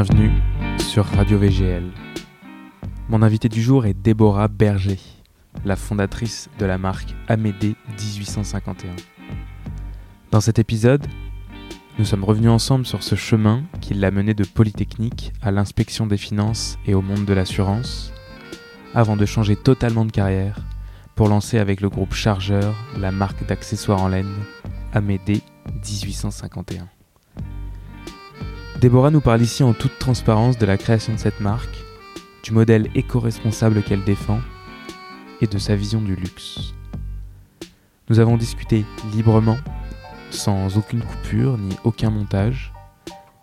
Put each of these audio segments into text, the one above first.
Bienvenue sur Radio VGL. Mon invité du jour est Déborah Berger, la fondatrice de la marque Amédée 1851. Dans cet épisode, nous sommes revenus ensemble sur ce chemin qui l'a mené de Polytechnique à l'inspection des finances et au monde de l'assurance, avant de changer totalement de carrière pour lancer avec le groupe Chargeur la marque d'accessoires en laine Amédée 1851. Déborah nous parle ici en toute transparence de la création de cette marque, du modèle éco-responsable qu'elle défend et de sa vision du luxe. Nous avons discuté librement, sans aucune coupure ni aucun montage,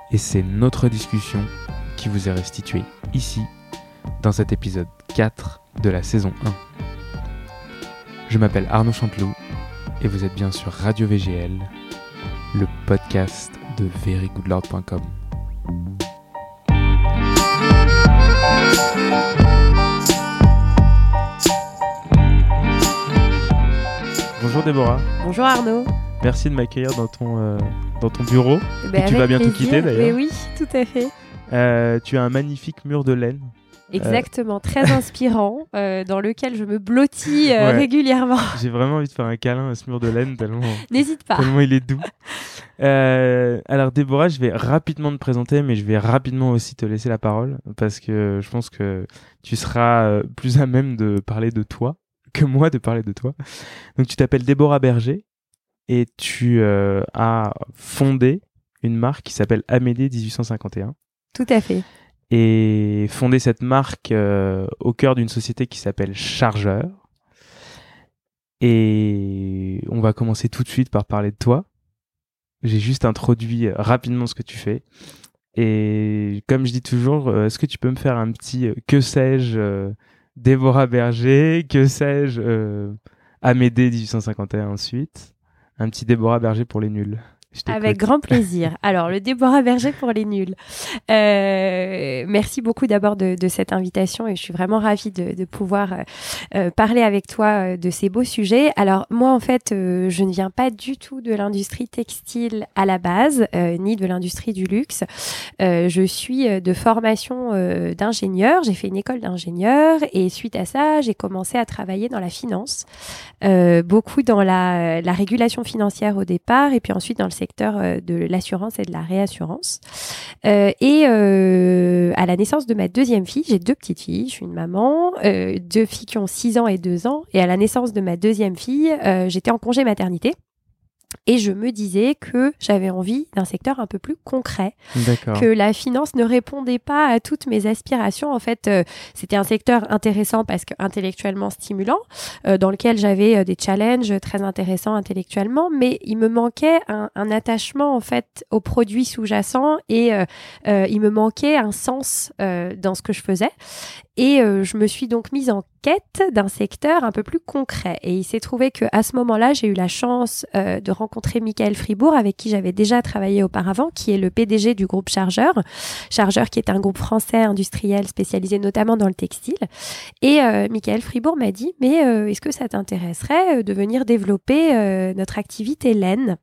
et c'est notre discussion qui vous est restituée ici, dans cet épisode 4 de la saison 1. Je m'appelle Arnaud Chanteloup et vous êtes bien sur Radio VGL, le podcast de verygoodlord.com. Bonjour Déborah. Bonjour Arnaud. Merci de m'accueillir dans ton, euh, dans ton bureau. Et tu vas bientôt plaisir. quitter, d'ailleurs. Mais oui, tout à fait. Euh, tu as un magnifique mur de laine. Exactement, très inspirant, euh, dans lequel je me blottis euh, Ouais. régulièrement. J'ai vraiment envie de faire un câlin à ce mur de laine tellement, N'hésite pas. tellement il est doux. Euh, alors Déborah, je vais rapidement te présenter, mais je vais rapidement aussi te laisser la parole parce que je pense que tu seras euh, plus à même de parler de toi que moi de parler de toi. Donc tu t'appelles Déborah Berger et tu euh, as fondé une marque qui s'appelle Amédée 1851 Tout à fait. Et fondé cette marque euh, au cœur d'une société qui s'appelle Chargeur. Et on va commencer tout de suite par parler de toi. J'ai juste introduit euh, rapidement ce que tu fais. Et comme je dis toujours, euh, est-ce que tu peux me faire un petit que sais-je Déborah Berger, que sais-je Amédée 1851 ensuite Un petit Déborah Berger pour les nuls. Avec grand plaisir. Alors, le Déborah Berger pour les nuls. Euh, merci beaucoup d'abord de, de cette invitation et je suis vraiment ravie de, de pouvoir euh, euh, parler avec toi euh, de ces beaux sujets. Alors, moi, en fait, euh, je ne viens pas du tout de l'industrie textile à la base, euh, ni de l'industrie du luxe. Euh, je suis de formation euh, d'ingénieur. J'ai fait une école d'ingénieur et suite à ça, j'ai commencé à travailler dans la finance, euh, beaucoup dans la, la régulation financière au départ et puis ensuite dans le secteur euh, de l'assurance et de la réassurance. Euh, et euh, à la naissance de ma deuxième fille, j'ai deux petites filles, je suis une maman, deux filles qui ont 6 ans et 2 ans. Et à la naissance de ma deuxième fille, j'étais en congé maternité. Et je me disais que j'avais envie d'un secteur un peu plus concret, que la finance ne répondait pas à toutes mes aspirations. En fait, euh, c'était un secteur intéressant parce que intellectuellement stimulant, euh, dans lequel j'avais euh, des challenges très intéressants intellectuellement, mais il me manquait un, un attachement en fait aux produits sous-jacents et euh, euh, il me manquait un sens euh, dans ce que je faisais. Et euh, je me suis donc mise en quête d'un secteur un peu plus concret. Et il s'est trouvé que à ce moment-là, j'ai eu la chance euh, de rencontrer Michael Fribourg, avec qui j'avais déjà travaillé auparavant, qui est le PDG du groupe Chargeur. Chargeur, qui est un groupe français industriel spécialisé notamment dans le textile. Et euh, Michael Fribourg m'a dit, mais euh, est-ce que ça t'intéresserait euh, de venir développer notre activité laine?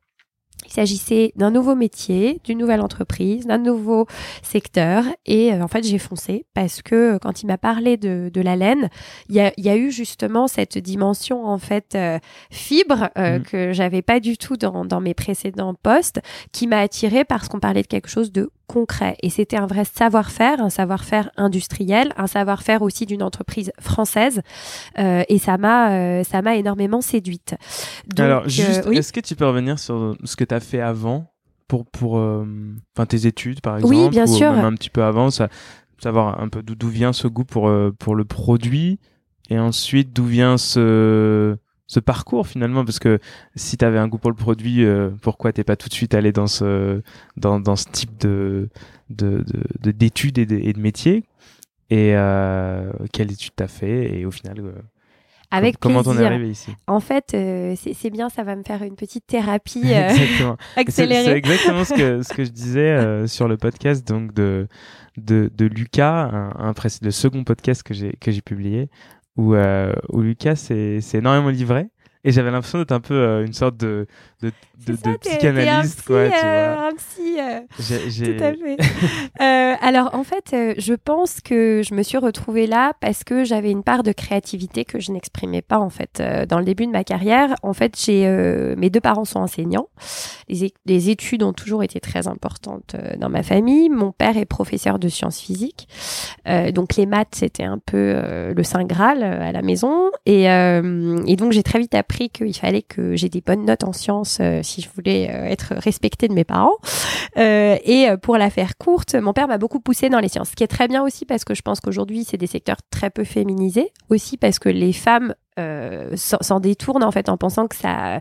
Il s'agissait d'un nouveau métier, d'une nouvelle entreprise, d'un nouveau secteur. Et euh, en fait, j'ai foncé parce que euh, quand il m'a parlé de, de la laine, il y a, il y a eu justement cette dimension en fait euh, fibre euh, Mm. que j'avais pas du tout dans, dans mes précédents postes, qui m'a attirée parce qu'on parlait de quelque chose de concret. Et c'était un vrai savoir-faire, un savoir-faire industriel, un savoir-faire aussi d'une entreprise française. Euh, et ça m'a, euh, ça m'a énormément séduite. Donc, Alors, euh, juste, oui. est-ce que tu peux revenir sur ce que tu as fait avant pour, pour euh, enfin, tes études, par exemple Oui, bien ou sûr. même un petit peu avant, ça, savoir un peu d'où vient ce goût pour, euh, pour le produit et ensuite d'où vient ce, ce parcours finalement parce que si tu avais un goût pour le produit euh, pourquoi t'es pas tout de suite allé dans ce dans, dans ce type de de de- de- d'études et de, et de métiers? Et euh, quelle étude t'as fait? Et au final euh, Avec comment t'en es plaisir. arrivé ici? En fait, euh, c'est bien, ça va me faire une petite thérapie euh, exactement C'est- C'est accélérée. exactement ce que, ce que je disais euh, sur le podcast donc de, de, de Lucas, un, un le second podcast que j'ai publié, où, où Lucas s'est énormément livré Et j'avais l'impression d'être un peu une sorte de, de, de, ça, de psychanalyste, quoi. tu euh, vois. un psy, euh, Tout à fait. Euh, alors en fait, je pense que je me suis retrouvée là parce que j'avais une part de créativité que je n'exprimais pas en fait dans le début de ma carrière. En fait, j'ai mes deux parents sont enseignants. Les, les études ont toujours été très importantes dans ma famille. Mon père est professeur de sciences physiques, donc les maths c'était un peu le saint graal à la maison. Et, et donc j'ai très vite appris qu'il fallait que j'ai des bonnes notes en sciences euh, si je voulais euh, être respectée de mes parents. Euh, et pour la faire courte, mon père m'a beaucoup poussé dans les sciences, ce qui est très bien aussi parce que je pense qu'aujourd'hui c'est des secteurs très peu féminisés, aussi parce que les femmes euh, s'en détournent en fait en pensant que ça,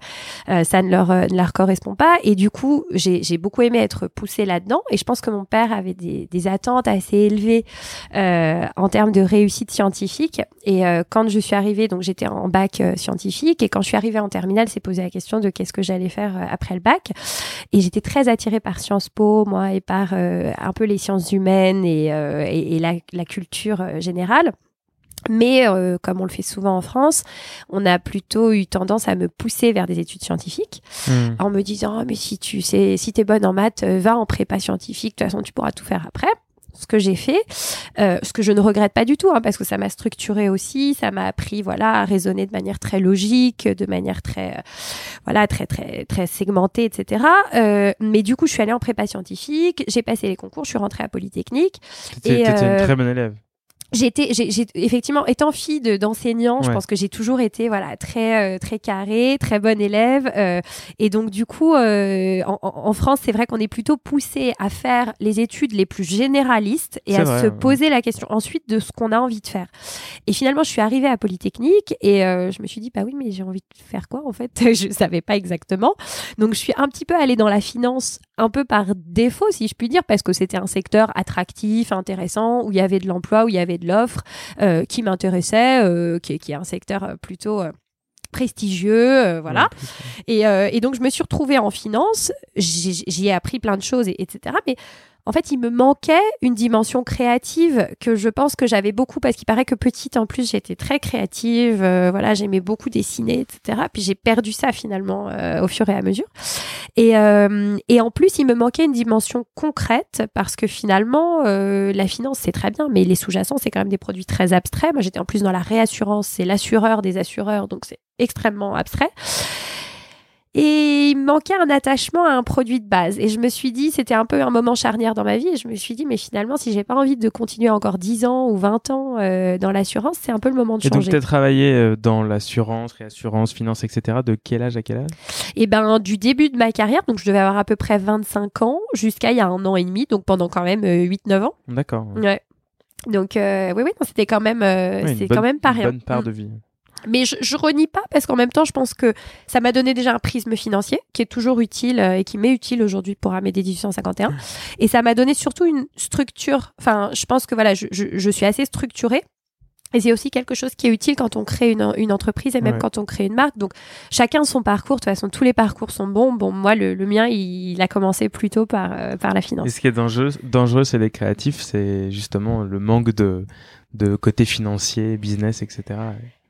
euh, ça ne leur, euh, ne leur correspond pas. Et du coup, j'ai j'ai beaucoup aimé être poussée là-dedans. Et je pense que mon père avait des, des attentes assez élevées euh, en termes de réussite scientifique. Et euh, quand je suis arrivée, donc j'étais en bac scientifique, et quand je suis arrivée en terminale, c'est posé la question de qu'est-ce que j'allais faire après le bac. Et j'étais très attirée par Sciences Po, moi, et par un peu les sciences humaines et, et, et la, la culture générale. Mais euh, comme on le fait souvent en France, on a plutôt eu tendance à me pousser vers des études scientifiques Hmm. en me disant Ah, mais si tu sais si t'es bonne en maths, euh, va en prépa scientifique. De toute façon, tu pourras tout faire après. Ce que j'ai fait, euh, ce que je ne regrette pas du tout, hein, parce que ça m'a structuré aussi, ça m'a appris voilà à raisonner de manière très logique, de manière très euh, voilà très très très segmentée, etc. Euh, mais du coup, je suis allée en prépa scientifique, j'ai passé les concours, je suis rentrée à Polytechnique. T'étais et, t'étais euh, une très bonne élève. J'ai été, j'ai, effectivement, étant fille de, d'enseignant, je pense que j'ai toujours été, voilà, très, euh, très carrée, très bonne élève. euh, et donc, du coup, euh, en, en- France, c'est vrai qu'on est plutôt poussé à faire les études les plus généralistes et à vrai, se ouais. poser la question ensuite de ce qu'on a envie de faire. Et finalement, je suis arrivée à Polytechnique et euh, je me suis dit, bah oui, mais j'ai envie de faire quoi en fait? Je savais pas exactement. Donc, je suis un petit peu allée dans la finance, un peu par défaut, si je puis dire, parce que c'était un secteur attractif, intéressant, où il y avait de l'emploi, où il y avait de l'offre, euh, qui m'intéressait, euh, qui, est- qui est un secteur euh, plutôt prestigieux, euh, voilà. Ouais. Et, euh, et donc, je me suis retrouvée en finance. J'y ai appris plein de choses, et- etc. Mais en fait, il me manquait une dimension créative que je pense que j'avais beaucoup parce qu'il paraît que petite, en plus, j'étais très créative. euh, voilà, j'aimais beaucoup dessiner, etc. Puis j'ai perdu ça finalement euh, au fur et à mesure. Et, euh, et en plus, il me manquait une dimension concrète parce que finalement, euh, la finance, c'est très bien, mais les sous-jacents, c'est quand même des produits très abstraits. Moi, j'étais en plus dans la réassurance, c'est l'assureur des assureurs, donc c'est extrêmement abstrait. Et il me manquait un attachement à un produit de base. Et je me suis dit, c'était un peu un moment charnière dans ma vie. Et je me suis dit, mais finalement, si j'ai pas envie de continuer encore 10 ans ou 20 ans euh, dans l'assurance, c'est un peu le moment de Et donc, changer. tu as travaillé euh, dans l'assurance, réassurance, finance, etc. De quel âge à quel âge? Et ben, du début de ma carrière, donc je devais avoir à peu près 25 ans, jusqu'à il y a un an et demi, donc pendant quand même 8-9 ans. D'accord. ouais. Donc, euh, oui, oui, c'était quand même, euh, une c'est bonne- quand même pas une rien. bonne part Mm. de vie. Mais je, je renie pas parce qu'en même temps, je pense que ça m'a donné déjà un prisme financier qui est toujours utile euh, et qui m'est utile aujourd'hui pour Amédée 1851. Et ça m'a donné surtout une structure. Enfin, je pense que voilà, je, je, je suis assez structurée. Et c'est aussi quelque chose qui est utile quand on crée une, une entreprise et même Ouais. quand on crée une marque. Donc, chacun son parcours. De toute façon, tous les parcours sont bons. Bon, moi, le, le mien, il, il a commencé plutôt par, euh, par la finance. Et ce qui est dangereux, dangereux chez les créatifs, c'est justement le manque de, de côté financier, business, etc.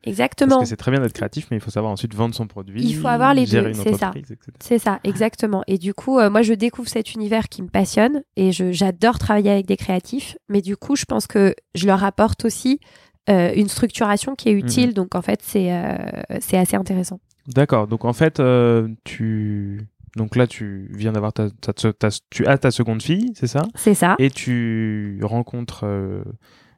Exactement. que c'est très bien d'être créatif, mais il faut savoir ensuite vendre son produit. Il faut avoir les deux, c'est ça. C'est ça, exactement. Et du coup, euh, moi, je découvre cet univers qui me passionne et j'adore travailler avec des créatifs. Mais du coup, je pense que je leur apporte aussi euh, une structuration qui est utile. Mhm. Donc, en fait, c'est euh, c'est assez intéressant. D'accord. Donc en fait, tu donc là tu viens d'avoir ta, ta- ta- tu as ta seconde fille, c'est ça? C'est ça. Et tu rencontres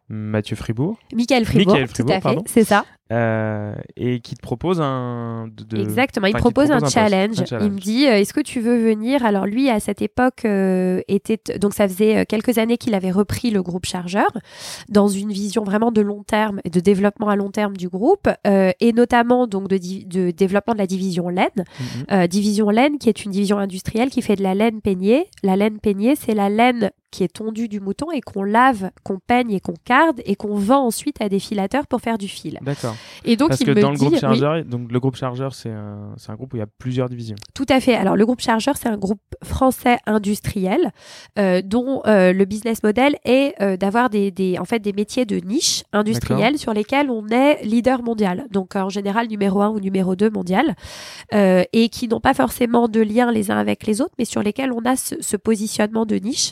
Mathieu Fribourg? Michael Fribourg, Michael Fribourg, tout à fait. C'est ça. Euh, et qui te propose un de, de- Exactement. Il enfin, propose un, challenge. Un challenge. Il me dit euh, Est-ce que tu veux venir? Alors, lui, à cette époque, euh, était. Donc, ça faisait quelques années qu'il avait repris le groupe Chargeur dans une vision vraiment de long terme et de développement à long terme du groupe et notamment donc de, développement de la division laine. Mhm. Division laine qui est une division industrielle qui fait de la laine peignée. La laine peignée, c'est la laine qui est tondue du mouton et qu'on lave, qu'on peigne et qu'on carde et qu'on vend ensuite à des filateurs pour faire du fil. D'accord. Et donc, Parce il que me dans le dit, groupe oui, chargeur, donc le groupe chargeur, c'est un, c'est un groupe où il y a plusieurs divisions. Tout à fait. Alors, le groupe Chargeur, c'est un groupe français industriel euh, dont euh, le business model est euh, d'avoir des, des, en fait, des métiers de niche industriels sur lesquels on est leader mondial. Donc, en général, numéro un ou numéro 2 mondial. euh, et qui n'ont pas forcément de lien les uns avec les autres, mais sur lesquels on a ce, ce positionnement de niche.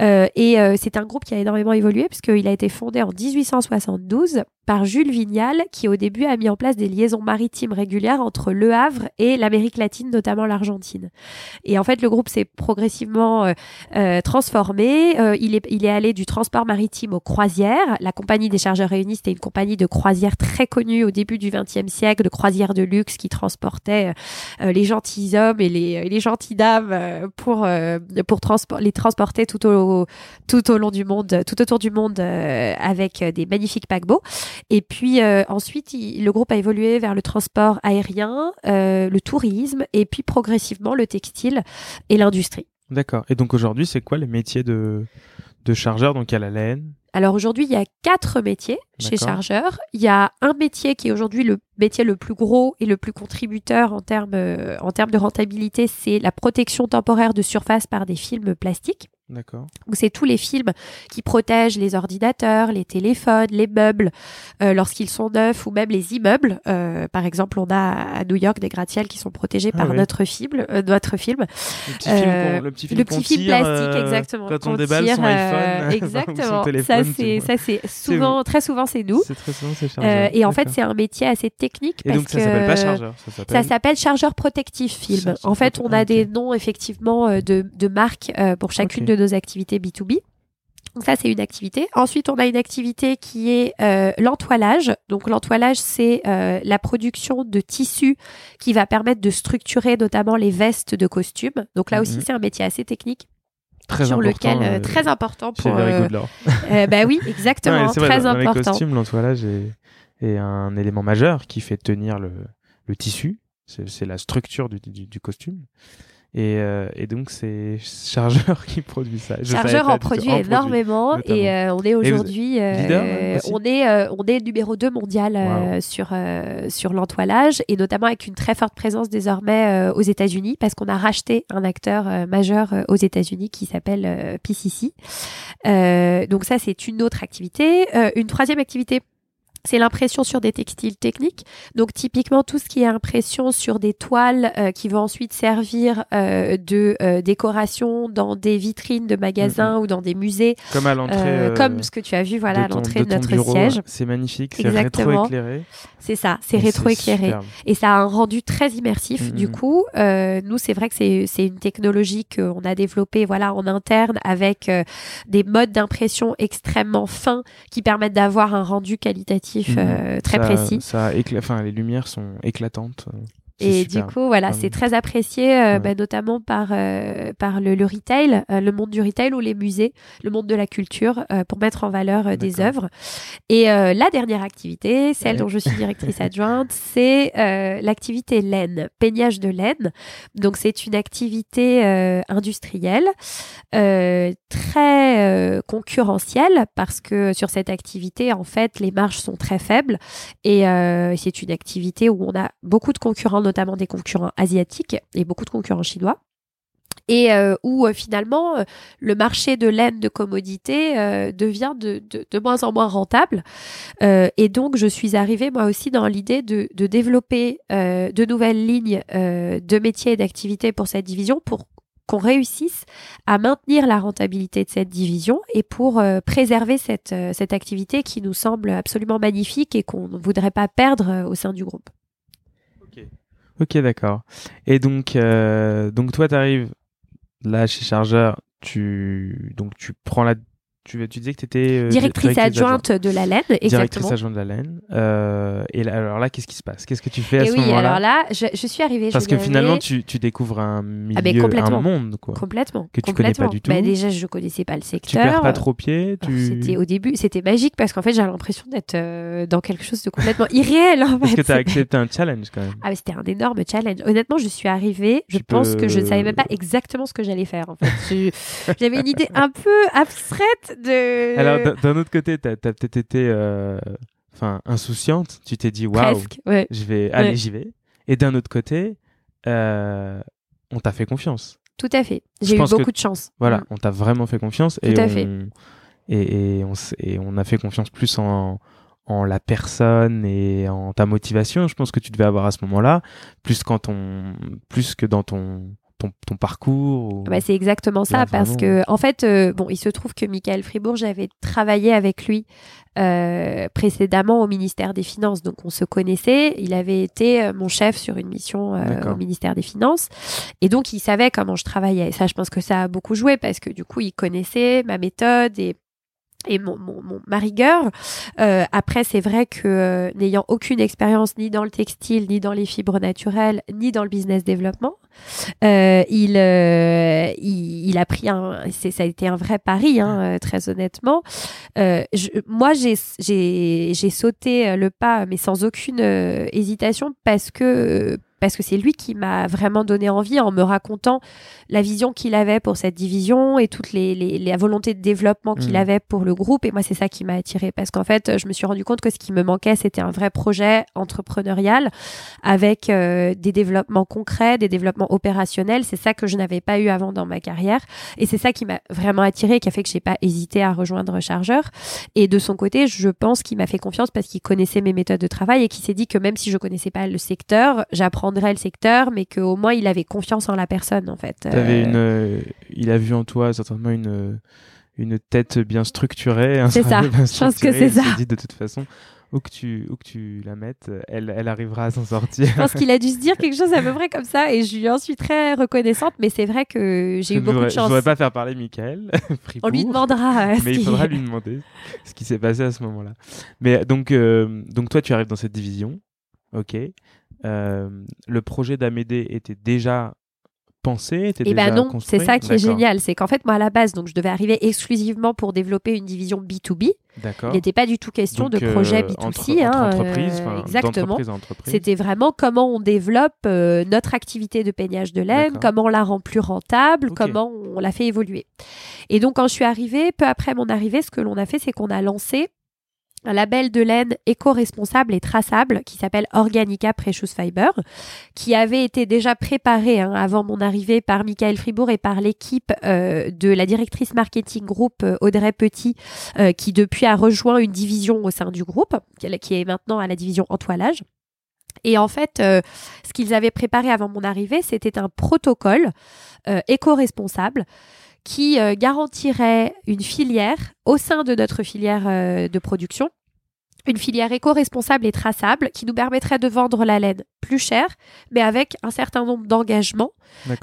Euh, et euh, c'est un groupe qui a énormément évolué puisqu'il a été fondé en 1872 par Jules Vignal, qui au début a mis en place des liaisons maritimes régulières entre Le Havre et l'Amérique latine, notamment l'Argentine. Et en fait, le groupe s'est progressivement euh, euh, transformé. Euh, il, est, il est allé du transport maritime aux croisières. La compagnie des chargeurs réunis, c'était une compagnie de croisière très connue au début du XXe siècle, de croisières de luxe qui transportait euh, les gentilshommes et les, les gentilles dames euh, pour, euh, pour transpo- les transporter tout au, tout au long du monde, tout autour du monde euh, avec euh, des magnifiques paquebots. Et puis euh, ensuite, il- le groupe a évolué vers le transport aérien, euh, le tourisme et puis progressivement le textile et l'industrie. D'accord. Et donc aujourd'hui, c'est quoi les métiers de, de chargeur? Donc il y a la laine. Alors aujourd'hui, il y a quatre métiers chez. Chargeur. Il y a un métier qui est aujourd'hui le métier le plus gros et le plus contributeur en termes, euh, en termes de rentabilité, c'est la protection temporaire de surface par des films plastiques. D'accord. C'est tous les films qui protègent les ordinateurs, les téléphones, les meubles euh, lorsqu'ils sont neufs ou même les immeubles. Euh, par exemple, on a à New York des gratte-ciels qui sont protégés Ah par notre film, euh, notre film. Le petit Euh, film, le petit film, le qu'on petit film tire, plastique, euh, exactement. Quand on déballe tire, son euh, iPhone, son exactement. téléphone, ça c'est ça c'est souvent très souvent c'est nous. C'est très souvent c'est Euh, chargeur. et en fait, c'est un métier assez technique Et parce donc ça s'appelle pas chargeur, ça s'appelle. chargeur protectif film. En fait, on a des noms effectivement euh, de, de marques euh, pour chacune Ok. de nos activités B2B. Donc ça, c'est une activité. Ensuite, on a une activité qui est euh, l'entoilage. Donc l'entoilage, c'est euh, la production de tissus qui va permettre de structurer notamment les vestes de costumes. Donc là aussi, Mhm. c'est un métier assez technique très sur important, lequel euh, euh, très important pour. Bah oui, exactement, vrai, très dans, dans les important. costumes, l'entoilage est, est un élément majeur qui fait tenir le, le tissu. C'est c'est la structure du, du, du costume. Et, euh, et donc, c'est Chargeur qui produit ça. Je Chargeur en produit En énormément. Et euh, on est aujourd'hui euh, même, aussi. on est euh, on est numéro 2 mondial euh, sur euh, sur l'entoilage et notamment avec une très forte présence désormais euh, aux États-Unis parce qu'on a racheté un acteur euh, majeur euh, aux États-Unis qui s'appelle euh, PCC. Euh, donc ça c'est une autre activité, Euh, une troisième activité c'est l'impression sur des textiles techniques. Donc typiquement tout ce qui est impression sur des toiles euh, qui vont ensuite servir euh, de euh, décoration dans des vitrines de magasins ou dans des musées, Comme à l'entrée. comme ce que tu as vu voilà à l'entrée de, notre bureau. siège. C'est magnifique, c'est rétro-éclairé. C'est ça, c'est rétro-éclairé. Et ça a un rendu très immersif. Du coup, euh, nous, c'est vrai que c'est c'est une technologie qu'on a développée voilà, en interne avec des modes d'impression extrêmement fins qui permettent d'avoir un rendu qualitatif Mhm. euh, très Ça- précis. Ça écla- enfin, les lumières sont éclatantes. Et du coup, voilà, c'est très apprécié, euh, Ouais. bah, notamment par, euh, par le, le retail, euh, le monde du retail ou les musées, le monde de la culture, pour mettre en valeur des œuvres. Et la dernière activité, celle Ouais. dont je suis directrice adjointe, c'est l'activité laine, peignage de laine. Donc, c'est une activité industrielle très concurrentielle parce que sur cette activité, en fait, les marges sont très faibles et c'est une activité où on a beaucoup de concurrents, notamment des concurrents asiatiques et beaucoup de concurrents chinois. Et euh, où euh, finalement euh, le marché de laine de commodité euh, devient de, de, de moins en moins rentable. Euh, et donc je suis arrivée moi aussi dans l'idée de, de développer de nouvelles lignes de métiers et d'activités pour cette division pour qu'on réussisse à maintenir la rentabilité de cette division et pour préserver cette, cette activité qui nous semble absolument magnifique et qu'on ne voudrait pas perdre au sein du groupe. Ok, d'accord. Et donc, euh, donc toi, t'arrives là chez Chargeur, tu donc tu prends la, tu, tu disais que t'étais euh, Directrice adjointe de la laine, exactement. Directrice adjointe de la laine. Euh, et là, alors là, qu'est-ce qui se passe? Qu'est-ce que tu fais à Et ce oui, moment-là? alors là, je, je suis arrivée. Parce je que finalement, tu, tu découvres un milieu, Ah, mais complètement. un monde, quoi. Complètement. que tu connais pas complètement. du tout. Bah, déjà, je connaissais pas le Tu secteur. perds pas trop pied. Tu... C'était au début, c'était magique parce qu'en fait, j'avais l'impression d'être euh, dans quelque chose de complètement irréel. En Parce fait. que t'as accepté un challenge quand même? Ah, mais c'était un énorme challenge. Honnêtement, je suis arrivée. Je Tu pense peux- que je ne savais même pas exactement ce que j'allais faire. En fait, j'avais une idée un peu abstraite de. Alors d'un autre côté, t'as as, peut-être été euh, insouciante, tu t'es dit waouh, ouais. je vais, allez, Ouais. j'y vais. Et d'un autre côté, euh, on t'a fait confiance. Tout à fait. J'ai eu que- beaucoup de chance. Voilà, Mm. on t'a vraiment fait confiance et Tout à on, fait. Et, et on, s- et on a fait confiance plus en, en la personne et en ta motivation. Je pense que tu devais avoir à ce moment-là, plus quand on, plus que dans ton ton, ton parcours. ou- Bah, c'est exactement ça, Là, parce que en fait, euh, bon, il se trouve que Michael Fribourg, j'avais travaillé avec lui euh, précédemment au ministère des Finances, donc on se connaissait. Il avait été euh, mon chef sur une mission euh, au ministère des Finances, et donc il savait comment je travaillais. Et ça, je pense que ça a beaucoup joué parce que du coup, il connaissait ma méthode et et mon, mon, mon- ma rigueur. Euh, après, c'est vrai que euh, n'ayant aucune expérience ni dans le textile, ni dans les fibres naturelles, ni dans le business développement, euh, il, euh, il, il a pris un, c'est, ça a été un vrai pari, hein, euh, très honnêtement. Euh, je, moi, j'ai, j'ai, j'ai sauté le pas, mais sans aucune hésitation, parce que parce que c'est lui qui m'a vraiment donné envie en me racontant la vision qu'il avait pour cette division et toute les, les, la volonté de développement qu'il Mhm. avait pour le groupe. Et moi, c'est ça qui m'a attiré parce qu'en fait, je me suis rendu compte que ce qui me manquait, c'était un vrai projet entrepreneurial avec euh, des développements concrets, des développements opérationnels. C'est ça que je n'avais pas eu avant dans ma carrière. Et c'est ça qui m'a vraiment attiré et qui a fait que j'ai pas hésité à rejoindre Chargeur. Et de son côté, je pense qu'il m'a fait confiance parce qu'il connaissait mes méthodes de travail et qu'il s'est dit que même si je connaissais pas le secteur, le secteur, mais qu'au moins il avait confiance en la personne en fait. Euh, une, euh, il a vu en toi certainement une, une tête bien structurée. C'est ça. Je pense que c'est ça. dit de toute façon, où que tu, où que tu la mettes, elle, elle arrivera à s'en sortir. Je pense qu'il a dû se dire quelque chose à peu près comme ça et je lui en suis très reconnaissante, mais c'est vrai que j'ai eu ne beaucoup de voudrais- Je chance. voudrais pas faire parler Michael. On lui demandera. euh, mais il faudra lui demander ce qui s'est passé à ce moment-là. Mais donc, euh, donc toi, tu arrives dans cette division, ok. Euh, le projet d'Amédée était déjà pensé, était Eh déjà ben non, construit c'est ça qui est génial. C'est qu'en fait, moi, à la base, donc, je devais arriver exclusivement pour développer une division B2B. D'accord. Il n'était pas du tout question Donc, de projet euh, B2C. entre, hein, entre euh, exactement. C'était vraiment comment on développe euh, notre activité de peignage de laine, comment on la rend plus rentable, comment on la fait évoluer. Et donc, quand je suis arrivée, peu après mon arrivée, ce que l'on a fait, c'est qu'on a lancé un label de laine éco-responsable et traçable qui s'appelle Organica Precious Fiber, qui avait été déjà préparé hein, avant mon arrivée par Michael Fribourg et par l'équipe euh, de la directrice marketing groupe euh, Audrey Petit, euh, qui depuis a rejoint une division au sein du groupe, qui est- maintenant à la division entoilage. Et en fait, euh, ce qu'ils avaient préparé avant mon arrivée, c'était un protocole euh, éco-responsable qui euh, garantirait une filière au sein de notre filière euh, de production, une filière éco-responsable et traçable qui nous permettrait de vendre la laine plus cher, mais avec un certain nombre d'engagements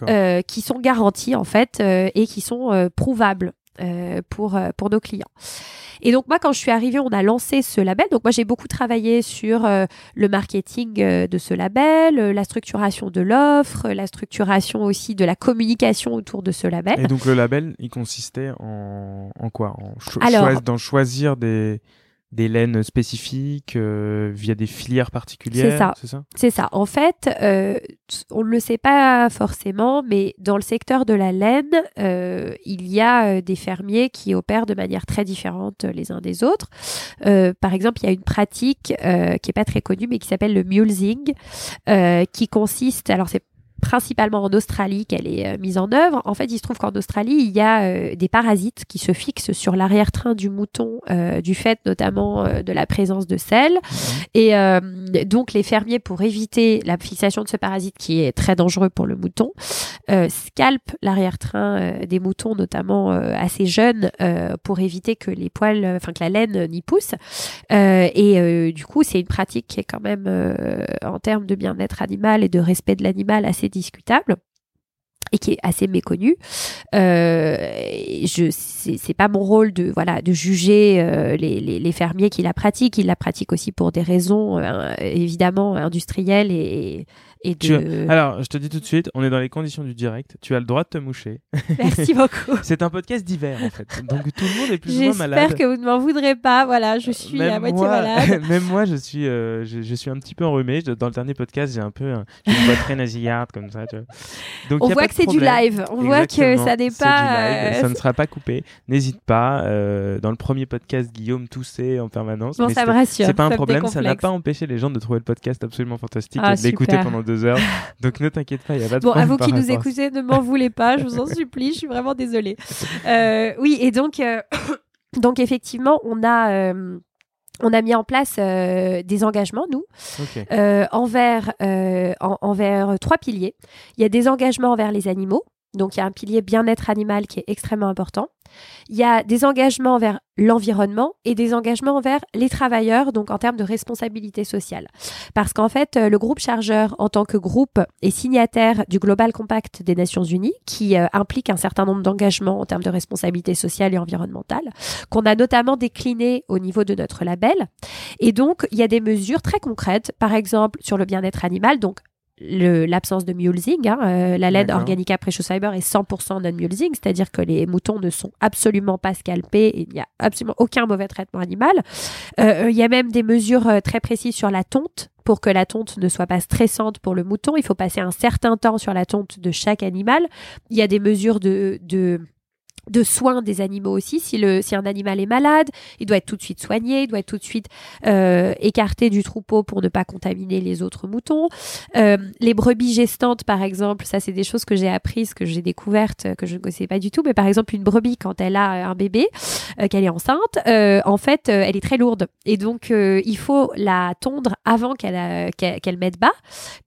euh, qui sont garantis en fait euh, et qui sont euh, prouvables euh, pour, euh, pour nos clients. Et donc moi quand je suis arrivée, on a lancé ce label. Donc moi j'ai beaucoup travaillé sur euh, le marketing euh, de ce label, euh, la structuration de l'offre, la structuration aussi de la communication autour de ce label. Et donc le label, il consistait en, en quoi? En cho- Alors- choisir des, des laines spécifiques euh, via des filières particulières. ça. C'est ça? C'est ça. En fait, euh, on ne le sait pas forcément, mais dans le secteur de la laine, euh, il y a euh, des fermiers qui opèrent de manière très différente euh, les uns des autres. Euh, par exemple, il y a une pratique euh, qui est pas très connue, mais qui s'appelle le mulesing, euh, qui consiste, alors c'est principalement en Australie qu'elle est euh, mise en œuvre. En fait, il se trouve qu'en Australie, il y a euh, des parasites qui se fixent sur l'arrière-train du mouton, euh, du fait notamment de la présence de sel. Et donc, les fermiers, pour éviter la fixation de ce parasite qui est très dangereux pour le mouton, scalpent l'arrière-train des moutons, notamment assez jeunes, pour éviter que les poils, enfin que la laine n'y pousse. Et du coup, c'est une pratique qui est quand même, en termes de bien-être animal et de respect de l'animal, assez discutable et qui est assez méconnue. Euh, c'est pas mon rôle de voilà de juger euh, les fermiers qui la pratiquent. Ils la pratiquent aussi pour des raisons euh, évidemment industrielles et et. Alors, je te dis tout de suite, on est dans les conditions du direct. Tu as le droit de te moucher. Merci beaucoup. C'est un podcast d'hiver en fait. Donc tout le monde est plus ou moins malade. J'espère que vous ne m'en voudrez pas. Voilà, je suis à moitié moi, malade. même moi, je suis, euh, je, je suis un petit peu enrhumé. Dans le dernier podcast, j'ai un peu un- j'ai une voix très nasillarde comme ça. Tu vois. Donc, On y a voit que c'est du live. On voit que ça n'est pas. ça ne sera pas coupé. N'hésite pas. dans le premier podcast, Guillaume toussait en permanence. Bon, ça me rassure. C'est pas un problème. Ça n'a pas empêché les gens de trouver le podcast absolument fantastique ah, et de l'écouter pendant deux heures. Donc ne t'inquiète pas, il y a pas de bon, problème. Bon, à vous qui nous écoutez, ne m'en voulez pas. Je vous en supplie. Je suis vraiment désolée. oui, et donc. Donc effectivement, on a euh, on a mis en place euh, des engagements, nous, euh, envers, envers trois piliers. Il y a des engagements envers les animaux. Donc il y a un pilier bien-être animal qui est extrêmement important. Il y a des engagements envers l'environnement et des engagements envers les travailleurs, donc en termes de responsabilité sociale. Parce qu'en fait, euh, le groupe Chargeur, en tant que groupe, est signataire du Global Compact des Nations Unies, qui euh, implique un certain nombre d'engagements en termes de responsabilité sociale et environnementale, qu'on a notamment décliné au niveau de notre label. Et donc, il y a des mesures très concrètes, par exemple sur le bien-être animal, donc l'absence de mulesing. Hein, euh, la laine Organica Precious Fiber est 100% non-mulesing, c'est-à-dire que les moutons ne sont absolument pas scalpés et il n'y a absolument aucun mauvais traitement animal. Euh, il y a même des mesures euh, très précises sur la tonte pour que la tonte ne soit pas stressante pour le mouton. Il faut passer un certain temps sur la tonte de chaque animal. Il y a des mesures de, de de soins des animaux aussi. Si, le, si un animal est malade, il doit être tout de suite soigné, il doit être tout de suite euh, écarté du troupeau pour ne pas contaminer les autres moutons. Euh, les brebis gestantes, par exemple, ça c'est des choses que j'ai apprises, que j'ai découvertes, que je ne connaissais pas du tout. Mais par exemple, une brebis, quand elle a un bébé, euh, qu'elle est enceinte, en fait, elle est très lourde. Et donc, il faut la tondre avant qu'elle qu'elle mette bas,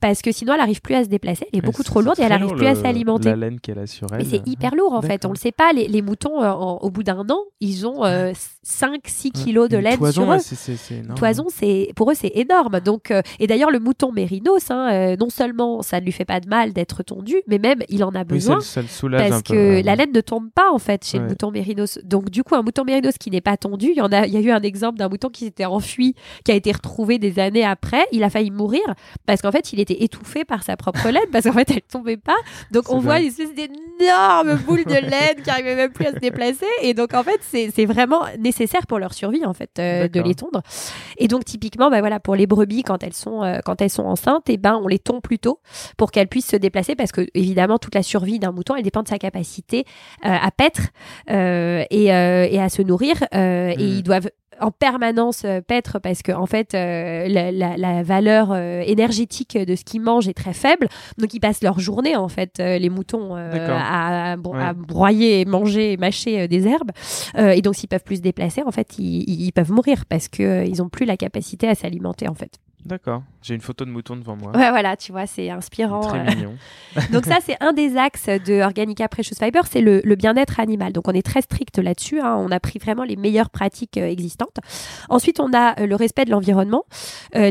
parce que sinon, elle n'arrive plus à se déplacer. Elle est beaucoup trop lourde et elle n'arrive plus à s'alimenter. La laine qu'elle a sur elle. C'est hyper lourd, en fait. On le sait pas. Les, les moutons, euh, au bout d'un an, ils ont 5-6 euh, kilos de laine sur eux. Toison, c'est pour eux, c'est énorme. Donc, euh, et d'ailleurs, le mouton mérinos, hein, non seulement ça ne lui fait pas de mal d'être tondu, mais même il en a besoin parce que la laine ne tombe pas en fait chez le mouton mérinos. Donc, du coup, un mouton mérinos qui n'est pas tondu, il y en a, il y a eu un exemple d'un mouton qui s'était enfui, qui a été retrouvé des années après. Il a failli mourir parce qu'en fait, il était étouffé par sa propre laine parce qu'en fait, elle tombait pas. Donc, on voit une espèce d'énorme boule de laine qui arrivait même plus à se déplacer. Et donc, en fait, c'est vraiment nécessaire pour leur survie, en fait, euh, de les tondre. Et donc, typiquement, bah, voilà, pour les brebis, quand elles sont, euh, quand elles sont enceintes, et eh ben, on les tond plus tôt pour qu'elles puissent se déplacer parce que, évidemment, toute la survie d'un mouton, elle dépend de sa capacité euh, à paître et, et, à se nourrir. Et mmh. ils doivent en permanence euh, paître parce que en fait euh, la, valeur euh, énergétique de ce qu'ils mangent est très faible. Donc ils passent leur journée en fait les moutons à, broyer manger mâcher des herbes. Et donc s'ils peuvent plus se déplacer en fait ils, ils peuvent mourir parce que ils ont plus la capacité à s'alimenter en fait D'accord. J'ai une photo de mouton devant moi. Ouais, voilà, tu vois, c'est inspirant. Très euh. mignon. Donc ça, c'est un des axes de Organica Precious Fiber, c'est le, bien-être animal. Donc on est très strict là-dessus. Hein. On a pris vraiment les meilleures pratiques euh, existantes. Ensuite, on a euh, le respect de l'environnement.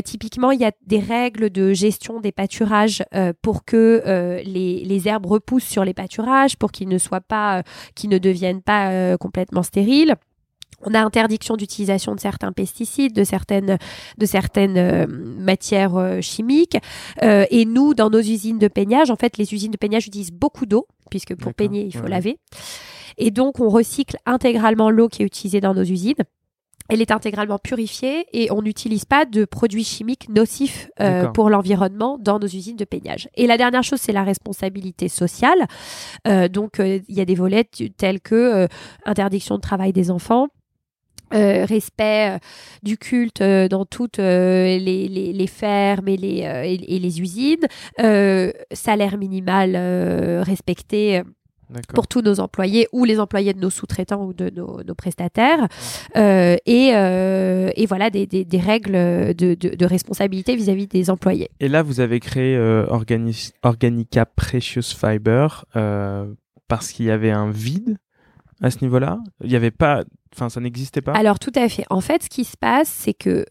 typiquement, il y a des règles de gestion des pâturages pour que les, les, herbes repoussent sur les pâturages, pour qu'ils ne soient pas, qu'ils ne deviennent pas complètement stériles. On a interdiction d'utilisation de certains pesticides, de certaines, de certaines euh, matières euh, chimiques. Euh, et nous, dans nos usines de peignage, en fait, les usines de peignage utilisent beaucoup d'eau, puisque pour peigner, il faut laver. Et donc, on recycle intégralement l'eau qui est utilisée dans nos usines. Elle est intégralement purifiée et on n'utilise pas de produits chimiques nocifs pour l'environnement dans nos usines de peignage. Et la dernière chose, c'est la responsabilité sociale. donc, il y a des volets tels que interdiction de travail des enfants, euh, respect euh, du culte euh, dans toutes les, les, les, fermes et les, et, les usines, salaire minimal respecté pour tous nos employés ou les employés de nos sous-traitants ou de nos, nos prestataires. Et, et, voilà des, des, des règles de, de, de responsabilité vis-à-vis des employés. Et là, vous avez créé Organica Precious Fiber parce qu'il y avait un vide à ce niveau-là? Il n'y avait pas, enfin, ça n'existait pas? Alors, tout à fait. En fait, ce qui se passe, c'est que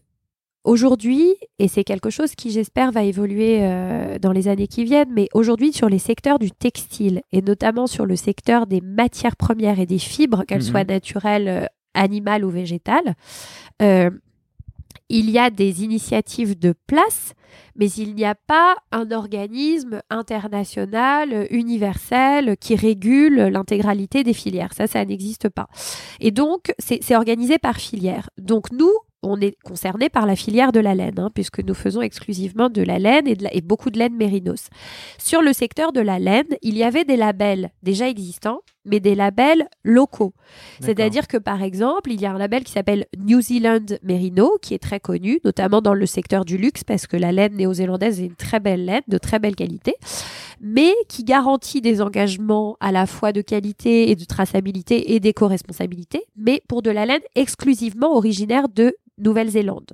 aujourd'hui, et c'est quelque chose qui, j'espère, va évoluer euh, dans les années qui viennent, mais aujourd'hui, sur les secteurs du textile, et notamment sur le secteur des matières premières et des fibres, qu'elles soient mhm. naturelles, euh, animales ou végétales, euh, il y a des initiatives de place mais il n'y a pas un organisme international, universel, qui régule l'intégralité des filières. Ça, ça n'existe pas. Et donc, c'est organisé par filière. Donc, nous, on est concerné par la filière de la laine, hein, puisque nous faisons exclusivement de la laine et, et beaucoup de laine mérinos. Sur le secteur de la laine, il y avait des labels déjà existants, mais des labels locaux. C'est-à-dire que, par exemple, il y a un label qui s'appelle New Zealand Merino, qui est très connu, notamment dans le secteur du luxe, parce que la laine néo-zélandaise est une très belle laine, de très belle qualité, mais qui garantit des engagements à la fois de qualité et de traçabilité et d'éco-responsabilité, mais pour de la laine exclusivement originaire de Nouvelle-Zélande.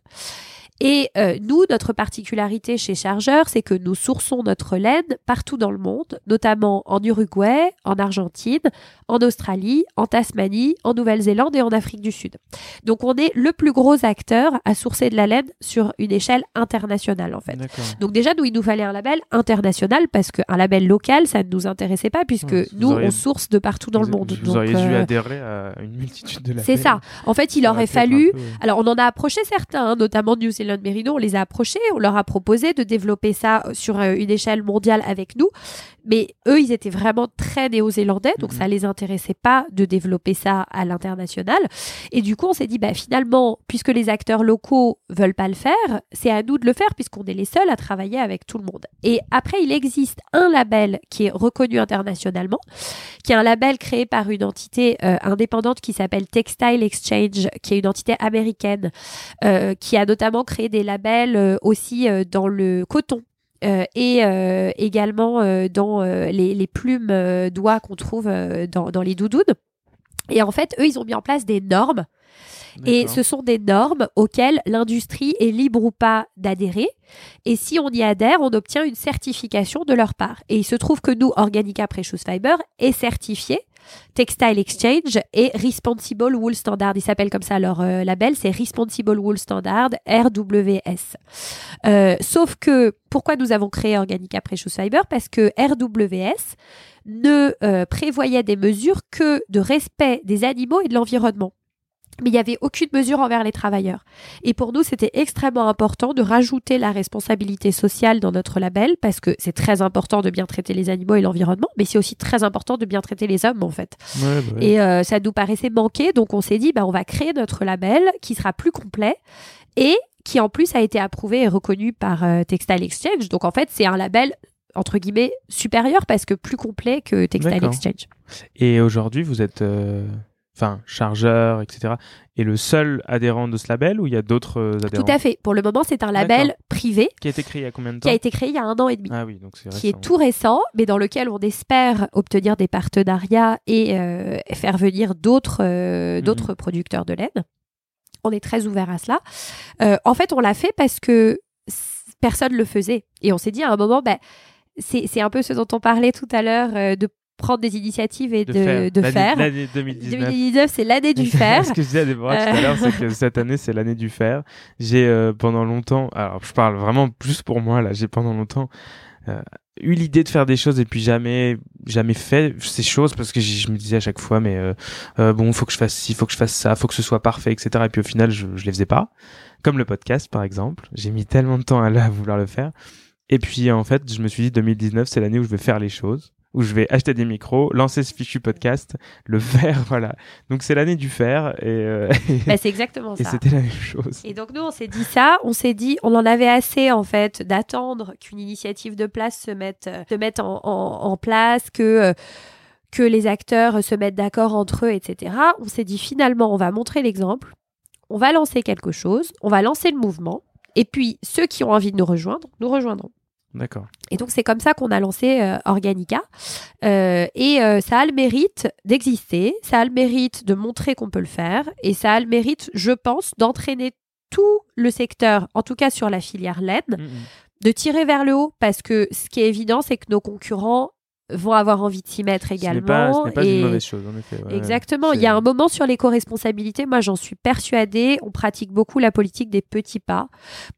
Et euh, nous, notre particularité chez Chargeur, c'est que nous sourçons notre laine partout dans le monde, notamment en Uruguay, en Argentine, en Australie, en Tasmanie, en Nouvelle-Zélande et en Afrique du Sud. Donc on est le plus gros acteur à sourcer de la laine sur une échelle internationale en fait. Donc déjà, nous, il nous fallait un label international parce qu'un label local, ça ne nous intéressait pas puisque Ouais, nous, auriez- on source de partout dans le monde. Vous Donc, auriez dû euh, adhérer à une multitude de labels. c'est ça. En fait, il aurait fallu peu- alors, on en a approché certains, hein, notamment New Zealand Merino, on les a approchés, on leur a proposé de développer ça sur euh, une échelle mondiale avec nous, mais eux, ils étaient vraiment très néo-zélandais, donc Mhm. ça les intéressait pas de développer ça à l'international. Et du coup, on s'est dit, bah, finalement, puisque les acteurs locaux veulent pas le faire, c'est à nous de le faire puisqu'on est les seuls à travailler avec tout le monde. Et après, il existe un label qui est reconnu internationalement, qui est un label créé par une entité euh, indépendante qui s'appelle Textile Exchange, qui est une entité américaine, euh, qui a notamment créé des labels euh, aussi euh, dans le coton. euh, et également dans les, les plumes d'oie qu'on trouve dans, dans les doudounes. Et en fait, eux, ils ont mis en place des normes et ce sont des normes auxquelles l'industrie est libre ou pas d'adhérer. Et si on y adhère, on obtient une certification de leur part. Et il se trouve que nous, Organica Precious Fiber, est certifié. Textile Exchange et Responsible Wool Standard. Ils s'appellent comme ça leur euh, label, c'est Responsible Wool Standard, RWS. Euh, sauf que, pourquoi nous avons créé Organica Precious Fiber Parce que RWS ne euh, prévoyait des mesures que de respect des animaux et de l'environnement mais il n'y avait aucune mesure envers les travailleurs. Et pour nous, c'était extrêmement important de rajouter la responsabilité sociale dans notre label, parce que c'est très important de bien traiter les animaux et l'environnement, mais c'est aussi très important de bien traiter les hommes, en fait. Ouais, bah ouais. Et euh, ça nous paraissait manquer, donc on s'est dit, bah, on va créer notre label qui sera plus complet et qui en plus a été approuvé et reconnu par euh, Textile Exchange. Donc en fait, c'est un label entre guillemets supérieur parce que plus complet que Textile. Exchange. Et aujourd'hui, vous êtes, euh, enfin, chargeur, etc. Et le seul adhérent de ce label ou il y a d'autres euh, adhérents? Tout à fait. Pour le moment, c'est un label privé Qui a été créé il y a combien de qui temps? a été créé il y a un an et demi. Ah oui, donc c'est qui est tout récent, mais dans lequel on espère obtenir des partenariats et euh, faire venir d'autres euh, Mhm. d'autres producteurs de laine. On est très ouvert à cela. En fait, on l'a fait parce que personne le faisait. Et on s'est dit à un moment, ben, c'est c'est un peu ce dont on parlait tout à l'heure, de prendre des initiatives et de, de faire. L'année 2019. 2019, c'est l'année du faire. Ce que je disais à Déborah tout à Euh. l'heure, c'est que cette année, c'est l'année du fer. J'ai euh, pendant longtemps, alors je parle vraiment plus pour moi là, j'ai pendant longtemps euh, eu l'idée de faire des choses et puis jamais, jamais fait ces choses parce que je me disais à chaque fois, mais euh, euh, bon, faut que je fasse ci, faut que je fasse ça, faut que ce soit parfait, etc. Et puis au final, je, je les faisais pas. Comme le podcast, par exemple. J'ai mis tellement de temps à, là, à vouloir le faire. Et puis en fait, je me suis dit 2019, c'est l'année où je vais faire les choses, où je vais acheter des micros, lancer ce fichu podcast, le faire, voilà. Donc c'est l'année du faire et, euh, Ben, c'est exactement et ça. c'était la même chose. Et donc nous, on s'est dit ça, on s'est dit, on en avait assez en fait d'attendre qu'une initiative de place se mette, euh, se mette en, en- en place, que euh, que les acteurs se mettent d'accord entre eux, etc. On s'est dit finalement, on va montrer l'exemple, on va lancer quelque chose, on va lancer le mouvement, et puis ceux qui ont envie de nous rejoindre, nous rejoindront. D'accord. Et donc c'est comme ça qu'on a lancé euh, Organica. Euh, et euh, ça a le mérite d'exister, ça a le mérite de montrer qu'on peut le faire, et ça a le mérite, je pense, d'entraîner tout le secteur, en tout cas sur la filière laine, Mhm. de tirer vers le haut, parce que ce qui est évident, c'est que nos concurrents vont avoir envie de s'y mettre Ce n'est également. pas, ce n'est pas et- une mauvaise chose, en effet. ouais. Exactement. Il y a un moment sur l'éco-responsabilité, moi j'en suis persuadée, on pratique beaucoup la politique des petits pas.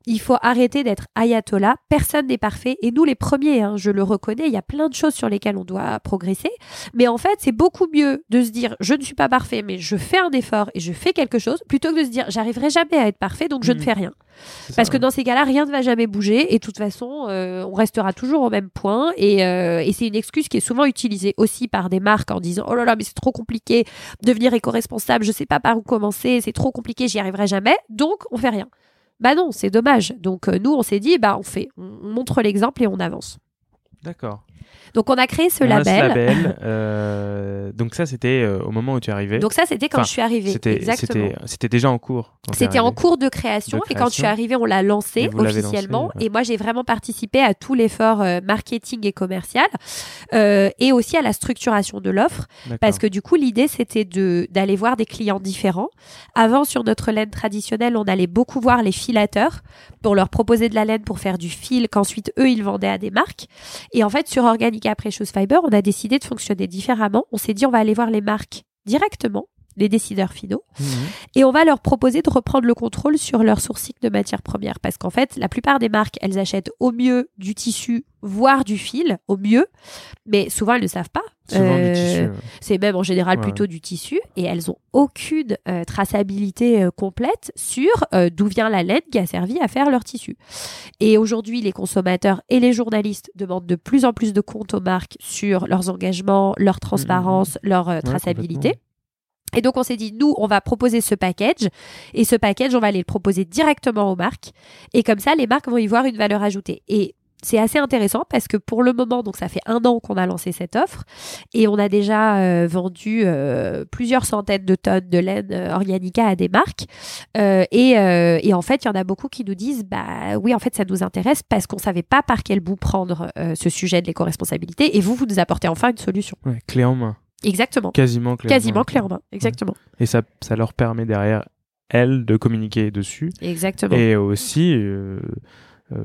Il faut arrêter d'être ayatollah. Personne n'est parfait. Et nous les premiers, hein, je le reconnais, il y a plein de choses sur lesquelles on doit progresser. Mais en fait, c'est beaucoup mieux de se dire je ne suis pas parfait, mais je fais un effort et je fais quelque chose, plutôt que de se dire j'arriverai jamais à être parfait, donc je ne Mhm. fais rien. c'est Parce ça, que ouais. dans ces cas-là, rien ne va jamais bouger et de toute façon, euh, on restera toujours au même point et, euh, et c'est une excuse qui est souvent utilisée aussi par des marques en disant oh là là mais c'est trop compliqué devenir éco-responsable, je sais pas par où commencer, c'est trop compliqué, j'y arriverai jamais, donc on fait rien. Bah non, c'est dommage. Donc euh, nous on s'est dit bah on fait, on montre l'exemple et on avance. D'accord. Donc on a créé ce On label. label, euh, donc ça, c'était euh, au moment où tu es arrivé. Donc ça c'était quand Enfin, je suis arrivée. C'était déjà en cours. C'était en cours de création, De et quand je suis arrivée, on l'a lancé officiellement. lancé, ouais. Et moi, j'ai vraiment participé à tout l'effort euh, marketing et commercial et aussi à la structuration de l'offre parce que du coup, l'idée, c'était de d'aller voir des clients différents. Avant, sur notre laine traditionnelle, on allait beaucoup voir les filateurs pour leur proposer de la laine pour faire du fil qu'ensuite, eux, ils vendaient à des marques. Et en fait, sur Organica Precious Fiber, on a décidé de fonctionner différemment. On s'est dit, on va aller voir les marques directement, les décideurs finaux Mhm. et on va leur proposer de reprendre le contrôle sur leur sourcing de matières premières parce qu'en fait la plupart des marques elles achètent au mieux du tissu voire du fil au mieux mais souvent elles ne savent pas Euh, du tissu. ouais. c'est même en général Ouais. plutôt du tissu et elles ont aucune euh, traçabilité euh, complète sur d'où vient la laine qui a servi à faire leur tissu. Et aujourd'hui, les consommateurs et les journalistes demandent de plus en plus de comptes aux marques sur leurs engagements, leur transparence, leur euh, traçabilité. complètement. Et donc on s'est dit, nous, on va proposer ce package, et ce package, on va aller le proposer directement aux marques, et comme ça, les marques vont y voir une valeur ajoutée. Et c'est assez intéressant parce que pour le moment, donc ça fait un an qu'on a lancé cette offre, et on a déjà euh, vendu euh, plusieurs centaines de tonnes de laine euh, Organica à des marques. Euh, et, et en fait, il y en a beaucoup qui nous disent, bah oui, en fait, ça nous intéresse parce qu'on savait pas par quel bout prendre ce sujet de l'éco-responsabilité, et vous, vous nous apportez enfin une solution. Ouais, clé en main. Exactement. Quasiment clé en Quasiment main. clé en main. Exactement. Et ça, ça leur permet derrière, elles, de communiquer dessus. Exactement. Et aussi,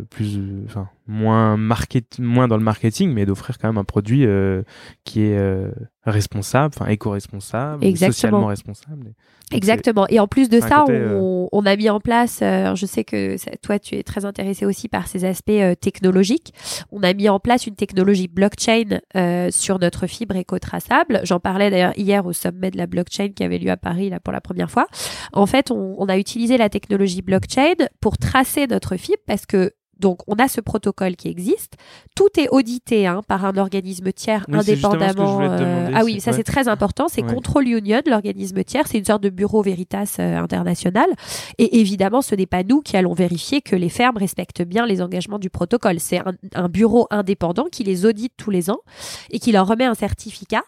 plus, euh, enfin, moins, market, moins dans le marketing, mais d'offrir quand même un produit euh, qui est euh, responsable, enfin éco-responsable, socialement responsable. Exactement. Et en plus de ça, côté, on, on a mis en place, euh, je sais que ça- toi, tu es très intéressé aussi par ces aspects euh, technologiques. On a mis en place une technologie blockchain euh, sur notre fibre éco-traçable. J'en parlais d'ailleurs hier au sommet de la blockchain qui avait lieu à Paris là, pour la première fois. En fait, on, on a utilisé la technologie blockchain pour tracer notre fibre parce que donc, on a ce protocole qui existe. Tout est audité hein, par un organisme tiers Oui, c'est justement ce que je indépendamment. te euh, demander, ah oui, ça ouais. c'est très important. C'est Ouais. Control Union, l'organisme tiers. C'est une sorte de bureau Veritas euh, international. Et évidemment, ce n'est pas nous qui allons vérifier que les fermes respectent bien les engagements du protocole. C'est un, un bureau indépendant qui les audite tous les ans et qui leur remet un certificat.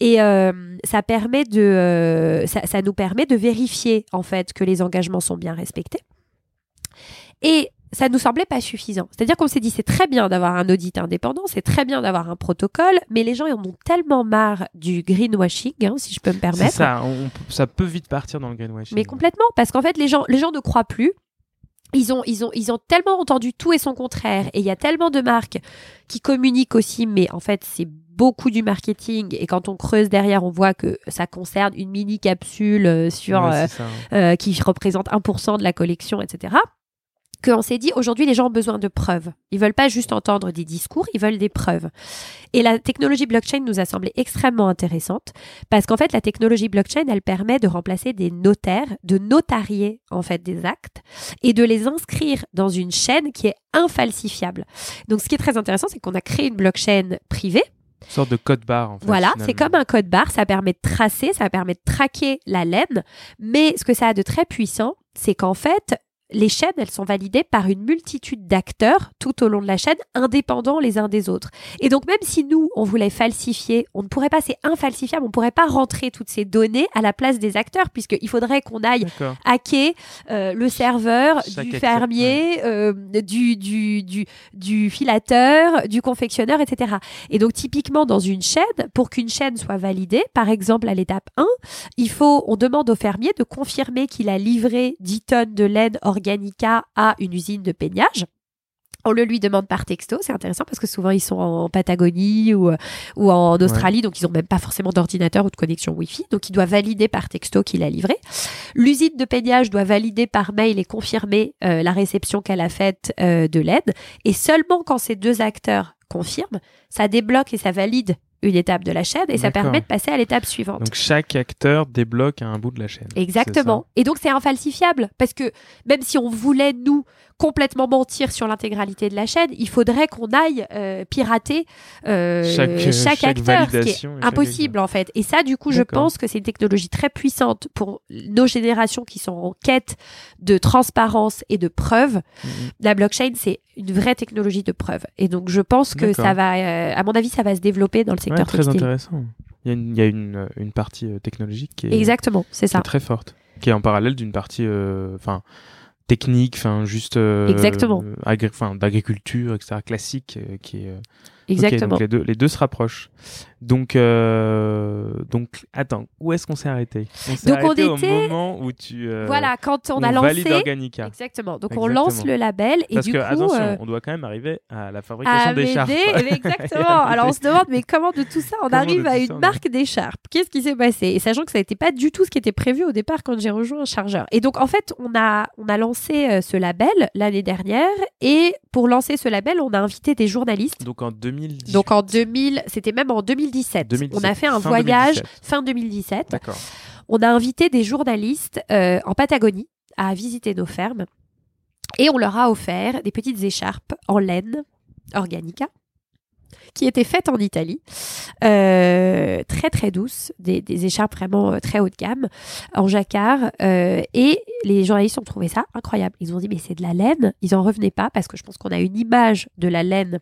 Et euh, ça permet de, euh, ça, ça nous permet de vérifier en fait que les engagements sont bien respectés. Et ça nous semblait pas suffisant. C'est-à-dire qu'on s'est dit c'est très bien d'avoir un audit indépendant, c'est très bien d'avoir un protocole, mais les gens ils en ont tellement marre du greenwashing, hein, si je peux me permettre. ça, on- ça peut vite partir dans le greenwashing. Mais complètement, parce qu'en fait, les gens, les gens ne croient plus. Ils ont, ils, ont, ils ont tellement entendu tout et son contraire. Et il y a tellement de marques qui communiquent aussi, mais en fait, c'est beaucoup du marketing. Et quand on creuse derrière, on voit que ça concerne une mini capsule euh, sur, Ouais, euh, ça. euh, qui représente 1% de la collection, etc. Qu'on s'est dit, aujourd'hui, les gens ont besoin de preuves. Ils veulent pas juste entendre des discours, ils veulent des preuves. Et la technologie blockchain nous a semblé extrêmement intéressante parce qu'en fait, la technologie blockchain, elle permet de remplacer des notaires, de notarier, en fait, des actes et de les inscrire dans une chaîne qui est infalsifiable. Donc, ce qui est très intéressant, c'est qu'on a créé une blockchain privée Une sorte de code barre, en fait. voilà, c'est comme un code barre, ça permet de tracer, ça permet de traquer la laine, mais ce que ça a de très puissant, c'est qu'en fait, les chaînes, elles sont validées par une multitude d'acteurs tout au long de la chaîne, indépendants les uns des autres. Et donc, même si nous, on voulait falsifier, on ne pourrait pas, c'est infalsifiable, on ne pourrait pas rentrer toutes ces données à la place des acteurs, puisqu'il faudrait qu'on aille hacker euh, le serveur Chaque du acteur, fermier, euh, du, du, du, du filateur, du confectionneur, etc. Et donc typiquement dans une chaîne, pour qu'une chaîne soit validée, par exemple à l'étape 1, il faut, on demande au fermier de confirmer qu'il a livré 10 tonnes de laine organica à une usine de peignage. On le lui demande par texto, c'est intéressant parce que souvent ils sont en Patagonie ou, ou en Australie, donc ils n'ont même pas forcément d'ordinateur ou de connexion Wi-Fi, donc il doit valider par texto qu'il a livré. L'usine de peignage doit valider par mail et confirmer euh, la réception qu'elle a faite euh, de l'aide. Et seulement quand ces deux acteurs confirment, ça débloque et ça valide une étape de la chaîne et ça permet de passer à l'étape suivante. Donc chaque acteur débloque un bout de la chaîne. Exactement. Et donc c'est infalsifiable parce que même si on voulait nous complètement mentir sur l'intégralité de la chaîne, il faudrait qu'on aille euh, pirater euh, Chaque- chaque, chaque acteur, ce qui est impossible en fait. Et ça, du coup, je pense que c'est une technologie très puissante pour nos générations qui sont en quête de transparence et de preuves. Mhm. La blockchain, c'est une vraie technologie de preuve. Et donc, je pense que ça va, euh, à mon avis, ça va se développer dans le Ouais, secteur très textile. intéressant. Il y a une, il y a une, euh, une partie euh, technologique qui est, Exactement, c'est qui est ça. très forte, qui est en parallèle d'une partie euh, enfin technique, enfin juste euh, Exactement. euh, d'agriculture, etc. classique, euh, qui est Exactement. donc les deux, les deux se rapprochent. Donc, euh, donc, attends, où est-ce qu'on s'est arrêté? On s'est on arrêté était- au moment où tu euh, voilà, quand on, on a lancé. Organica. Exactement. Donc, on lance le label et Parce du que coup. attention, euh, on doit quand même arriver à la fabrication à d'écharpes. exactement. Alors on se demande, mais comment de tout ça on Comment arrive à une ça, marque d'écharpe Qu'est-ce qui s'est passé? Et sachant que ça n'était pas du tout ce qui était prévu au départ quand j'ai rejoint un chargeur. Et donc en fait, on a, on a lancé euh, ce label l'année dernière et pour lancer ce label, on a invité des journalistes. Donc en 2010. Donc en 2000, c'était même en 2017. 2017, On a fait un fin voyage 2017. fin 2017. D'accord. On a invité des journalistes euh, en Patagonie à visiter nos fermes et on leur a offert des petites écharpes en laine Organica qui étaient faites en Italie, euh, très très douces, des, des écharpes vraiment euh, très haut de gamme, en jacquard. euh, et les journalistes ont trouvé ça incroyable. Ils ont dit mais c'est de la laine. Ils en revenaient pas parce que je pense qu'on a une image de la laine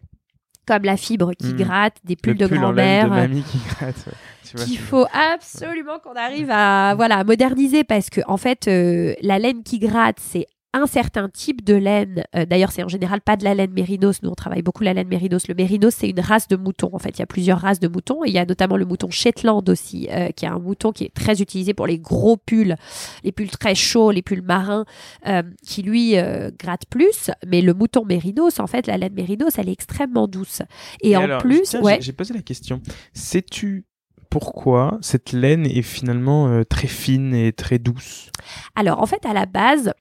comme la fibre qui Mhm. gratte, des pulls Le de pull grand-mère. qui gratte. ouais. Qu'il faut absolument qu'on arrive à voilà à moderniser parce que en fait euh, la laine qui gratte c'est un certain type de laine. Euh, D'ailleurs, c'est en général pas de la laine mérinos. Nous, on travaille beaucoup la laine mérinos. Le mérinos, c'est une race de mouton. En fait, il y a plusieurs races de moutons. Et il y a notamment le mouton Shetland aussi, euh, qui est un mouton qui est très utilisé pour les gros pulls, les pulls très chauds, les pulls marins, euh, qui lui gratte plus. Mais le mouton mérinos, en fait, la laine mérinos, elle est extrêmement douce. Et, Et en alors, plus, ouais. j'ai- posé la question. Sais-tu pourquoi cette laine est finalement très fine et très douce? Alors, en fait, à la base,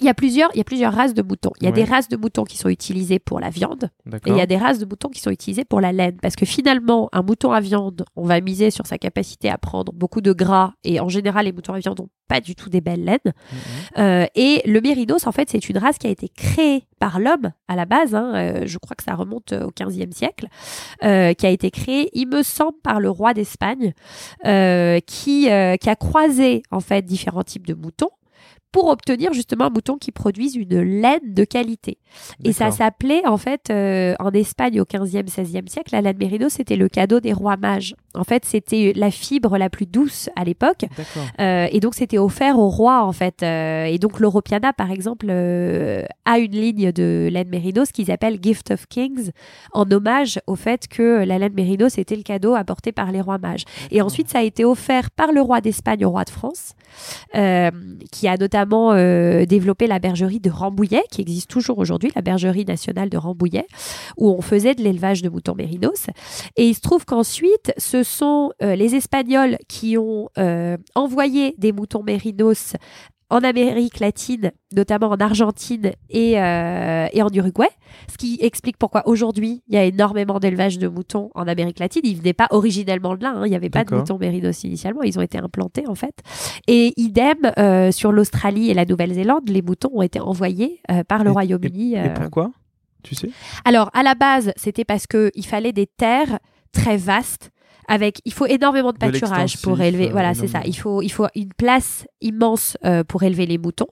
il y a plusieurs, il y a plusieurs races de moutons. Il y a Ouais. des races de moutons qui sont utilisées pour la viande et il y a des races de moutons qui sont utilisées pour la laine. Parce que finalement, un mouton à viande, on va miser sur sa capacité à prendre beaucoup de gras et en général, les moutons à viande n'ont pas du tout des belles laines. Mhm. Euh, et le mérinos, en fait, c'est une race qui a été créée par l'homme à la base. hein, euh, je crois que ça remonte au 15e siècle, euh, qui a été créée, il me semble, par le roi d'Espagne, euh, qui, euh, qui a croisé en fait différents types de moutons pour obtenir justement un mouton qui produise une laine de qualité. Et ça s'appelait en fait euh, en Espagne au 15e, 16e siècle, la laine mérinos, c'était le cadeau des rois mages. En fait, c'était la fibre la plus douce à l'époque. Euh, et donc c'était offert au roi en fait. Euh, et donc l'Europiana par exemple a une ligne de laine mérinos qu'ils appellent Gift of Kings en hommage au fait que la laine mérinos était le cadeau apporté par les rois mages. Et ensuite ça a été offert par le roi d'Espagne au roi de France qui a notamment euh, développé la bergerie de Rambouillet qui existe toujours aujourd'hui, la bergerie nationale de Rambouillet où on faisait de l'élevage de moutons mérinos. Et il se trouve qu'ensuite, ce sont euh, les Espagnols qui ont euh, envoyé des moutons mérinos en Amérique latine, notamment en Argentine et, euh, et en Uruguay, ce qui explique pourquoi aujourd'hui il y a énormément d'élevage de moutons en Amérique latine. Ils venaient pas originellement de là, hein. il n'y avait pas de moutons mérinos initialement, ils ont été implantés en fait. Et idem euh, sur l'Australie et la Nouvelle-Zélande, les moutons ont été envoyés euh, par le Royaume-Uni. Et euh, pourquoi Tu sais? Alors, à la base, c'était parce que il fallait des terres très vastes. Avec, il faut énormément de De pâturage pour élever. euh, voilà, c'est ça. Il faut, il faut une place immense euh, pour élever les moutons.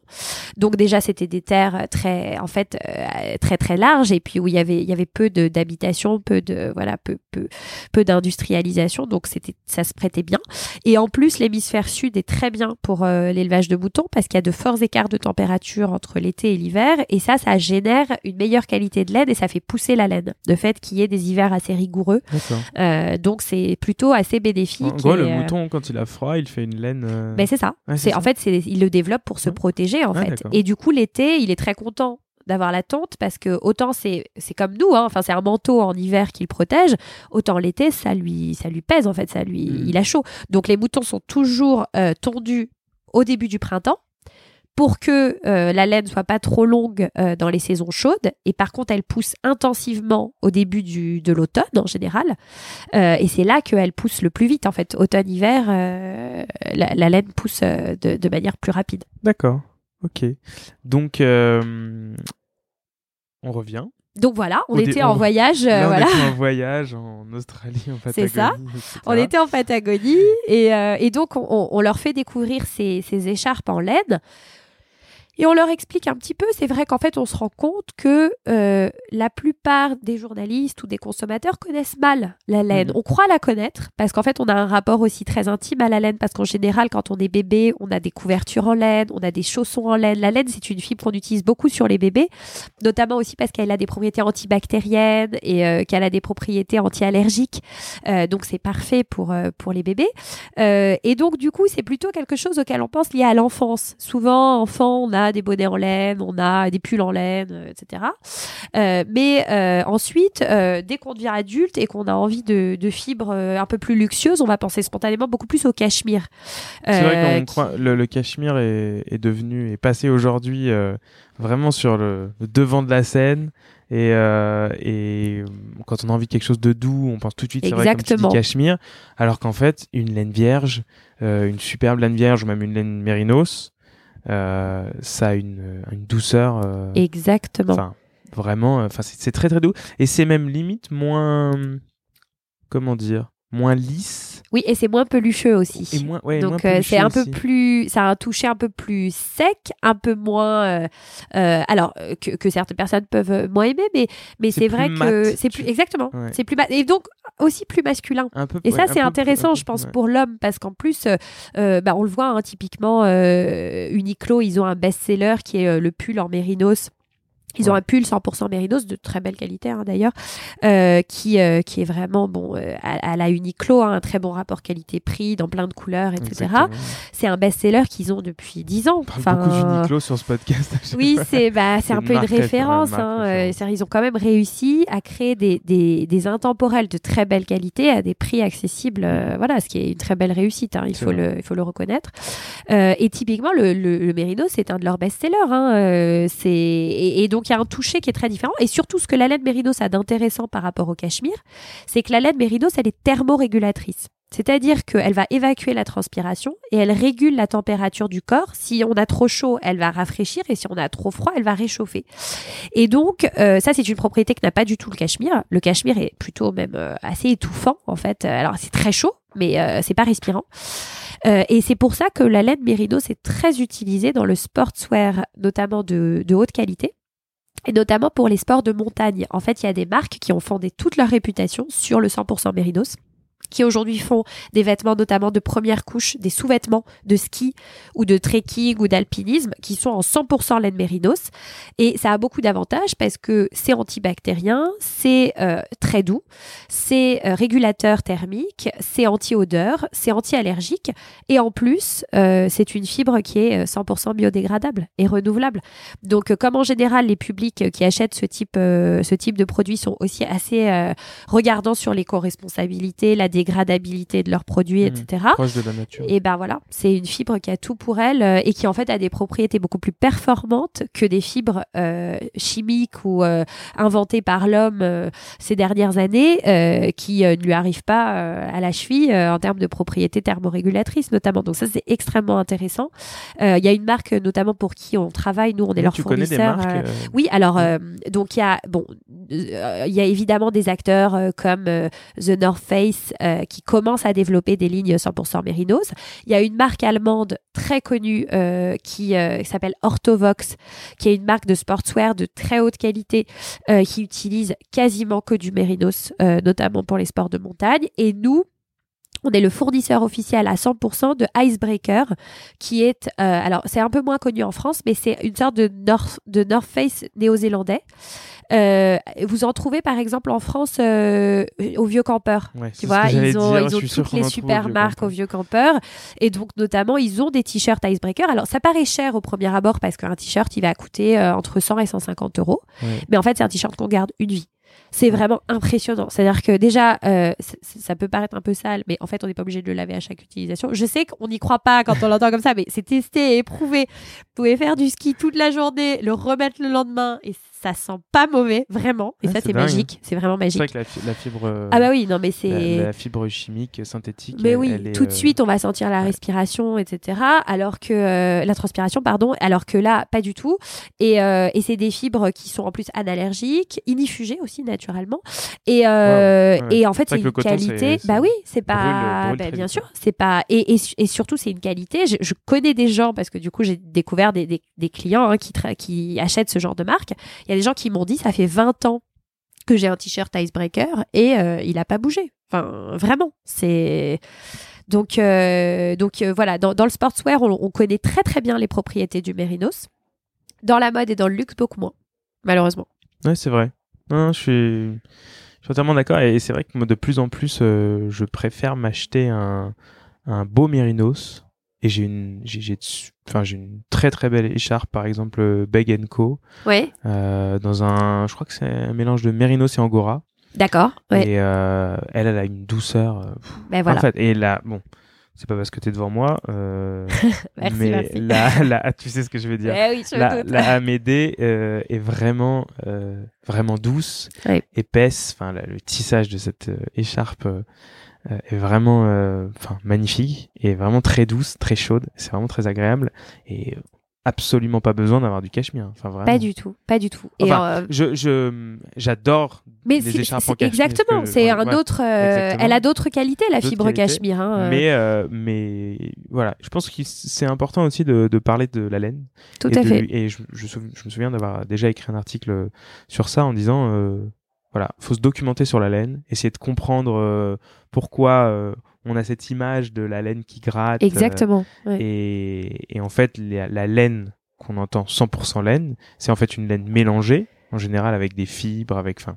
Donc déjà, c'était des terres très, en fait, euh, très très larges et puis où il y avait, il y avait peu de d'habitation, peu de, voilà, peu peu peu d'industrialisation. Donc c'était, ça se prêtait bien. Et en plus, l'hémisphère sud est très bien pour euh, l'élevage de moutons parce qu'il y a de forts écarts de température entre l'été et l'hiver. Et ça, ça génère une meilleure qualité de laine et ça fait pousser la laine. De fait qu'il y ait des hivers assez rigoureux. Euh, donc c'est plutôt assez bénéfique. En gros, et, le euh, mouton, quand il a froid, il fait une laine. euh, ben, c'est ça. ouais, c'est c'est en fait, c'est il le développe pour se protéger en Ah, fait. Et du coup, l'été, il est très content d'avoir la tente parce que autant c'est c'est comme nous hein, enfin c'est un manteau en hiver qui le protège autant l'été ça lui ça lui pèse en fait ça lui Mm. il a chaud donc les moutons sont toujours euh, tondus au début du printemps pour que euh, la laine soit pas trop longue euh, dans les saisons chaudes. Et par contre, elle pousse intensivement au début du, de l'automne en général. Euh, et c'est là qu'elle pousse le plus vite en fait. Automne-hiver, la, la laine pousse de, de manière plus rapide. D'accord. Ok. Donc, on revient. Donc voilà, on était on- en voyage. Là, on voilà. était en voyage en Australie, en Patagonie. C'est ça. etc. On était en Patagonie et, euh, et donc on, on- on leur fait découvrir ces, ces écharpes en laine et on leur explique un petit peu. C'est vrai qu'en fait on se rend compte que euh, la plupart des journalistes ou des consommateurs connaissent mal la laine. Mhm. On croit la connaître parce qu'en fait on a un rapport aussi très intime à la laine parce qu'en général quand on est bébé on a des couvertures en laine, on a des chaussons en laine. La laine c'est une fibre qu'on utilise beaucoup sur les bébés, notamment aussi parce qu'elle a des propriétés antibactériennes et euh, qu'elle a des propriétés anti-allergiques. Euh, donc c'est parfait pour, euh, pour les bébés. Euh, et donc du coup, c'est plutôt quelque chose auquel on pense lié à l'enfance. Souvent, enfant, on a des bonnets en laine, on a des pulls en laine, euh, etc. Euh, mais euh, ensuite, dès qu'on devient adulte et qu'on a envie de, de fibres un peu plus luxueuses, on va penser spontanément beaucoup plus au cachemire. C'est vrai qu'on qui- croit le, le cachemire est, est devenu est passé aujourd'hui vraiment sur le, le devant de la scène et, euh, et quand on a envie de quelque chose de doux, on pense tout de suite c'est vrai comme tu Exactement. dis cachemire, alors qu'en fait une laine vierge, euh, une superbe laine vierge ou même une laine mérinos, euh, ça a une, une douceur. euh, Exactement. Vraiment, euh, enfin, c'est très très doux. Et c'est même limite moins. Comment dire Moins lisse. Oui, et c'est moins pelucheux aussi. Et moins, ouais, Donc euh, c'est un peu aussi. plus, ça a un toucher un peu plus sec, un peu moins, euh, euh, alors que, que certaines personnes peuvent moins aimer, mais mais C'est vrai mat, que c'est plus exactement, Ouais. c'est plus et donc aussi plus masculin. Un peu, Et ouais, ça, c'est plus- intéressant, je pense, pour l'homme, parce qu'en plus, bah, on le voit, hein, typiquement, Uniqlo, ils ont un best-seller qui est le pull en mérinos. Ils ont un pull 100% mérinos de très belle qualité hein, d'ailleurs, euh, qui euh, qui est vraiment bon euh, à, à la Uniqlo, hein, un très bon rapport qualité-prix dans plein de couleurs, etc. C'est un best-seller qu'ils ont depuis 10 ans. On parle beaucoup d'Uniqlo sur ce podcast. oui, c'est bah, c'est un peu une référence. hein, référence. ils ont quand même réussi à créer des, des, des intemporels de très belle qualité à des prix accessibles. euh, voilà, ce qui est une très belle réussite. hein, il, faut vrai. le, il faut le reconnaître. Et typiquement, le, le, le Merino, c'est un de leurs best-sellers. c'est- et, et donc, il y a un toucher qui est très différent. Et surtout, ce que la laine Mérinos a d'intéressant par rapport au cachemire, c'est que la laine Mérinos, elle est thermorégulatrice. C'est-à-dire qu'elle va évacuer la transpiration et elle régule la température du corps. Si on a trop chaud, elle va rafraîchir et si on a trop froid, elle va réchauffer. Et donc, euh, ça, c'est une propriété que n'a pas du tout le cachemire. Le cachemire est plutôt même euh, assez étouffant, en fait. Alors, c'est très chaud, mais euh, c'est pas respirant. Euh, et c'est pour ça que la laine Mérinos est très utilisée dans le sportswear, notamment de, de haute qualité. Et notamment pour les sports de montagne. En fait, il y a des marques qui ont fondé toute leur réputation sur le 100% Mérinos qui aujourd'hui font des vêtements notamment de première couche, des sous-vêtements de ski ou de trekking ou d'alpinisme qui sont en 100% laine mérinos. Et ça a beaucoup d'avantages parce que c'est antibactérien, c'est euh, très doux, c'est euh, régulateur thermique, c'est anti-odeur, c'est anti-allergique et en plus, euh, c'est une fibre qui est euh, 100% biodégradable et renouvelable. Donc, comme en général, les publics qui achètent ce type, ce type de produits sont aussi assez regardants sur l'éco-responsabilité, la dégradabilité de leurs produits, Mhm. etc. Proche de la nature. Et ben voilà, c'est une fibre qui a tout pour elle euh, et qui en fait a des propriétés beaucoup plus performantes que des fibres euh, chimiques ou euh, inventées par l'homme ces dernières années qui ne lui arrivent pas à la cheville en termes de propriétés thermorégulatrices notamment. Donc ça c'est extrêmement intéressant. Il y a une marque notamment pour qui on travaille, nous on est leur tu connais des fournisseur. marques oui, alors euh, donc il y a bon, il y a évidemment des acteurs comme The North Face euh, qui commencent à développer des lignes 100% Mérinos. Il y a une marque allemande très connue euh, qui euh, s'appelle Orthovox, qui est une marque de sportswear de très haute qualité qui utilise quasiment que du Mérinos, notamment pour les sports de montagne. Et nous, on est le fournisseur officiel à 100% de Icebreaker, qui est, euh, alors c'est un peu moins connu en France, mais c'est une sorte de North, de North Face néo-zélandais. Euh, vous en trouvez par exemple en France euh, au Vieux Campeur. ouais, Tu vois, ils ont, dire, ils ont toutes les super Vieux marques au. Vieux Campeur. Et donc, notamment, ils ont des t-shirts Icebreaker. Alors, ça paraît cher au premier abord parce qu'un t-shirt, il va coûter euh, entre 100 et 150 euros. Ouais. Mais en fait, c'est un t-shirt qu'on garde une vie. C'est vraiment impressionnant. C'est-à-dire que déjà, euh, ça peut paraître un peu sale, mais en fait, on n'est pas obligé de le laver à chaque utilisation. Je sais qu'on n'y croit pas quand on l'entend comme ça, mais c'est testé et éprouvé. Vous pouvez faire du ski toute la journée, le remettre le lendemain, et ça sent pas mauvais, vraiment. Et Ouais, ça, c'est magique. C'est vraiment C'est vrai magique. que la, fi- la fibre. euh, Ah bah oui, non, mais c'est... la fibre chimique synthétique. Mais elle- oui, elle est, tout de euh, suite, on va sentir la respiration, etc. Alors que euh, la transpiration, pardon, alors que là, pas du tout. Et, euh, et c'est des fibres qui sont en plus analergiques, inifugées aussi naturellement. Et, Wow, ouais. et en fait, C'est une coton, qualité. Bah oui, c'est pas. brûle bah, bien sûr, c'est pas. Et, et, et surtout, c'est une qualité. Je, je connais des gens parce que du coup, j'ai découvert des, des, des clients hein, qui, qui achètent ce genre de marque. Il y a des gens qui m'ont dit, ça fait 20 ans que j'ai un t-shirt icebreaker et euh, il a pas bougé. Enfin, vraiment, c'est donc euh, donc euh, voilà. Dans, le sportswear, on, on connaît très très bien les propriétés du mérinos. Dans la mode et dans le luxe, beaucoup moins, malheureusement. Ouais, c'est vrai. Je suis, totalement d'accord. Et c'est vrai que moi, de plus en plus, je préfère m'acheter un, un beau mérinos. Et j'ai une, j'ai, enfin, j'ai une très très belle écharpe, par exemple, euh, Beg Co. Ouais, euh, dans un, je crois que c'est un mélange de mérinos et angora. d'accord. Ouais. Et euh, elle, elle a une douceur. euh, pff, Ben voilà. En fait, et là, bon, c'est pas parce que t'es devant moi, euh, Merci, mais merci. la, la, tu sais ce que je veux dire. Eh oui, je La, la Amédée euh, est vraiment, vraiment douce, Ouais. épaisse. Enfin, le tissage de cette écharpe est vraiment, euh, enfin, magnifique et vraiment très douce, très chaude. C'est vraiment très agréable et euh, absolument pas besoin d'avoir du cachemire. Enfin, vraiment. Pas du tout, pas du tout. Et, euh, Je, je, j'adore. mais les écharpes en cachemire, exactement, c'est ouais, un ouais, autre. euh, elle a d'autres qualités, la fibre qualités, cachemire. hein, euh, Mais, euh, mais voilà, je pense que c'est important aussi de, de parler de la laine. tout et à de fait. et je, je, me souviens d'avoir déjà écrit un article sur ça en disant euh, voilà, faut se documenter sur la laine, essayer de comprendre euh, pourquoi euh, on a cette image de la laine qui gratte. euh, Exactement. ouais. et, et en fait, la, la laine qu'on entend 100% laine, c'est en fait une laine mélangée, en général avec des fibres, avec enfin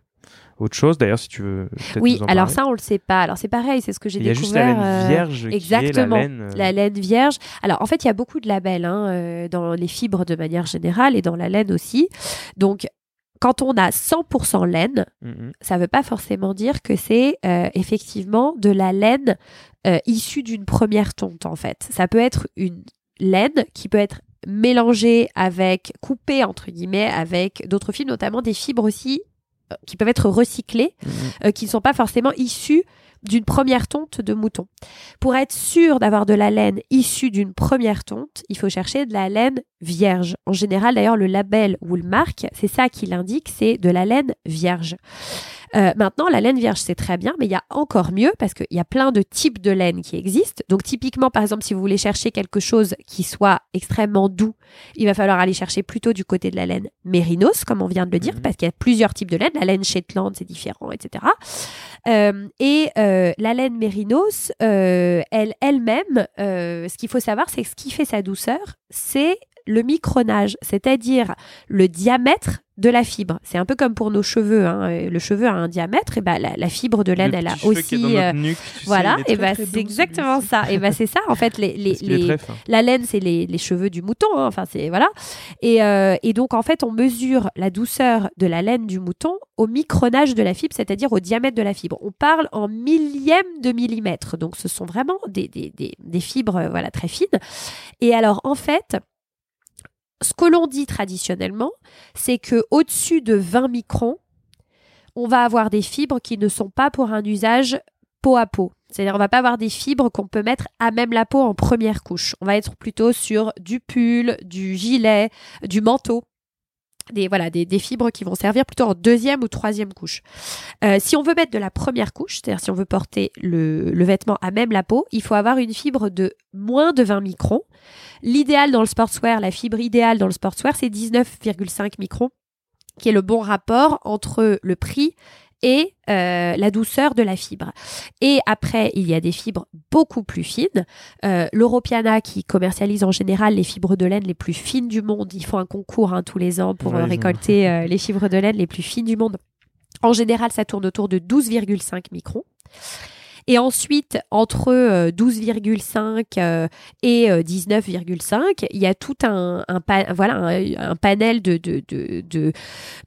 autre chose. D'ailleurs, si tu veux. Oui, nous en alors ça, on le sait pas. Alors c'est pareil, c'est ce que j'ai il y a découvert. juste la laine euh, vierge qui exactement. est la laine. euh, La laine vierge. Alors, en fait, il y a beaucoup de labels hein, dans les fibres de manière générale et dans la laine aussi. Donc, quand on a 100% laine, mm. ça ne veut pas forcément dire que c'est euh, effectivement de la laine euh, issue d'une première tonte, en fait. Ça peut être une laine qui peut être mélangée avec, coupée, entre guillemets, avec d'autres fibres, notamment des fibres aussi euh, qui peuvent être recyclées euh, qui ne sont pas forcément issus d'une première tonte de mouton. Pour être sûr d'avoir de la laine issue d'une première tonte, il faut chercher de la laine vierge. En général, d'ailleurs, le label ou le marque, c'est ça qui l'indique, c'est de la laine vierge. Euh, maintenant, la laine vierge, c'est très bien, mais il y a encore mieux parce qu'il y a plein de types de laine qui existent. Donc, typiquement, par exemple, si vous voulez chercher quelque chose qui soit extrêmement doux, il va falloir aller chercher plutôt du côté de la laine mérinos, comme on vient de le dire, Mhm. parce qu'il y a plusieurs types de laine. La laine Shetland, c'est différent, etc. Euh, et euh, la laine mérinos, euh, elle, elle-même, euh, ce qu'il faut savoir, c'est que ce qui fait sa douceur, c'est le micronage, c'est-à-dire le diamètre de la fibre. C'est un peu comme pour nos cheveux. hein. Euh, Le cheveu a un diamètre, et ben la, la fibre de laine, Le elle a aussi. euh, nuque, sais, voilà, et très c'est exactement ça. Et ben c'est ça, en fait, les, les, les- très la laine, c'est les, les cheveux du mouton. hein. Enfin, c'est voilà. Et, euh, et donc, en fait, on mesure la douceur de la laine du mouton au micronage de la fibre, c'est-à-dire au diamètre de la fibre. On parle en millième de millimètre. Donc, ce sont vraiment des, des, des, des fibres euh, voilà, très fines. Et alors, en fait, ce que l'on dit traditionnellement, c'est que au-dessus de 20 microns, on va avoir des fibres qui ne sont pas pour un usage peau à peau. C'est-à-dire, on va pas avoir des fibres qu'on peut mettre à même la peau en première couche. On va être plutôt sur du pull, du gilet, du manteau. Des, voilà, des, fibres qui vont servir plutôt en deuxième ou troisième couche. Euh, si on veut mettre de la première couche, c'est-à-dire si on veut porter le vêtement à même la peau, il faut avoir une fibre de moins de 20 microns. L'idéal dans le sportswear, la fibre idéale dans le sportswear, c'est 19,5 microns, qui est le bon rapport entre le prix et euh, la douceur de la fibre. Et après, il y a des fibres beaucoup plus fines. Euh, L'Europiana, qui commercialise en général les fibres de laine les plus fines du monde, ils font un concours hein, tous les ans pour Ouais, euh, récolter euh, les fibres de laine les plus fines du monde. En général, ça tourne autour de 12,5 microns. Et ensuite, entre euh, 12,5 euh, et euh, 19,5, il y a tout un, voilà, un, un panel de, de, de, de,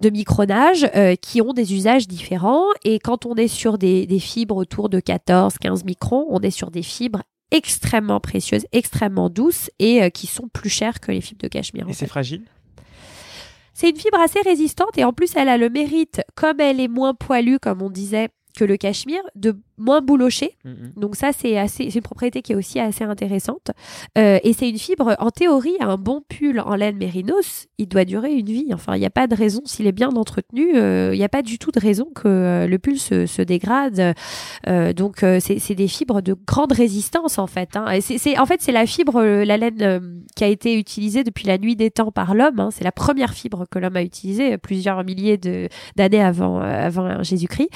de micronage euh, qui ont des usages différents. Et quand on est sur des, des fibres autour de 14, 15 microns, on est sur des fibres extrêmement précieuses, extrêmement douces et euh, qui sont plus chères que les fibres de cachemire. Et c'est fragile? C'est une fibre assez résistante et en plus elle a le mérite, comme elle est moins poilue, comme on disait, que le cachemire, de moins boulocher. Mhm. Donc ça, c'est assez, c'est une propriété qui est aussi assez intéressante. Euh, et c'est une fibre, en théorie, un bon pull en laine mérinos, il doit durer une vie. Enfin, il n'y a pas de raison, s'il est bien entretenu, euh, il n'y a pas du tout de raison que euh, le pull se, se dégrade. Euh, donc euh, c'est des fibres de grande résistance en fait. hein. C'est- en fait, c'est la fibre, euh, la laine euh, qui a été utilisée depuis la nuit des temps par l'homme. hein. C'est la première fibre que l'homme a utilisée euh, plusieurs milliers d'années avant, euh, avant Jésus-Christ.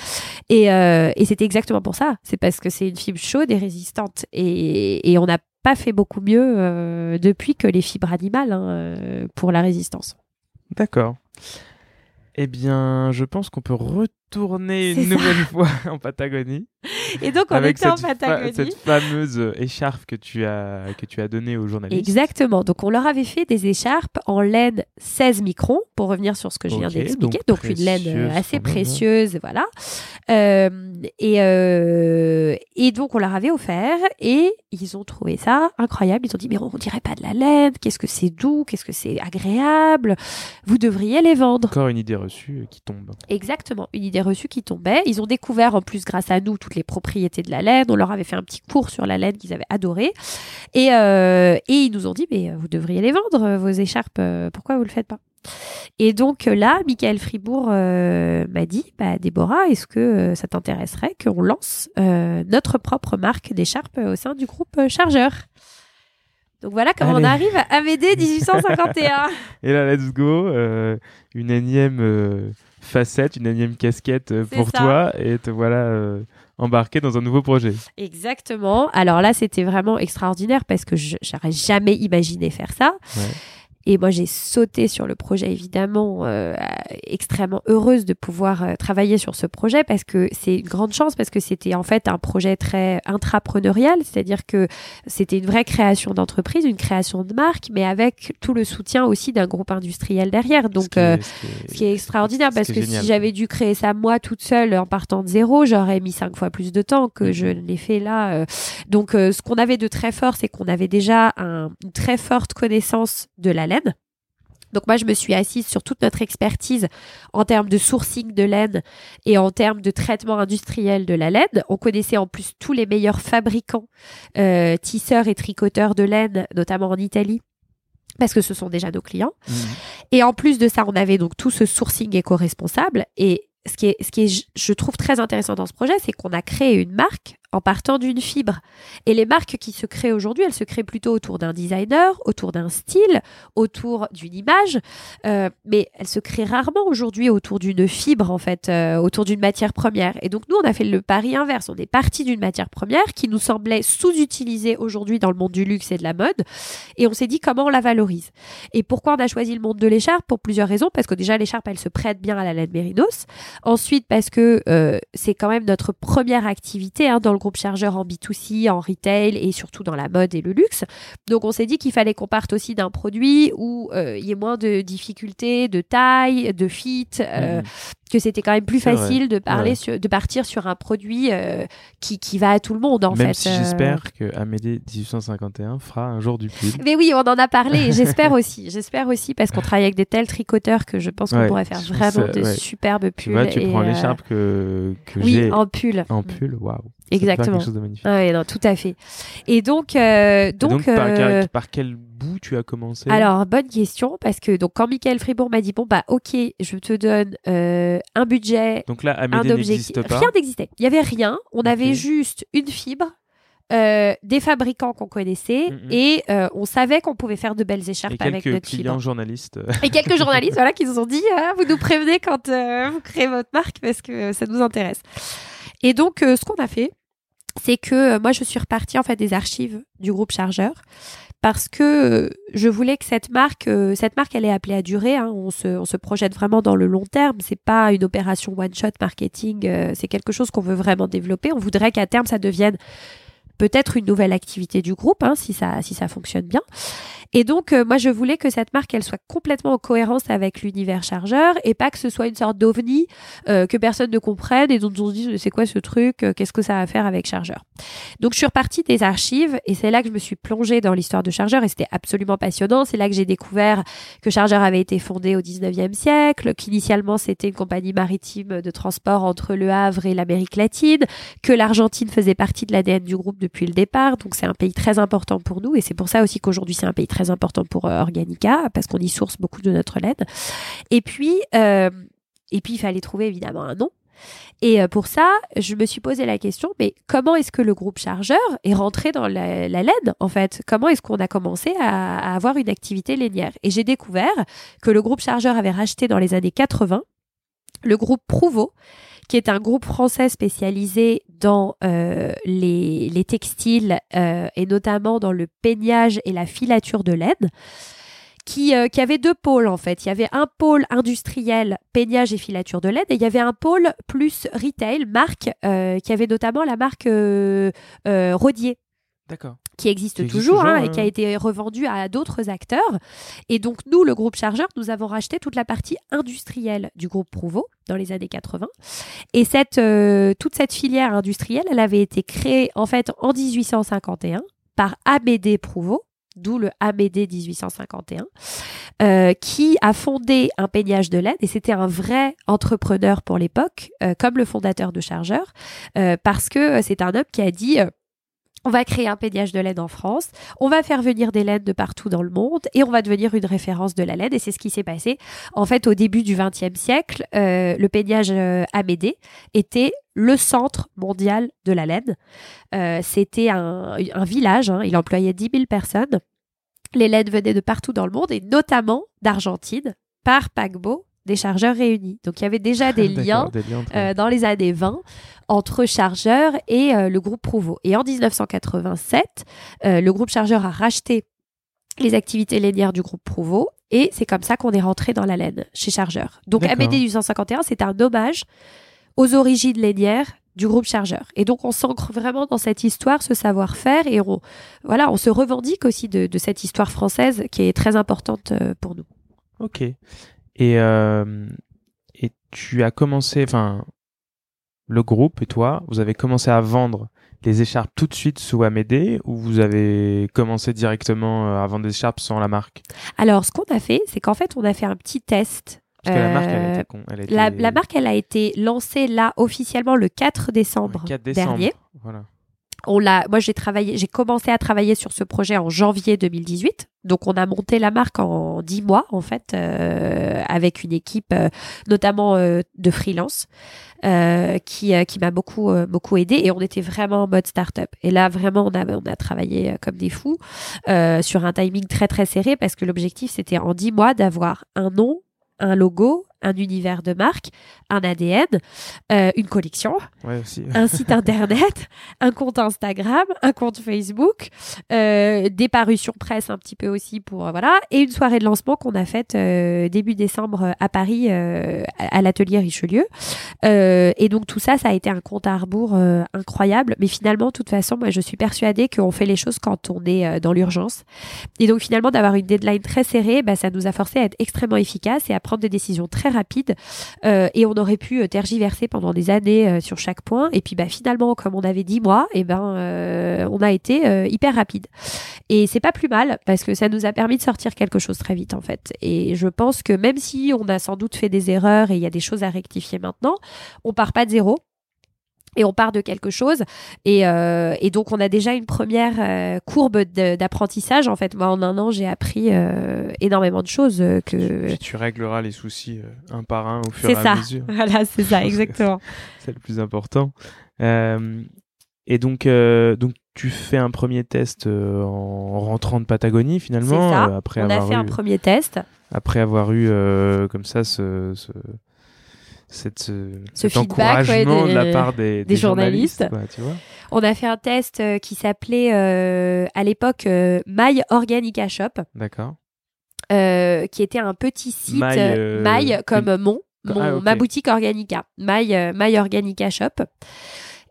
Et, euh, et c'est exactement pour ça. C'est parce que c'est une fibre chaude et résistante. Et, et on n'a pas fait beaucoup mieux euh, depuis que les fibres animales hein, euh, pour la résistance. D'accord. Eh bien, je pense qu'on peut retourner C'est une nouvelle fois en Patagonie Et donc on avec était en fa- Patagonie. cette fameuse écharpe que tu as que tu as donnée aux journalistes. Exactement. Donc, on leur avait fait des écharpes en laine 16 microns, pour revenir sur ce que je viens Ok, d'expliquer. donc Donc, une laine euh, assez ouais. précieuse, voilà. Euh, et, euh, et donc, on leur avait offert et ils ont trouvé ça incroyable. Ils ont dit, mais on dirait pas de la laine. Qu'est-ce que c'est doux? Qu'est-ce que c'est agréable? Vous devriez les vendre. Encore une idée reçue qui tombe. Exactement, une idée reçue qui tombait. Ils ont découvert en plus grâce à nous toutes les propriétés de la laine. On leur avait fait un petit cours sur la laine qu'ils avaient adoré. Et, euh, et ils nous ont dit, mais vous devriez les vendre, euh, vos écharpes, euh, pourquoi vous le faites pas? Et donc là, Michael Fribourg euh, m'a dit, bah, Déborah, est-ce que euh, ça t'intéresserait qu'on lance euh, notre propre marque d'écharpes euh, au sein du groupe Chargeur? Donc voilà comment on arrive à Amédée 1851. Et là, let's go. une énième facette, une énième casquette euh, pour ça. toi et te voilà euh, embarqué dans un nouveau projet. Exactement. Alors là, c'était vraiment extraordinaire parce que je j'aurais jamais imaginé faire ça. Ouais. Et moi, j'ai sauté sur le projet, évidemment, euh, extrêmement heureuse de pouvoir euh, travailler sur ce projet parce que c'est une grande chance parce que c'était en fait un projet très intrapreneurial, c'est-à-dire que c'était une vraie création d'entreprise, une création de marque, mais avec tout le soutien aussi d'un groupe industriel derrière. Ce Donc, qui euh, ce qui est- ce qui est extraordinaire ce parce que génial. si j'avais dû créer ça moi toute seule en partant de zéro, j'aurais mis cinq fois plus de temps que Mhm. je ne l'ai fait là. euh. Donc ce qu'on avait de très fort, c'est qu'on avait déjà un- une très forte connaissance de la laine. Donc moi, je me suis assise sur toute notre expertise en termes de sourcing de laine et en termes de traitement industriel de la laine. On connaissait en plus tous les meilleurs fabricants, euh, tisseurs et tricoteurs de laine, notamment en Italie, parce que ce sont déjà nos clients. Mhm. Et en plus de ça, on avait donc tout ce sourcing éco-responsable. Et ce qui est, ce qui est, je trouve très intéressant dans ce projet, c'est qu'on a créé une marque en partant d'une fibre. Et les marques qui se créent aujourd'hui, elles se créent plutôt autour d'un designer, autour d'un style, autour d'une image, euh, mais elles se créent rarement aujourd'hui autour d'une fibre, en fait, euh, autour d'une matière première. Et donc, nous, on a fait le pari inverse. On est parti d'une matière première qui nous semblait sous-utilisée aujourd'hui dans le monde du luxe et de la mode. Et on s'est dit comment on la valorise. Et pourquoi on a choisi le monde de l'écharpe? Pour plusieurs raisons. Parce que déjà, l'écharpe, elle se prête bien à la laine mérinos. Ensuite, parce que euh, c'est quand même notre première activité hein, dans le groupe chargeur en B2C, en retail et surtout dans la mode et le luxe. Donc, on s'est dit qu'il fallait qu'on parte aussi d'un produit où euh, il y ait moins de difficultés, de taille, de fit, euh, Mhm. Que c'était quand même plus vrai. facile de parler Ouais. sur, de partir sur un produit euh, qui, qui va à tout le monde en Même fait. si Euh, j'espère que Amédée 1851 fera un jour du pull. mais oui, on en a parlé. J'espère aussi. J'espère aussi parce qu'on travaille avec des tels tricoteurs que je pense qu'on Ouais, pourrait faire vraiment de ouais. superbes pulls. Tu vois, tu et, prends euh, l'écharpe que, que Oui, j'ai en pull. en pull, waouh. Exactement. quelque chose de magnifique. Ah oui, non, tout à fait. Et donc, euh, Et donc, par quel bout tu as commencé? Alors bonne question parce que donc quand Michael Fribourg m'a dit bon bah ok, je te donne euh, un budget, Donc là, un Amédée n'existe pas. rien n'existait. Il y avait rien. On avait juste une fibre. euh, des fabricants qu'on connaissait Mhm. et euh, on savait qu'on pouvait faire de belles écharpes Et avec notre fibre. clients journalistes. euh, Et quelques journalistes voilà, qui nous ont dit Ah, vous nous prévenez quand euh, vous créez votre marque parce que ça nous intéresse. Et donc, ce qu'on a fait, c'est que moi, je suis repartie en fait des archives du groupe Chargeur parce que je voulais que cette marque, cette marque, elle est appelée à durer. Hein. On, se, on se projette vraiment dans le long terme. C'est pas une opération one shot marketing. c'est quelque chose qu'on veut vraiment développer. On voudrait qu'à terme ça devienne peut-être une nouvelle activité du groupe, hein, si ça si ça fonctionne bien. Et donc, euh, moi, je voulais que cette marque, elle soit complètement en cohérence avec l'univers chargeur et pas que ce soit une sorte d'ovni euh, que personne ne comprenne et dont on se dise c'est quoi ce truc, euh, qu'est-ce que ça a à faire avec chargeur. Donc, je suis repartie des archives et c'est là que je me suis plongée dans l'histoire de chargeur et c'était absolument passionnant. C'est là que j'ai découvert que chargeur avait été fondé au 19e siècle, qu'initialement c'était une compagnie maritime de transport entre le Havre et l'Amérique latine, que l'Argentine faisait partie de l'ADN du groupe depuis le départ. Donc, c'est un pays très important pour nous et c'est pour ça aussi qu'aujourd'hui c'est un pays très important pour euh, Organica parce qu'on y source beaucoup de notre laine. Et puis, euh, et puis il fallait trouver évidemment un nom. Et euh, pour ça, je me suis posé la question, mais comment est-ce que le groupe chargeur est rentré dans la, laine, en fait? Comment est-ce qu'on a commencé à, avoir une activité lainière? Et j'ai découvert que le groupe chargeur avait racheté dans les années 80 le groupe Prouveau, qui est un groupe français spécialisé dans euh, les, les, textiles euh, et notamment dans le peignage et la filature de laine. Qui, euh, qui, avait deux pôles en fait. Il y avait un pôle industriel, peignage et filature de laine, et il y avait un pôle plus retail, marque, qui avait notamment la marque Rodier, D'accord. Qui existe toujours, hein, et qui a été revendu à d'autres acteurs. Et donc, nous, le groupe Chargeur, nous avons racheté toute la partie industrielle du groupe Prouveau dans les années 80. Et cette, euh, toute cette filière industrielle, elle avait été créée en fait en 1851 par Amédée Prouveau, d'où le Amédée 1851, euh, qui a fondé un peignage de laine et c'était un vrai entrepreneur pour l'époque, euh, comme le fondateur de Chargeur, parce que c'est un homme qui a dit on va créer un pédiage de laine en France, on va faire venir des laines de partout dans le monde et on va devenir une référence de la laine. Et c'est ce qui s'est passé. En fait, au début du XXe siècle, euh, le pédiage euh, était le centre mondial de la laine. Euh, c'était un, village, hein. il employait 10 000 personnes. Les laines venaient de partout dans le monde et notamment d'Argentine par paquebot des chargeurs réunis. Donc il y avait déjà des liens, euh, dans les années 20 entre chargeurs et euh, le groupe Prouveau. Et en 1987, euh, le groupe chargeur a racheté les activités lainières du groupe Prouveau et c'est comme ça qu'on est rentré dans la laine chez Chargeur. Donc AMD 1851, c'est un hommage aux origines lainières du groupe chargeur. Et donc on s'ancre vraiment dans cette histoire, ce savoir-faire, et on, voilà, on se revendique aussi de, de, cette histoire française qui est très importante pour nous. Ok. Et, euh, et tu as commencé, enfin, le groupe et toi, vous avez commencé à vendre les écharpes tout de suite sous Amédée ou vous avez commencé directement euh, à vendre des écharpes sans la marque? Alors, ce qu'on a fait, c'est qu'en fait, on a fait un petit test. Parce que la marque, elle a été, elle a été... La, la, marque, elle a été lancée là officiellement le 4 décembre, le 4 décembre dernier. Voilà on l'a, moi j'ai travaillé, j'ai commencé à travailler sur ce projet en janvier 2018. Donc on a monté la marque en dix mois en fait euh, avec une équipe euh, notamment euh, de freelance qui qui m'a beaucoup beaucoup aidé et on était vraiment en mode start-up. Et là vraiment on a on a travaillé comme des fous sur un timing très très serré parce que l'objectif c'était en dix mois d'avoir un nom, un logo, un univers de marque, un ADN, euh, une collection, un site internet, un compte Instagram, un compte Facebook, euh, des parutions presse un petit peu aussi pour euh, voilà, et une soirée de lancement qu'on a faite début décembre à Paris à l'atelier Richelieu. et donc tout ça, ça a été un compte à rebours incroyable. Mais finalement, de toute façon, moi je suis persuadée qu'on fait les choses quand on est dans l'urgence. Et donc finalement, d'avoir une deadline très serrée, bah, ça nous a forcé à être extrêmement efficace et à prendre des décisions très rapide euh, et on aurait pu euh, tergiverser pendant des années euh, sur chaque point. Et puis bah finalement comme on avait dit mois et eh ben on a été hyper rapide. Et c'est pas plus mal parce que ça nous a permis de sortir quelque chose très vite en fait. Et je pense que même si on a sans doute fait des erreurs et il y a des choses à rectifier maintenant on part pas de zéro et on part de quelque chose. Et, euh, et donc, on a déjà une première euh, courbe d'apprentissage. En fait, moi, en un an, j'ai appris euh, énormément de choses. que Puis tu régleras les soucis un par un au fur et à mesure. Voilà, c'est ça, exactement. c'est le plus important. et donc, donc, tu fais un premier test en rentrant de Patagonie, finalement. Ça. après on a fait un premier test. Après avoir eu comme ça ce cette, ce, cet feedback, ouais, encouragement des- de la part des, des journalistes. quoi, tu vois. On a fait un test euh, qui s'appelait euh, à l'époque euh, My Organica Shop, D'accord. euh, qui était un petit site My, My comme mon, mon- Ah, ma boutique Organica, My, My Organica Shop.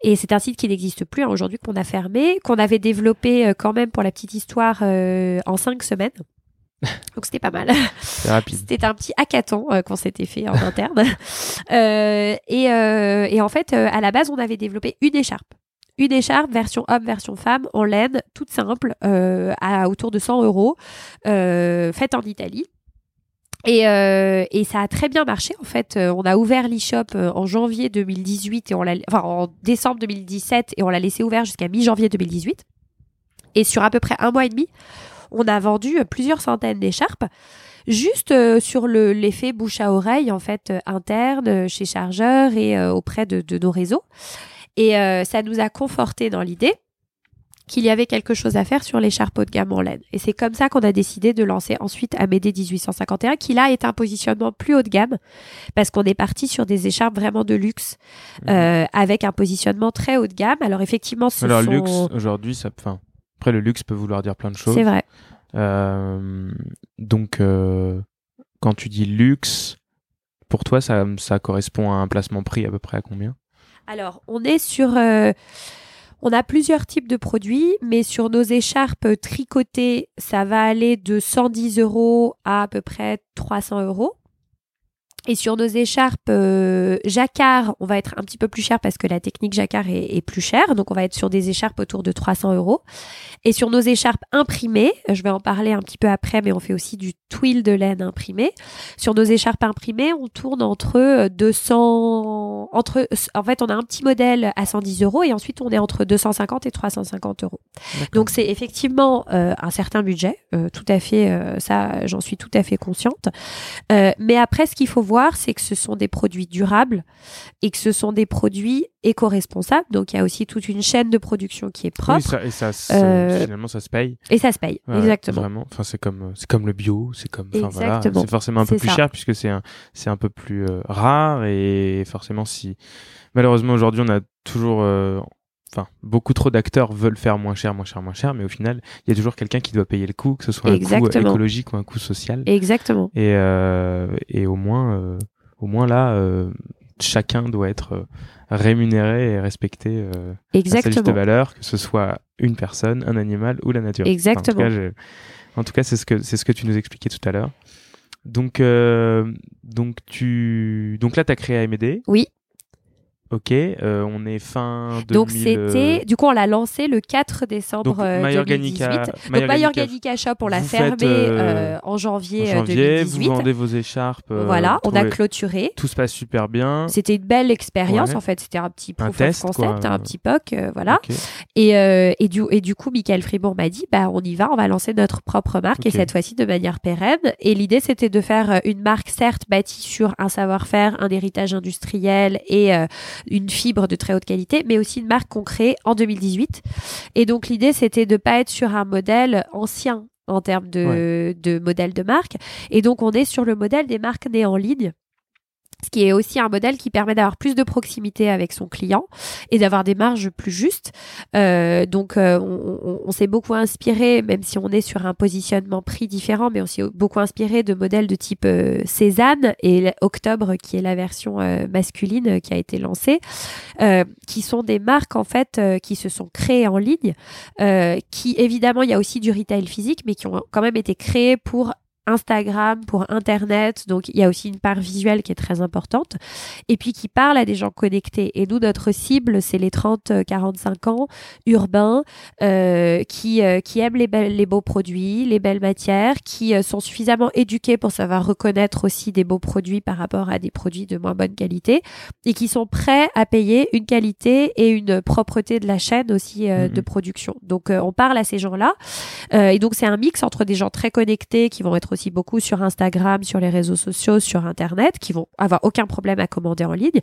Et c'est un site qui n'existe plus hein, aujourd'hui, qu'on a fermé, qu'on avait développé quand même pour la petite histoire en cinq semaines. Donc c'était pas mal. C'était un petit hackathon euh, qu'on s'était fait en interne. Euh, et, euh, et en fait, euh, à la base, on avait développé une écharpe. Une écharpe, version homme, version femme, en laine, toute simple, euh, à autour de 100 euros, euh, faite en Italie. Et, euh, et ça a très bien marché en fait. On a ouvert l'e-shop en janvier 2018 et on l'a, enfin en décembre 2017 et on l'a laissé ouvert jusqu'à mi-janvier 2018. Et sur à peu près un mois et demi, on a vendu euh, plusieurs centaines d'écharpes juste euh, sur le l'effet bouche à oreille en fait euh, interne chez Chargeur et auprès de, de nos réseaux. Et ça nous a conforté dans l'idée qu'il y avait quelque chose à faire sur l'écharpe haut de gamme en laine. Et c'est comme ça qu'on a décidé de lancer ensuite Amédée 1851, qui là est un positionnement plus haut de gamme, parce qu'on est parti sur des écharpes vraiment de luxe, Mhm. euh, avec un positionnement très haut de gamme. Alors effectivement, ce Alors, sont... luxe, aujourd'hui, ça. Enfin, après, le luxe peut vouloir dire plein de choses. C'est vrai. Euh, donc, euh, quand tu dis luxe, pour toi, ça, ça correspond à un placement prix à peu près à combien? Alors, on est sur. euh, on a plusieurs types de produits, mais sur nos écharpes tricotées, ça va aller de 110 euros à à peu près 300 euros. Et sur nos écharpes euh, jacquard, on va être un petit peu plus cher parce que la technique jacquard est, est plus chère. Donc, on va être sur des écharpes autour de 300 euros. Et sur nos écharpes imprimées, je vais en parler un petit peu après, mais on fait aussi du twill de laine imprimé. Sur nos écharpes imprimées, on tourne entre euh, 200, entre, en fait, on a un petit modèle à 110 euros et ensuite on est entre 250 et 350 euros. Donc c'est effectivement euh, un certain budget, euh, tout à fait, euh, ça, j'en suis tout à fait consciente. Euh, mais après, ce qu'il faut voir, c'est que ce sont des produits durables et que ce sont des produits éco-responsables. Donc il y a aussi toute une chaîne de production qui est propre Oui, ça, et ça, se- Euh, finalement, ça se paye. et ça se paye. Ouais, Exactement. Vraiment. Enfin, c'est comme, c'est comme le bio, c'est comme, enfin, voilà. C'est forcément un peu plus ça. cher puisque c'est un, c'est un peu plus euh, rare et forcément si, malheureusement aujourd'hui on a toujours, euh, enfin, beaucoup trop d'acteurs veulent faire moins cher, moins cher, moins cher, mais au final, il y a toujours quelqu'un qui doit payer le coût, que ce soit un coût Exactement. écologique ou un coût social. Exactement. Et, euh, et au moins, euh, au moins là, euh, chacun doit être euh, rémunéré et respecté euh, à sa juste Exactement. valeur, que ce soit une personne, un animal ou la nature. Exactement. en tout cas, je- en tout cas, c'est ce que c'est ce que tu nous expliquais tout à l'heure. Donc, euh, donc tu, donc là, t'as créé AMD. Oui. Ok. euh, on est fin 2000. Donc c'était, du coup, on l'a lancé le 4 décembre donc euh, My 2018. Organica. Donc My Organica Shop, on l'a fermé euh, euh, en janvier, en euh, janvier, 2018. vous vendez vos écharpes. euh, voilà, on a clôturé. Tout se passe super bien. C'était une belle expérience Ouais. en fait. C'était un petit Un proof test, of concept, quoi. un petit POC, euh, voilà. Et, euh, et, du, et du coup, Michael Fribourg m'a dit, bah, on y va, on va lancer notre propre marque et cette fois-ci de manière pérenne. Et l'idée, c'était de faire euh, une marque, certes, bâtie sur un savoir-faire, un héritage industriel et euh, une fibre de très haute qualité, mais aussi une marque qu'on crée en 2018. Et donc, l'idée, c'était de pas être sur un modèle ancien en termes de, de modèle de marque. Et donc, on est sur le modèle des marques nées en ligne. Ce qui est aussi un modèle qui permet d'avoir plus de proximité avec son client et d'avoir des marges plus justes. Euh, donc, euh, on, on- s'est beaucoup inspiré, même si on est sur un positionnement prix différent, mais on s'est beaucoup inspiré de modèles de type euh, Cézanne et Octobre, qui est la version euh, masculine euh, qui a été lancée, euh, qui sont des marques en fait qui se sont créées en ligne, qui évidemment il y a aussi du retail physique, mais qui ont quand même été créées pour Instagram, pour Internet. Donc, il y a aussi une part visuelle qui est très importante. Et puis, qui parle à des gens connectés. Et nous, notre cible, c'est les 30-45 ans, urbains, euh, qui, euh, qui aiment les, belles- les beaux produits, les belles matières, qui euh, sont suffisamment éduqués pour savoir reconnaître aussi des beaux produits par rapport à des produits de moins bonne qualité et qui sont prêts à payer une qualité et une propreté de la chaîne aussi euh, Mhm. de production. Donc, euh, on parle à ces gens-là. Euh, et donc, c'est un mix entre des gens très connectés qui vont être aussi beaucoup sur Instagram, sur les réseaux sociaux, sur Internet, qui vont avoir aucun problème à commander en ligne,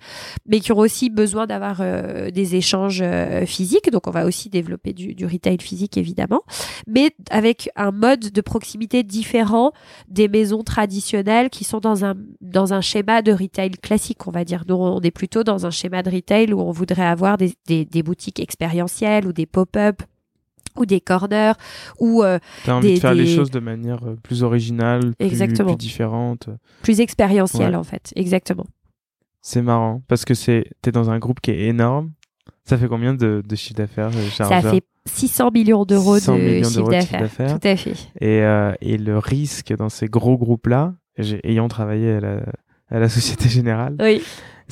mais qui ont aussi besoin d'avoir euh, des échanges euh, physiques. Donc, on va aussi développer du, retail physique, évidemment, mais avec un mode de proximité différent des maisons traditionnelles qui sont dans un, dans un schéma de retail classique, on va dire. Nous, on est plutôt dans un schéma de retail où on voudrait avoir des, des, des boutiques expérientielles ou des pop-up ou des corners ou euh, T'as envie des- de faire les choses de manière euh, plus originale, plus, Exactement. plus différente. plus expérientielles Ouais. en fait. Exactement. C'est marrant parce que c'est t'es dans un groupe qui est énorme. Ça fait combien de, de chiffre d'affaires euh, Ça fait 600 millions d'euros 600 de chiffre d'euros de chiffre d'affaires. Tout à fait. Et, euh, et le risque dans ces gros groupes-là, j'ai- ayant travaillé à la, à la Société Générale, Oui,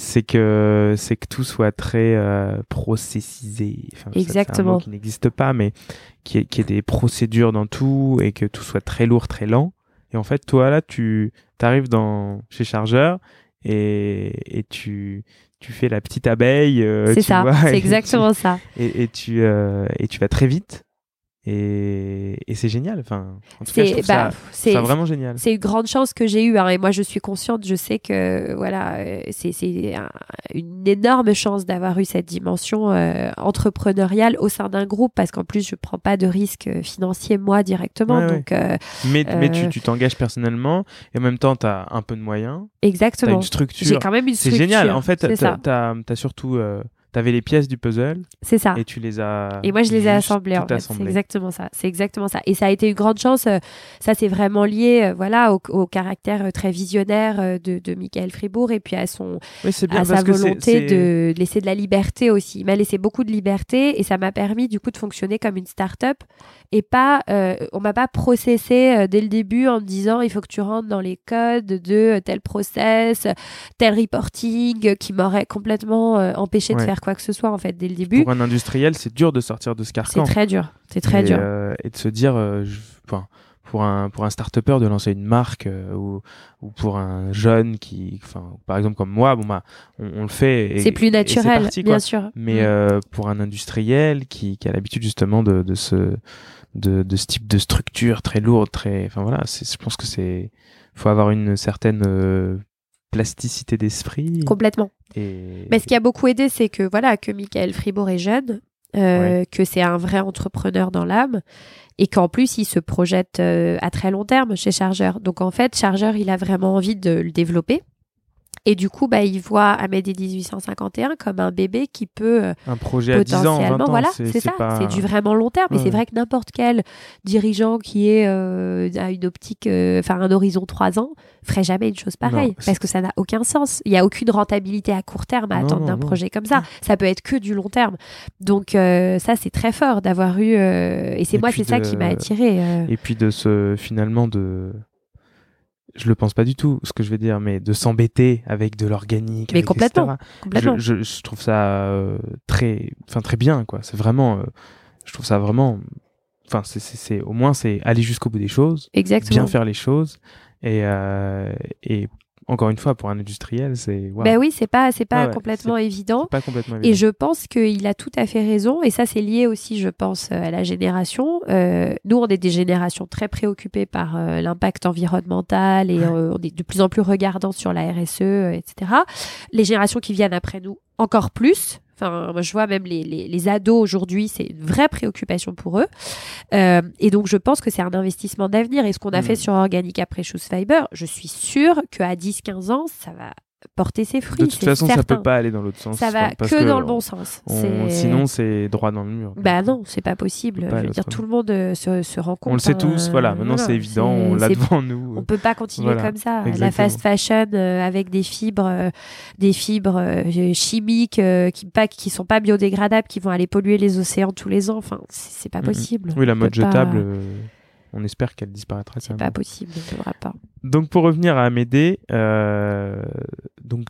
c'est que c'est que tout soit très euh, processisé. Enfin, ça, c'est un Exactement. mot qui n'existe pas, mais qui est, qui est des procédures dans tout et que tout soit très lourd, très lent. Et en fait, toi là, tu arrives dans chez Chargeur et, et tu tu fais la petite abeille. euh, c'est ça. C'est exactement ça. et, et tu euh, et tu vas très vite. Et, et c'est génial. Enfin, en tout cas, je C'est trouve bah, ça, c'est ça vraiment génial. c'est une grande chance que j'ai eue. hein, et moi, je suis consciente. Je sais que voilà, euh, c'est c'est un- une énorme chance d'avoir eu cette dimension euh, entrepreneuriale au sein d'un groupe, parce qu'en plus, je prends pas de risque euh, financier moi directement. Ouais, ouais. donc euh, Mais, euh, tu tu t'engages personnellement et en même temps, tu as un peu de moyens, tu as exactement. une J'ai structure. quand même une C'est structure. génial. En fait, c'est t'as as, surtout. T'avais les pièces du puzzle C'est ça. et tu les as. Et moi, je les ai juste assemblés, en fait. C'est assemblées. exactement ça. C'est exactement ça. Et ça a été une grande chance. euh, Ça, c'est vraiment lié, euh, voilà, au, au caractère euh, très visionnaire de, de Michael Fribourg et puis à son, Oui, c'est bien à sa volonté de laisser de la liberté aussi. Il m'a laissé beaucoup de liberté et ça m'a permis, du coup, de fonctionner comme une start-up et pas, euh, on m'a pas processé dès le début en me disant, il faut que tu rentres dans les codes de tel process, tel reporting qui m'aurait complètement euh, empêché de Ouais. Faire quoi que ce soit, en fait, dès le début. Pour un industriel, c'est dur de sortir de ce C'est carcan. très dur. C'est très et, dur. euh, et de se dire, euh, je- enfin, pour un pour un start-upper de lancer une marque euh, ou ou pour un jeune qui, enfin, par exemple comme moi, bon bah, on, on le fait. C'est plus naturel, parti, bien sûr. Mais Mm. pour un industriel qui, qui a l'habitude justement de, de ce de, de ce type de structure très lourde, très, enfin voilà, c'est, je pense que c'est, faut avoir une certaine plasticité d'esprit. Complètement. Et Mais ce qui a beaucoup aidé, c'est que voilà que Michael Fribourg est jeune, euh, que c'est un vrai entrepreneur dans l'âme et qu'en plus il se projette euh, à très long terme chez Chargeur. Donc en fait, Chargeur, il a vraiment envie de le développer. Et du coup, bah, il voit Amédée 1851 comme un bébé qui peut euh, un projet à 10 ans, 20 potentiellement, ans, voilà, c'est, ça, pas... c'est du vraiment long terme. Et Ouais, c'est vrai que n'importe quel dirigeant qui est euh, à une optique, euh, enfin un horizon 3 ans, ferait jamais une chose pareille Non, parce que ça n'a aucun sens. Il y a aucune rentabilité à court terme à Non, attendre d'un projet comme ça. Ça peut être que du long terme. Donc ça, c'est très fort d'avoir eu. et c'est moi, c'est ça qui m'a attiré. Et puis de se, finalement, de, je le pense pas du tout, ce que je vais dire, mais de s'embêter avec de l'organique. Mais complètement, complètement. Je, je, je trouve ça euh, très, enfin très bien, quoi. C'est vraiment, euh, je trouve ça vraiment, enfin c'est, c'est, c'est- au moins c'est aller jusqu'au bout des choses, Exactement. bien faire les choses, et euh, et encore une fois pour un industriel c'est, waouh, Ben oui, c'est pas, c'est pas ouais, complètement évident. pas complètement Et évident. je pense qu'il a tout à fait raison, et ça c'est lié aussi, je pense, euh, à la génération. Euh, nous, on est des générations très préoccupées par euh, l'impact environnemental et euh, on est de plus en plus regardants sur la RSE, etc. Les générations qui viennent après nous, encore plus. Enfin, moi, je vois même les, les, les ados aujourd'hui, c'est une vraie préoccupation pour eux. Euh, et donc, je pense que c'est un investissement d'avenir. Et ce qu'on a Mm. fait sur Organica Precious Fiber, je suis sûre qu'à 10-15 ans, ça va porter ses fruits. de toute façon ça certain. peut pas aller dans l'autre sens. Ça va parce que, dans le bon sens. on- sinon c'est droit dans le mur. bah non, c'est pas possible. pas Je veux dire, tout le monde euh, se, se rend compte. On le sait hein, tous, voilà. Maintenant c'est évident, on l'a devant nous. On peut pas continuer Voilà, comme ça. La fast fashion euh, avec des fibres, euh, des fibres chimiques qui pas, qui sont pas biodégradables, qui vont aller polluer les océans tous les ans. Enfin, c'est pas possible. Oui, la mode pas- jetable, on espère qu'elle disparaîtra. C'est pas possible. On ne devra pas. Donc pour revenir à Amédée, euh, donc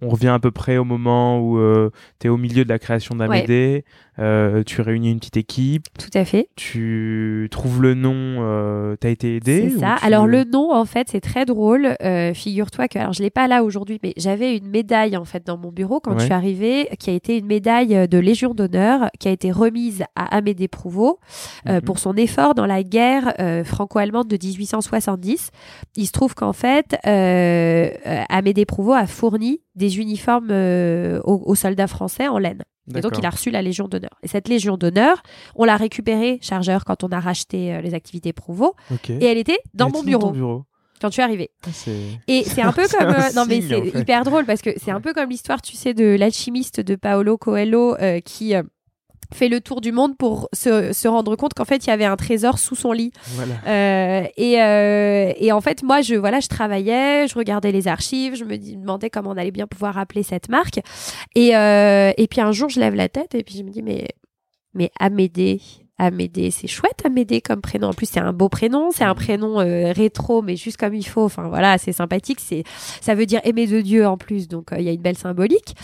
on revient à peu près au moment où euh, tu es au milieu de la création d'Amédée, euh, tu réunis une petite équipe. Tout à fait. Tu trouves le nom, euh, tu as été aidé C'est ça. Alors le nom, en fait, c'est très drôle. Figure-toi que, alors je l'ai pas là aujourd'hui, mais j'avais une médaille en fait dans mon bureau quand je suis arrivée, qui a été une médaille de Légion d'honneur, qui a été remise à Amédée Prouveau mhm. pour son effort dans la guerre franco-allemande de 1870. Il se trouve qu'en fait, Amédée Prouveau a fourni des uniformes euh, aux, soldats français en laine. Et donc, il a reçu la Légion d'honneur. Et cette Légion d'honneur, on l'a récupérée, chargeur, quand on a racheté euh, les activités Prouveau. Et elle était dans mon bureau. Quand tu es arrivé. Ah, et c'est un peu comme. Euh, non, mais c'est hyper drôle parce que c'est un peu comme l'histoire, tu sais, de l'alchimiste de Paolo Coelho qui fait le tour du monde pour se, rendre compte qu'en fait il y avait un trésor sous son lit. Euh, et, euh, et, en fait moi je voilà je travaillais je regardais les archives je me demandais comment on allait bien pouvoir appeler cette marque. Et, euh, et puis un jour je lève la tête et puis je me dis mais mais Amédée Amédée, c'est chouette Amédée comme prénom. En plus, c'est un beau prénom, c'est un mm. prénom euh, rétro, mais juste comme il faut. Enfin voilà, c'est sympathique. C'est, ça veut dire aimer de Dieu en plus, donc euh, il y a une belle symbolique.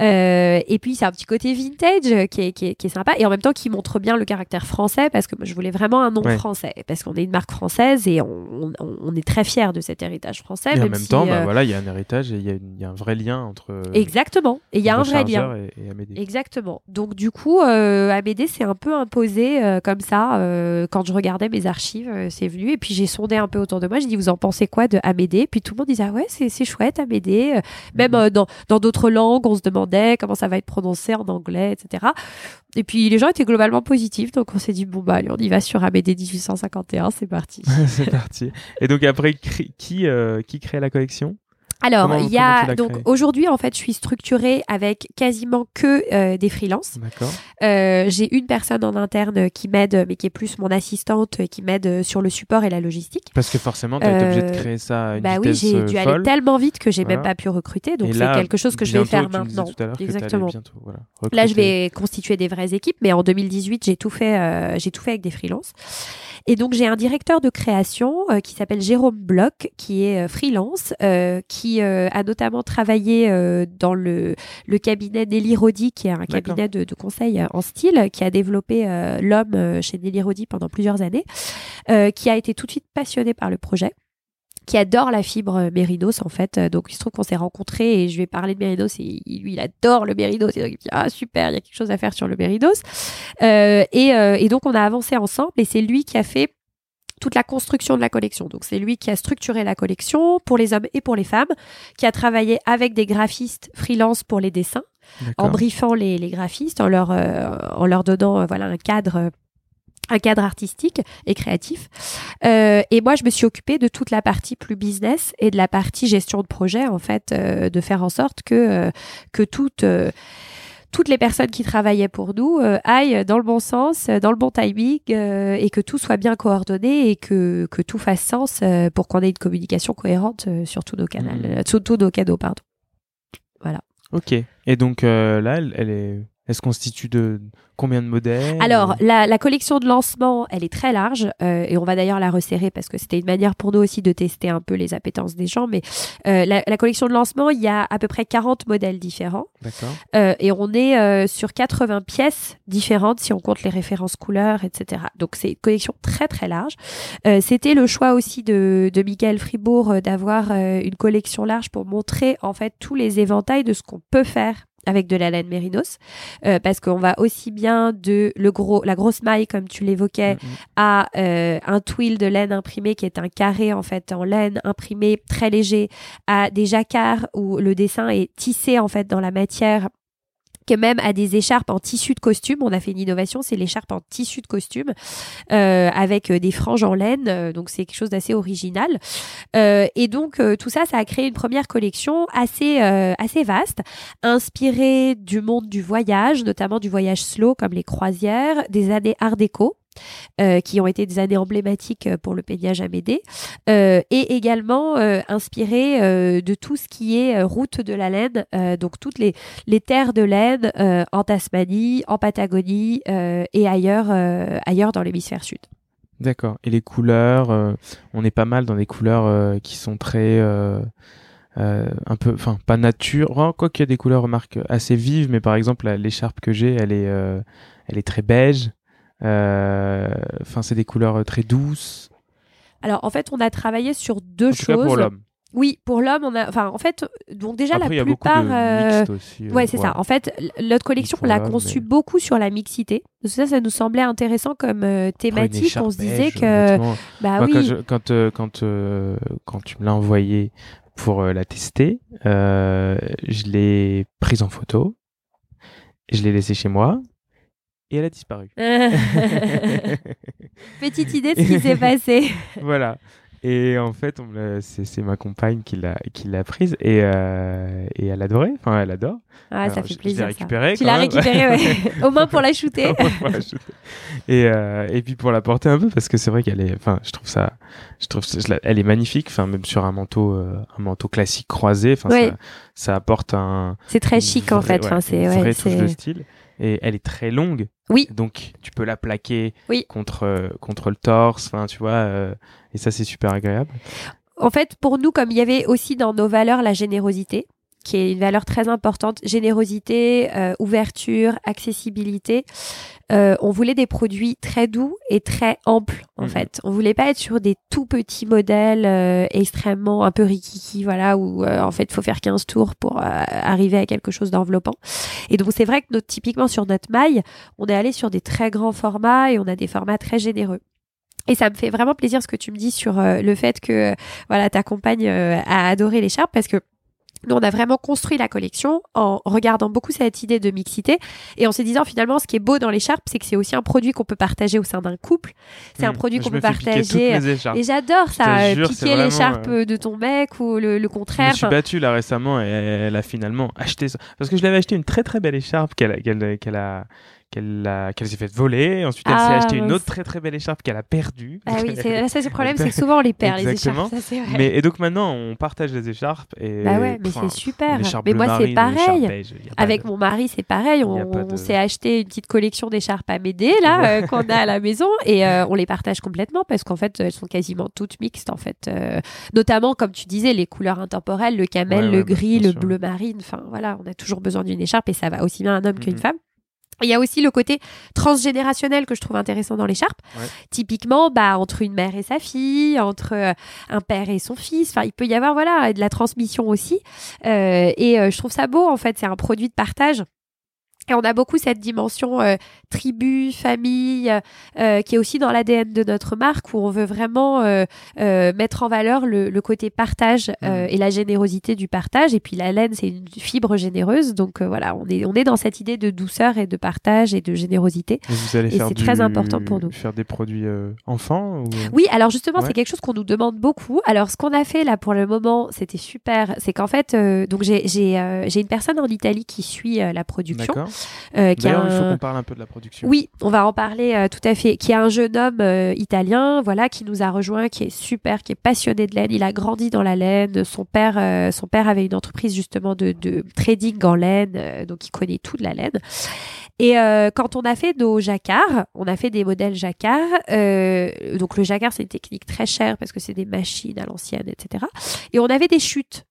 Euh, et puis c'est un petit côté vintage qui est, qui, est, sympa et en même temps qui montre bien le caractère français parce que moi, je voulais vraiment un nom français parce qu'on est une marque française et on, on, est très fiers de cet héritage français. Et en même temps, bah, voilà, il y a un héritage et il y, y, a un vrai lien entre. Exactement. Et il y a un vrai lien. Et, Amédée. Exactement. Donc du coup, Amédée s'est un peu imposé euh, comme ça euh, quand je regardais mes archives euh, c'est venu. Et puis j'ai sondé un peu autour de moi. J'ai dit vous en pensez quoi de Amédée puis tout le monde disait ah ouais c'est chouette Amédée même mhm. dans d'autres langues on se demandait comment ça va être prononcé en anglais etc et puis les gens étaient globalement positifs. Donc on s'est dit bon bah allez on y va sur Amédée 1851 c'est parti. C'est parti. Et donc après qui qui crée la collection? Alors, il y a donc aujourd'hui en fait, je suis structurée avec quasiment que euh, des freelances. Euh, j'ai une personne en interne qui m'aide, mais qui est plus mon assistante, qui m'aide sur le support et la logistique. Parce que forcément, tu as été obligé de euh, créer ça à une bah oui, j'ai dû aller tellement vite que j'ai même pas pu recruter. Donc c'est quelque chose que je vais faire maintenant. Exactement. là, je vais constituer des vraies équipes, mais en 2018, j'ai tout fait, j'ai tout fait avec des freelances. Et donc j'ai un directeur de création qui s'appelle Jérôme Bloch, qui est freelance, qui euh, a notamment travaillé euh, dans le, le cabinet Nelly Rodi, qui est un cabinet de, de, conseil euh, en style, qui a développé l'homme chez Nelly Rodi pendant plusieurs années, qui a été tout de suite passionné par le projet qui adore la fibre Mérinos en fait. Donc il se trouve qu'on s'est rencontrés et je vais parler de Mérinos et lui il adore le Mérinos et donc il dit ah super il y a quelque chose à faire sur le Mérinos euh, et, et, donc on a avancé ensemble et c'est lui qui a fait toute la construction de la collection. Donc c'est lui qui a structuré la collection pour les hommes et pour les femmes, qui a travaillé avec des graphistes freelance pour les dessins, en briefant les, graphistes, en leur, euh, en leur donnant euh, voilà un cadre un cadre artistique et créatif. Euh, et moi, je me suis occupée de toute la partie plus business et de la partie gestion de projet, en fait, de faire en sorte que que toute toutes les personnes qui travaillaient pour nous euh, aillent dans le bon sens, euh, dans le bon timing euh, et que tout soit bien coordonné et que, que tout fasse sens pour qu'on ait une communication cohérente sur tous nos canaux, mmh. sur tous nos canaux, pardon. Voilà. Ok. Et donc là, elle est elle se constitue de combien de modèles? Alors, la, collection de lancement, elle est très large euh, et on va d'ailleurs la resserrer parce que c'était une manière pour nous aussi de tester un peu les appétences des gens. Mais euh, la, collection de lancement, il y a à peu près 40 modèles différents. D'accord. Euh, et on est sur 80 pièces différentes si on compte les références couleurs, etc. Donc, c'est une collection très très large. c'était le choix aussi de, de Michael Fribourg d'avoir une collection large pour montrer en fait tous les éventails de ce qu'on peut faire avec de la laine mérinos euh, parce qu'on va aussi bien de le gros la grosse maille comme tu l'évoquais mm-hmm. à euh, un twill de laine imprimé qui est un carré en fait en laine imprimé très léger à des jacquards où le dessin est tissé en fait dans la matière même à des écharpes en tissu de costume. On a fait une innovation, c'est l'écharpe en tissu de costume euh, avec euh, des franges en laine. Euh, donc c'est quelque chose d'assez original. et donc tout ça, ça a créé une première collection assez assez vaste, inspirée du monde du voyage, notamment du voyage slow comme les croisières, des années Art déco. Euh, qui ont été des années emblématiques euh, pour le peignage Amédée, euh, et également inspiré de tout ce qui est route de la laine, donc toutes les, les terres de laine en Tasmanie, en Patagonie et ailleurs, ailleurs dans l'hémisphère sud. D'accord. Et les couleurs, on est pas mal dans des couleurs qui sont très un peu, enfin pas nature, oh, quoi qu'il y a des couleurs remarque assez vives, mais par exemple l'écharpe que j'ai, elle est, elle est très beige. Enfin c'est des couleurs très douces. Alors en fait on a travaillé sur deux en choses. Cas pour l'homme. Oui, pour l'homme, on a, enfin, en fait, donc déjà Après, la il y a plupart, euh, aussi, euh, ouais, c'est ça. En fait, notre collection, on l'a conçue mais- beaucoup sur la mixité. Ça, ça nous semblait intéressant comme euh, thématique. On se disait que, bah moi, oui, quand, je- quand, euh, quand, euh, quand tu me l'as envoyé pour euh, la tester, euh, je l'ai prise en photo, je l'ai laissée chez moi et elle a disparu. petite idée de ce qui s'est passé. voilà. Et en fait, l'a- c'est c'est ma compagne qui l'a l'a prise et, euh, et elle adorait. Enfin, elle adore. Ah, Alors, ça fait plaisir. ça. récupérée, Tu l'as récupéré, ouais. Au moins pour la shooter. Voilà, je- et euh, et puis pour la porter un peu parce que c'est vrai qu'elle est enfin je trouve ça je trouve ça- je la- elle est magnifique enfin même sur un manteau euh, un manteau classique croisé enfin Ouais. ça, ça apporte un C'est très chic en vraie- fait. ouais, Enfin, c'est une ouais, touche c'est- de style et elle est très longue Oui. donc tu peux la plaquer Oui. contre euh, contre le torse enfin tu vois euh, et ça c'est super agréable En fait, pour nous, comme il y avait aussi dans nos valeurs la générosité, qui est une valeur très importante, générosité, euh, ouverture, accessibilité, euh, on voulait des produits très doux et très amples, en Mhm. fait. On voulait pas être sur des tout petits modèles euh, extrêmement un peu rikiki, voilà, où euh, en fait, faut faire 15 tours pour euh, arriver à quelque chose d'enveloppant. Et donc, c'est vrai que notre, typiquement sur notre maille, on est allé sur des très grands formats et on a des formats très généreux. Et ça me fait vraiment plaisir ce que tu me dis sur euh, le fait que euh, voilà ta compagne euh, a adoré l'écharpe parce que nous, on a vraiment construit la collection en regardant beaucoup cette idée de mixité et en se disant finalement ce qui est beau dans l'écharpe, c'est que c'est aussi un produit qu'on peut partager au sein d'un couple. C'est un Mm. produit qu'on peut partager. écharpes. Et j'adore ça, euh, jure, piquer l'écharpe euh, de ton mec ou le, le Je me contraire. suis Enfin, battu là récemment et elle a finalement acheté ça. Parce que je l'avais acheté une très très belle écharpe qu'elle a qu'elle a qu'elle s'est fait voler. Ensuite, elle s'est Ah, acheté une autre très très belle écharpe qu'elle a perdue. Ah oui, c'est là, ça, c'est le problème, c'est que souvent on les perd, les Exactement. écharpes. Ça, vrai. Mais et donc maintenant, on partage les écharpes et Bah ouais, mais c'est super. Mais moi, c'est pareil. beige, Avec de- mon mari, c'est pareil. On, de- s'est acheté une petite collection d'écharpes à m'aider là euh, qu'on a à la maison et euh, on les partage complètement parce qu'en fait elles sont quasiment toutes mixtes en fait. Euh, notamment comme tu disais les couleurs intemporelles, le camel, Ouais, le ouais, bah, gris, le sûr. bleu marine. Enfin voilà, on a toujours besoin d'une écharpe et ça va aussi bien un homme qu'une Mhm. femme. Il y a aussi le côté transgénérationnel que je trouve intéressant dans l'écharpe. Ouais. Typiquement, bah, entre une mère et sa fille, entre euh, un père et son fils. Enfin, il peut y avoir voilà de la transmission aussi. Euh, et euh, je trouve ça beau en fait. C'est un produit de partage. Et on a beaucoup cette dimension euh, tribu, famille, euh, qui est aussi dans l'ADN de notre marque, où on veut vraiment euh, euh, mettre en valeur le, le côté partage euh, Mhm. et la générosité du partage. Et puis la laine, c'est une fibre généreuse, donc euh, voilà, on est on est dans cette idée de douceur et de partage et de générosité. Et vous allez Et c'est très important pour nous. Faire des produits euh, enfants ou... Oui, alors justement, Ouais. c'est quelque chose qu'on nous demande beaucoup. Alors, ce qu'on a fait là pour le moment, c'était super. C'est qu'en fait, euh, donc j'ai j'ai euh, j'ai une personne en Italie qui suit la production, D'accord. Euh, D'ailleurs, il faut qu'on parle un peu de la production. Oui, on va en parler euh, tout à fait. Qui est un jeune homme euh, italien, voilà, qui nous a rejoint, qui est super, qui est passionné de laine. Il a grandi dans la laine. Son père, son père avait une entreprise justement de, de trading en laine, donc il connaît tout de la laine. Et quand on a fait nos jacquards, on a fait des modèles jacquards. donc le jacquard, c'est une technique très chère parce que c'est des machines à l'ancienne, etc. Et on avait des chutes.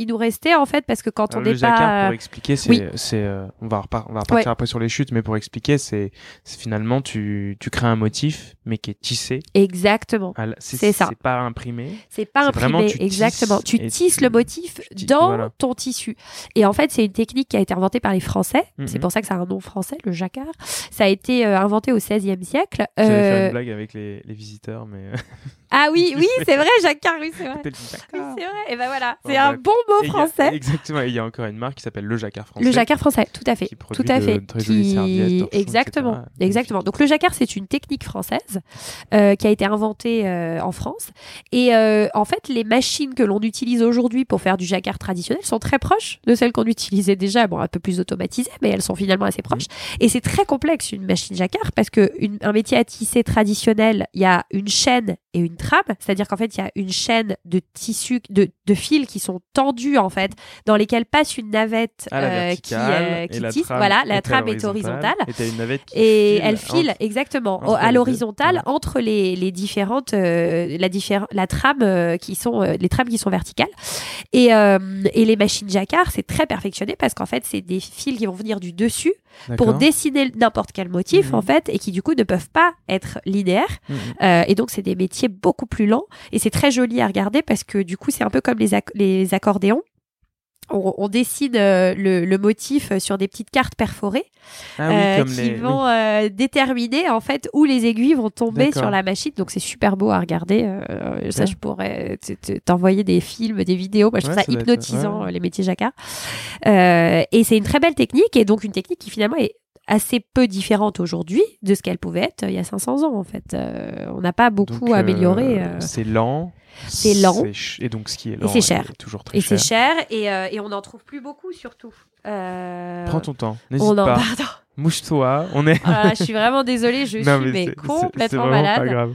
Il nous restait en fait parce que quand Alors, on le n'est jacquard, pas pour expliquer, c'est, oui. c'est, euh, on va on va repartir Ouais. après sur les chutes, mais pour expliquer, c'est, c'est finalement tu, tu crées un motif, mais qui est tissé. exactement. c'est, C'est ça. C'est pas imprimé. C'est pas C'est vraiment, imprimé, tu tisses exactement. Tu tisses tu- le motif tu dans voilà. ton tissu. Et en fait, c'est une technique qui a été inventée par les Français. C'est Mhm. pour ça que ça a un nom français, le jacquard. Ça a été euh, inventé au XVIe siècle. J'allais faire Euh, une blague avec les, les visiteurs, mais. Ah oui, oui, c'est vrai, jacquard, oui, c'est vrai. Oui, c'est vrai. Et ben voilà, c'est un bon mot français. exactement. Il y a encore une marque qui s'appelle le jacquard français. Le jacquard français, tout à fait, Qui tout à de fait. très jolies serviettes, torchons, exactement, etc. exactement. Donc le jacquard, c'est une technique française euh, qui a été inventée euh, en France. Et euh, en fait, les machines que l'on utilise aujourd'hui pour faire du jacquard traditionnel sont très proches de celles qu'on utilisait déjà, bon un peu plus automatisées, mais elles sont finalement assez proches. Et c'est très complexe une machine jacquard parce que une- un métier à tisser traditionnel, il y a une chaîne et une trame, c'est-à-dire qu'en fait il y a une chaîne de tissus, de, de fils qui sont tendus en fait, dans lesquels passe une navette la euh, qui, euh, qui tisse. Voilà, la trame est horizontale. Et t'as une navette qui Et file elle file entre- exactement entre à l'horizontale entre les, les différentes euh, la diffé- la trame qui sont les trames qui sont verticales. Et, et les machines jacquard c'est très perfectionné parce qu'en fait c'est des fils qui vont venir du dessus pour dessiner n'importe quel motif en fait et qui du coup ne peuvent pas être linéaires. Euh, et donc c'est des métiers beaucoup plus lents et c'est très joli à regarder parce que du coup c'est un peu comme les, ac- les accordéons on, on dessine euh, le, le motif sur des petites cartes perforées Ah oui, euh, qui les. vont euh, déterminer en fait où les aiguilles vont tomber sur la machine. Donc c'est super beau à regarder. euh, ça, je pourrais t'envoyer des films, des vidéos. Moi, je trouve ça ça doit être- hypnotisant ouais, euh, les métiers jacquard. Euh, et c'est une très belle technique et donc une technique qui finalement est assez peu différente aujourd'hui de ce qu'elle pouvait être il y a 500 ans en fait. Euh, on n'a pas beaucoup Donc, euh, amélioré. euh, C'est lent. c'est lent. Et donc, ce qui est lent. c'est cher. est toujours très et c'est cher. et, euh, et on n'en trouve plus beaucoup surtout. Euh, Prends ton temps. on N'hésite en pas. pardon. Mouche-toi. On est. Là, je suis vraiment désolée, je Non, suis mais complètement malade. pas grave.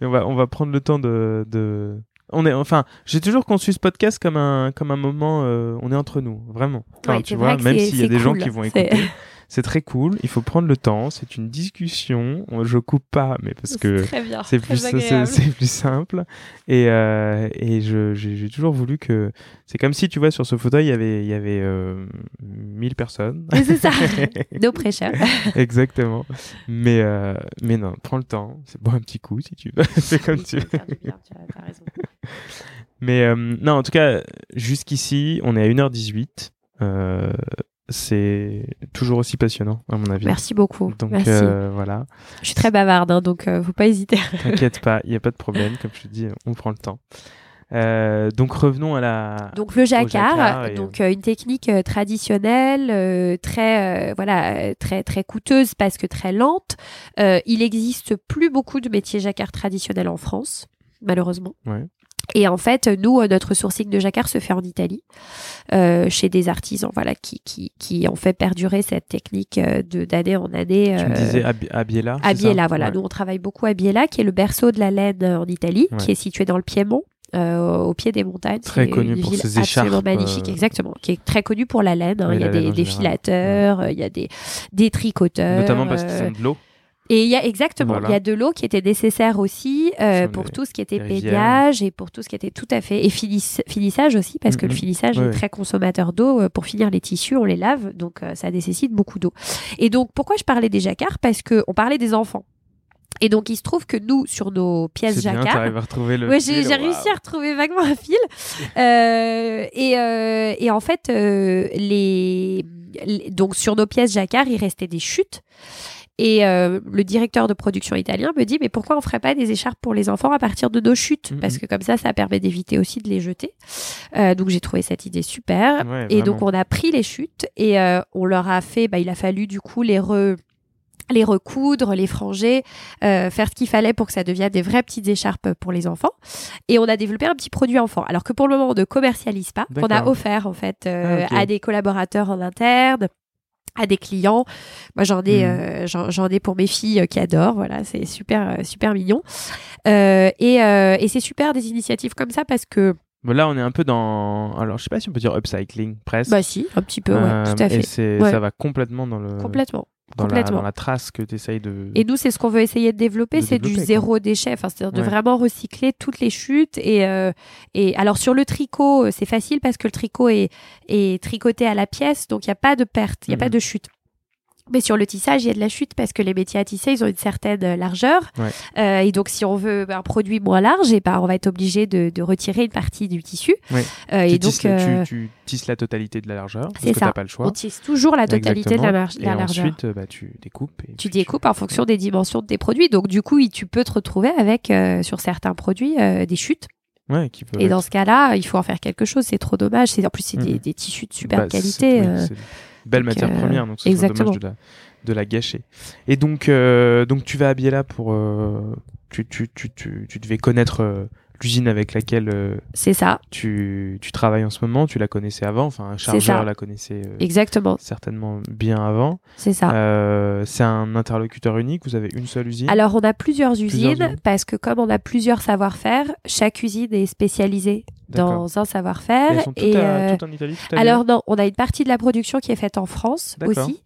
On va, on va prendre le temps de. de... On est, enfin, j'ai toujours conçu ce podcast comme un, comme un moment. euh, on est entre nous, vraiment. Enfin, Ouais, tu vois, vrai même s'il y a des gens qui vont écouter, c'est très cool. Il faut prendre le temps. C'est une discussion. On- Je coupe pas, mais parce que C'est plus, c'est, simple. Et, euh, et j'ai, toujours voulu que. C'est comme si, tu vois, sur ce fauteuil, il y avait, il y avait euh, 1000 personnes. Mais c'est ça, no pressure. Exactement. Mais, euh, mais non, prends le temps. C'est bon un petit coup si tu veux. c'est comme Oui, tu veux. bien, tu as- raison. Mais euh, non, en tout cas, jusqu'ici, on est à 1h18. Euh, c'est toujours aussi passionnant, à mon avis. Merci beaucoup. Donc Merci. euh, voilà, Je suis très bavarde, hein, donc euh, faut pas hésiter. t'inquiète pas, il n'y a pas de problème. Comme je te dis, on prend le temps. Euh, donc revenons à la. Donc le jacquard, jacquard et, donc euh, une technique euh, traditionnelle, euh, très voilà, très très coûteuse parce que très lente. Euh, il existe plus beaucoup de métiers jacquard traditionnels en France, malheureusement. Ouais. Et en fait, nous, euh, notre sourcing de jacquard se fait en Italie, euh, chez des artisans, voilà, qui, qui, qui ont fait perdurer cette technique euh, de d'année en année. Tu me euh, disais à Biella, ça? voilà. Ouais. Nous, on travaille beaucoup à Biella, qui est le berceau de la laine euh, en Italie, Ouais. qui est situé dans le Piémont. euh, au pied des montagnes, Très connu une pour ville ses absolument écharpes, magnifique, euh, exactement, qui est très connu pour la laine. hein. Oui, il y a des, des filateurs, euh, il y a des, des tricoteurs. Notamment parce qu'ils euh, ont de l'eau. Et il y a exactement, Voilà. il y a de l'eau qui était nécessaire aussi euh, pour tout ce qui était pédiage et pour tout ce qui était tout à fait et finissage aussi parce que le finissage Ouais, est très consommateur d'eau euh, pour finir les tissus, on les lave donc euh, ça nécessite beaucoup d'eau. Et donc pourquoi je parlais des jacquards parce que on parlait des enfants. Et donc il se trouve que nous sur nos pièces le. Ouais, j'ai waouh. réussi à retrouver vaguement un fil. Euh, et, euh, et en fait, euh, les, les- donc sur nos pièces jacquard, il restait des chutes. Et euh, le directeur de production italien me dit mais pourquoi on ferait pas des écharpes pour les enfants à partir de nos chutes? Parce que comme ça ça permet d'éviter aussi de les jeter. Euh, donc j'ai trouvé cette idée super. Ouais, Et donc on a pris les chutes et euh, on leur a fait, bah, il a fallu du coup les re les recoudre, les franger, euh, faire ce qu'il fallait pour que ça devienne des vraies petites écharpes pour les enfants. Et on a développé un petit produit enfant. Alors que pour le moment on ne commercialise pas, qu'on a offert en fait euh, Ah, à des collaborateurs en interne à des clients. Moi, j'en ai, Mhm. euh, j'en, ai pour mes filles euh, qui adorent. Voilà, c'est super, euh, super mignon. Euh, et, euh, et c'est super des initiatives comme ça parce que, là, on est un peu dans. Alors, je sais pas si on peut dire upcycling, presque. bah si, un petit peu, ouais, tout à fait, Ouais. ça va complètement dans le. complètement. Dans la, complètement. dans la trace que tu essayes de. Et nous, c'est ce qu'on veut essayer de développer, c'est du zéro déchet, enfin, c'est-à-dire de vraiment recycler toutes les chutes. Et, euh, et alors sur le tricot, euh, c'est facile parce que le tricot est, est tricoté à la pièce, donc il n'y a pas de perte, il n'y a Mhm. pas de chute. Mais sur le tissage, il y a de la chute parce que les métiers à tisser, ils ont une certaine euh, largeur. Ouais. Euh, et donc, si on veut un produit moins large, et ben, on va être obligé de, de retirer une partie du tissu. Ouais. Euh, tu, et donc, tisses, euh, tu, tu tisses la totalité de la largeur. C'est ça. t'as pas le choix. on tisse toujours la totalité de la, la et largeur. ensuite, bah, tu découpes. et tu découpes en fonction des dimensions de tes produits. Donc, du coup, tu peux te retrouver avec, sur certains produits, des chutes. Ouais, qui Et être- dans ce cas-là, il faut en faire quelque chose. C'est trop dommage. En plus, c'est des, Mhm. des tissus de super bah, qualité. Euh, belle donc, matière euh, première, donc c'est dommage de la, de la gâcher. Et donc, euh, donc tu vas habiller là pour. euh, tu, tu, tu, tu, tu devais connaître euh, l'usine avec laquelle euh, C'est ça, tu, tu travailles en ce moment, tu la connaissais avant, enfin un chargeur la connaissait euh, exactement, certainement bien avant. c'est ça. Euh, c'est un interlocuteur unique, vous avez une seule usine? Alors, on a plusieurs usines, usines. parce que comme on a plusieurs savoir-faire, chaque usine est spécialisée dans un savoir-faire. Elles sont toutes, et, à- toutes en Italie alors non, on a une partie de la production qui est faite en France aussi,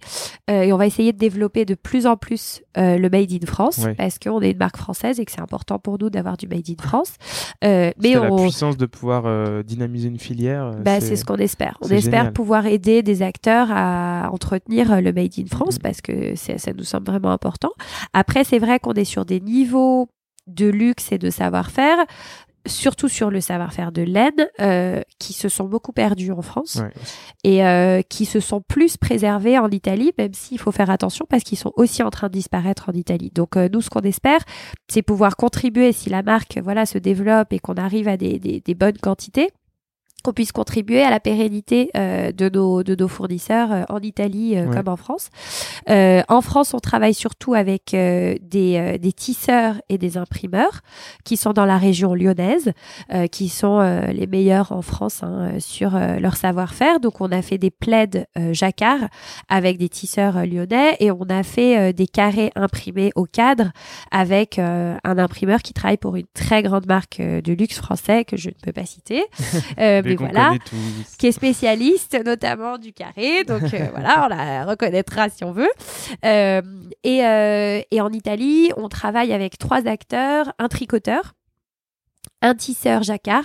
et on va essayer de développer de plus en plus le made in France parce qu'on est une marque française et que c'est important pour nous d'avoir du made in France. Euh, mais C'est la on, puissance de pouvoir euh, dynamiser une filière. euh, bah, c'est ce qu'on espère. On espère génial. pouvoir aider des acteurs à entretenir le Made in France Mhm. parce que ça nous semble vraiment important. Après, c'est vrai qu'on est sur des niveaux de luxe et de savoir-faire, surtout sur le savoir-faire de laine, euh, qui se sont beaucoup perdus en France Ouais. et euh, qui se sont plus préservés en Italie, même s'il faut faire attention parce qu'ils sont aussi en train de disparaître en Italie. Donc euh, nous, ce qu'on espère, c'est pouvoir contribuer, si la marque voilà se développe et qu'on arrive à des, des- des bonnes quantités, qu'on puisse contribuer à la pérennité euh, de, nos, de nos fournisseurs euh, en Italie euh, Ouais. comme en France. Euh, en France, on travaille surtout avec euh, des, euh, des tisseurs et des imprimeurs qui sont dans la région lyonnaise, euh, qui sont euh, les meilleurs en France hein, sur euh, leur savoir-faire. Donc, on a fait des plaids euh, jacquard avec des tisseurs lyonnais et on a fait euh, des carrés imprimés au cadre avec euh, un imprimeur qui travaille pour une très grande marque de luxe français que je ne peux pas citer. Mais voilà tous. qui est spécialiste notamment du carré. Donc euh, voilà, on la reconnaîtra si on veut. Euh, et, euh, et en Italie, on travaille avec trois acteurs, un tricoteur, un tisseur jacquard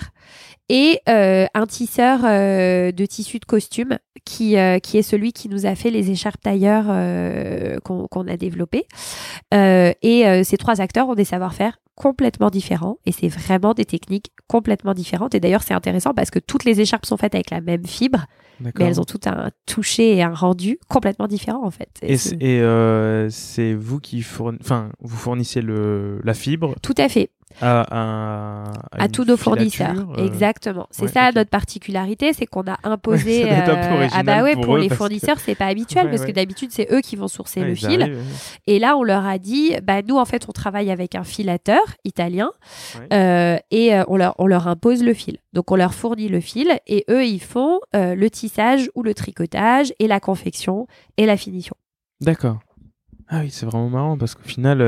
et euh, un tisseur euh, de tissu de costume qui, euh, qui est celui qui nous a fait les écharpes tailleurs qu'on a développées. Et ces trois acteurs ont des savoir-faire complètement différents et c'est vraiment des techniques complètement différentes. Et d'ailleurs, c'est intéressant parce que toutes les écharpes sont faites avec la même fibre, mais elles ont tout un toucher et un rendu complètement différent en fait. Et Et, c'est- vous qui enfin, vous fournissez le, la fibre Tout à fait. À, à, à une tous nos fournisseurs. euh, Exactement. C'est ouais, ça notre particularité, c'est qu'on a imposé. Ouais, euh, ah bah ouais, pour pour, eux, les fournisseurs, c'est pas habituel Ouais, parce que d'habitude c'est eux qui vont sourcer le fil. arrivent. Et là, on leur a dit, bah nous en fait, on travaille avec un filateur italien euh, et euh, on leur on leur impose le fil. Donc on leur fournit le fil et eux ils font le tissage ou le tricotage et la confection et la finition. D'accord. Ah oui, c'est vraiment marrant parce qu'au final,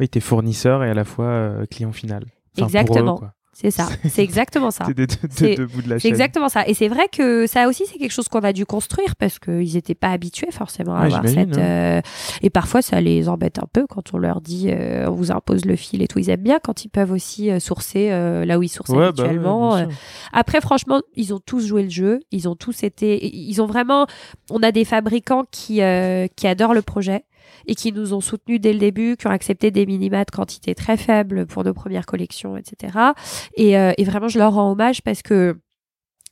oui, t'es fournisseur et à la fois euh, client final. Enfin, pour eux, Exactement. C'est ça. C'est exactement ça. T'es des deux, C'est- des deux bouts de la chaîne. exactement ça. Et c'est vrai que ça aussi, c'est quelque chose qu'on a dû construire parce qu'ils n'étaient pas habitués forcément à Ouais, avoir cette. euh, Et parfois, ça les embête un peu quand on leur dit euh, on vous impose le fil et tout. Ils aiment bien quand ils peuvent aussi euh, sourcer euh, là où ils sourcent Ouais, bah ouais, habituellement. bien Euh, sûr. Après, franchement, ils ont tous joué le jeu. Ils ont tous été. Ils ont vraiment. On a des fabricants qui, euh, qui adorent le projet et qui nous ont soutenus dès le début, qui ont accepté des minima de quantité très faibles pour nos premières collections, etc. Et, euh, et vraiment, je leur rends hommage parce que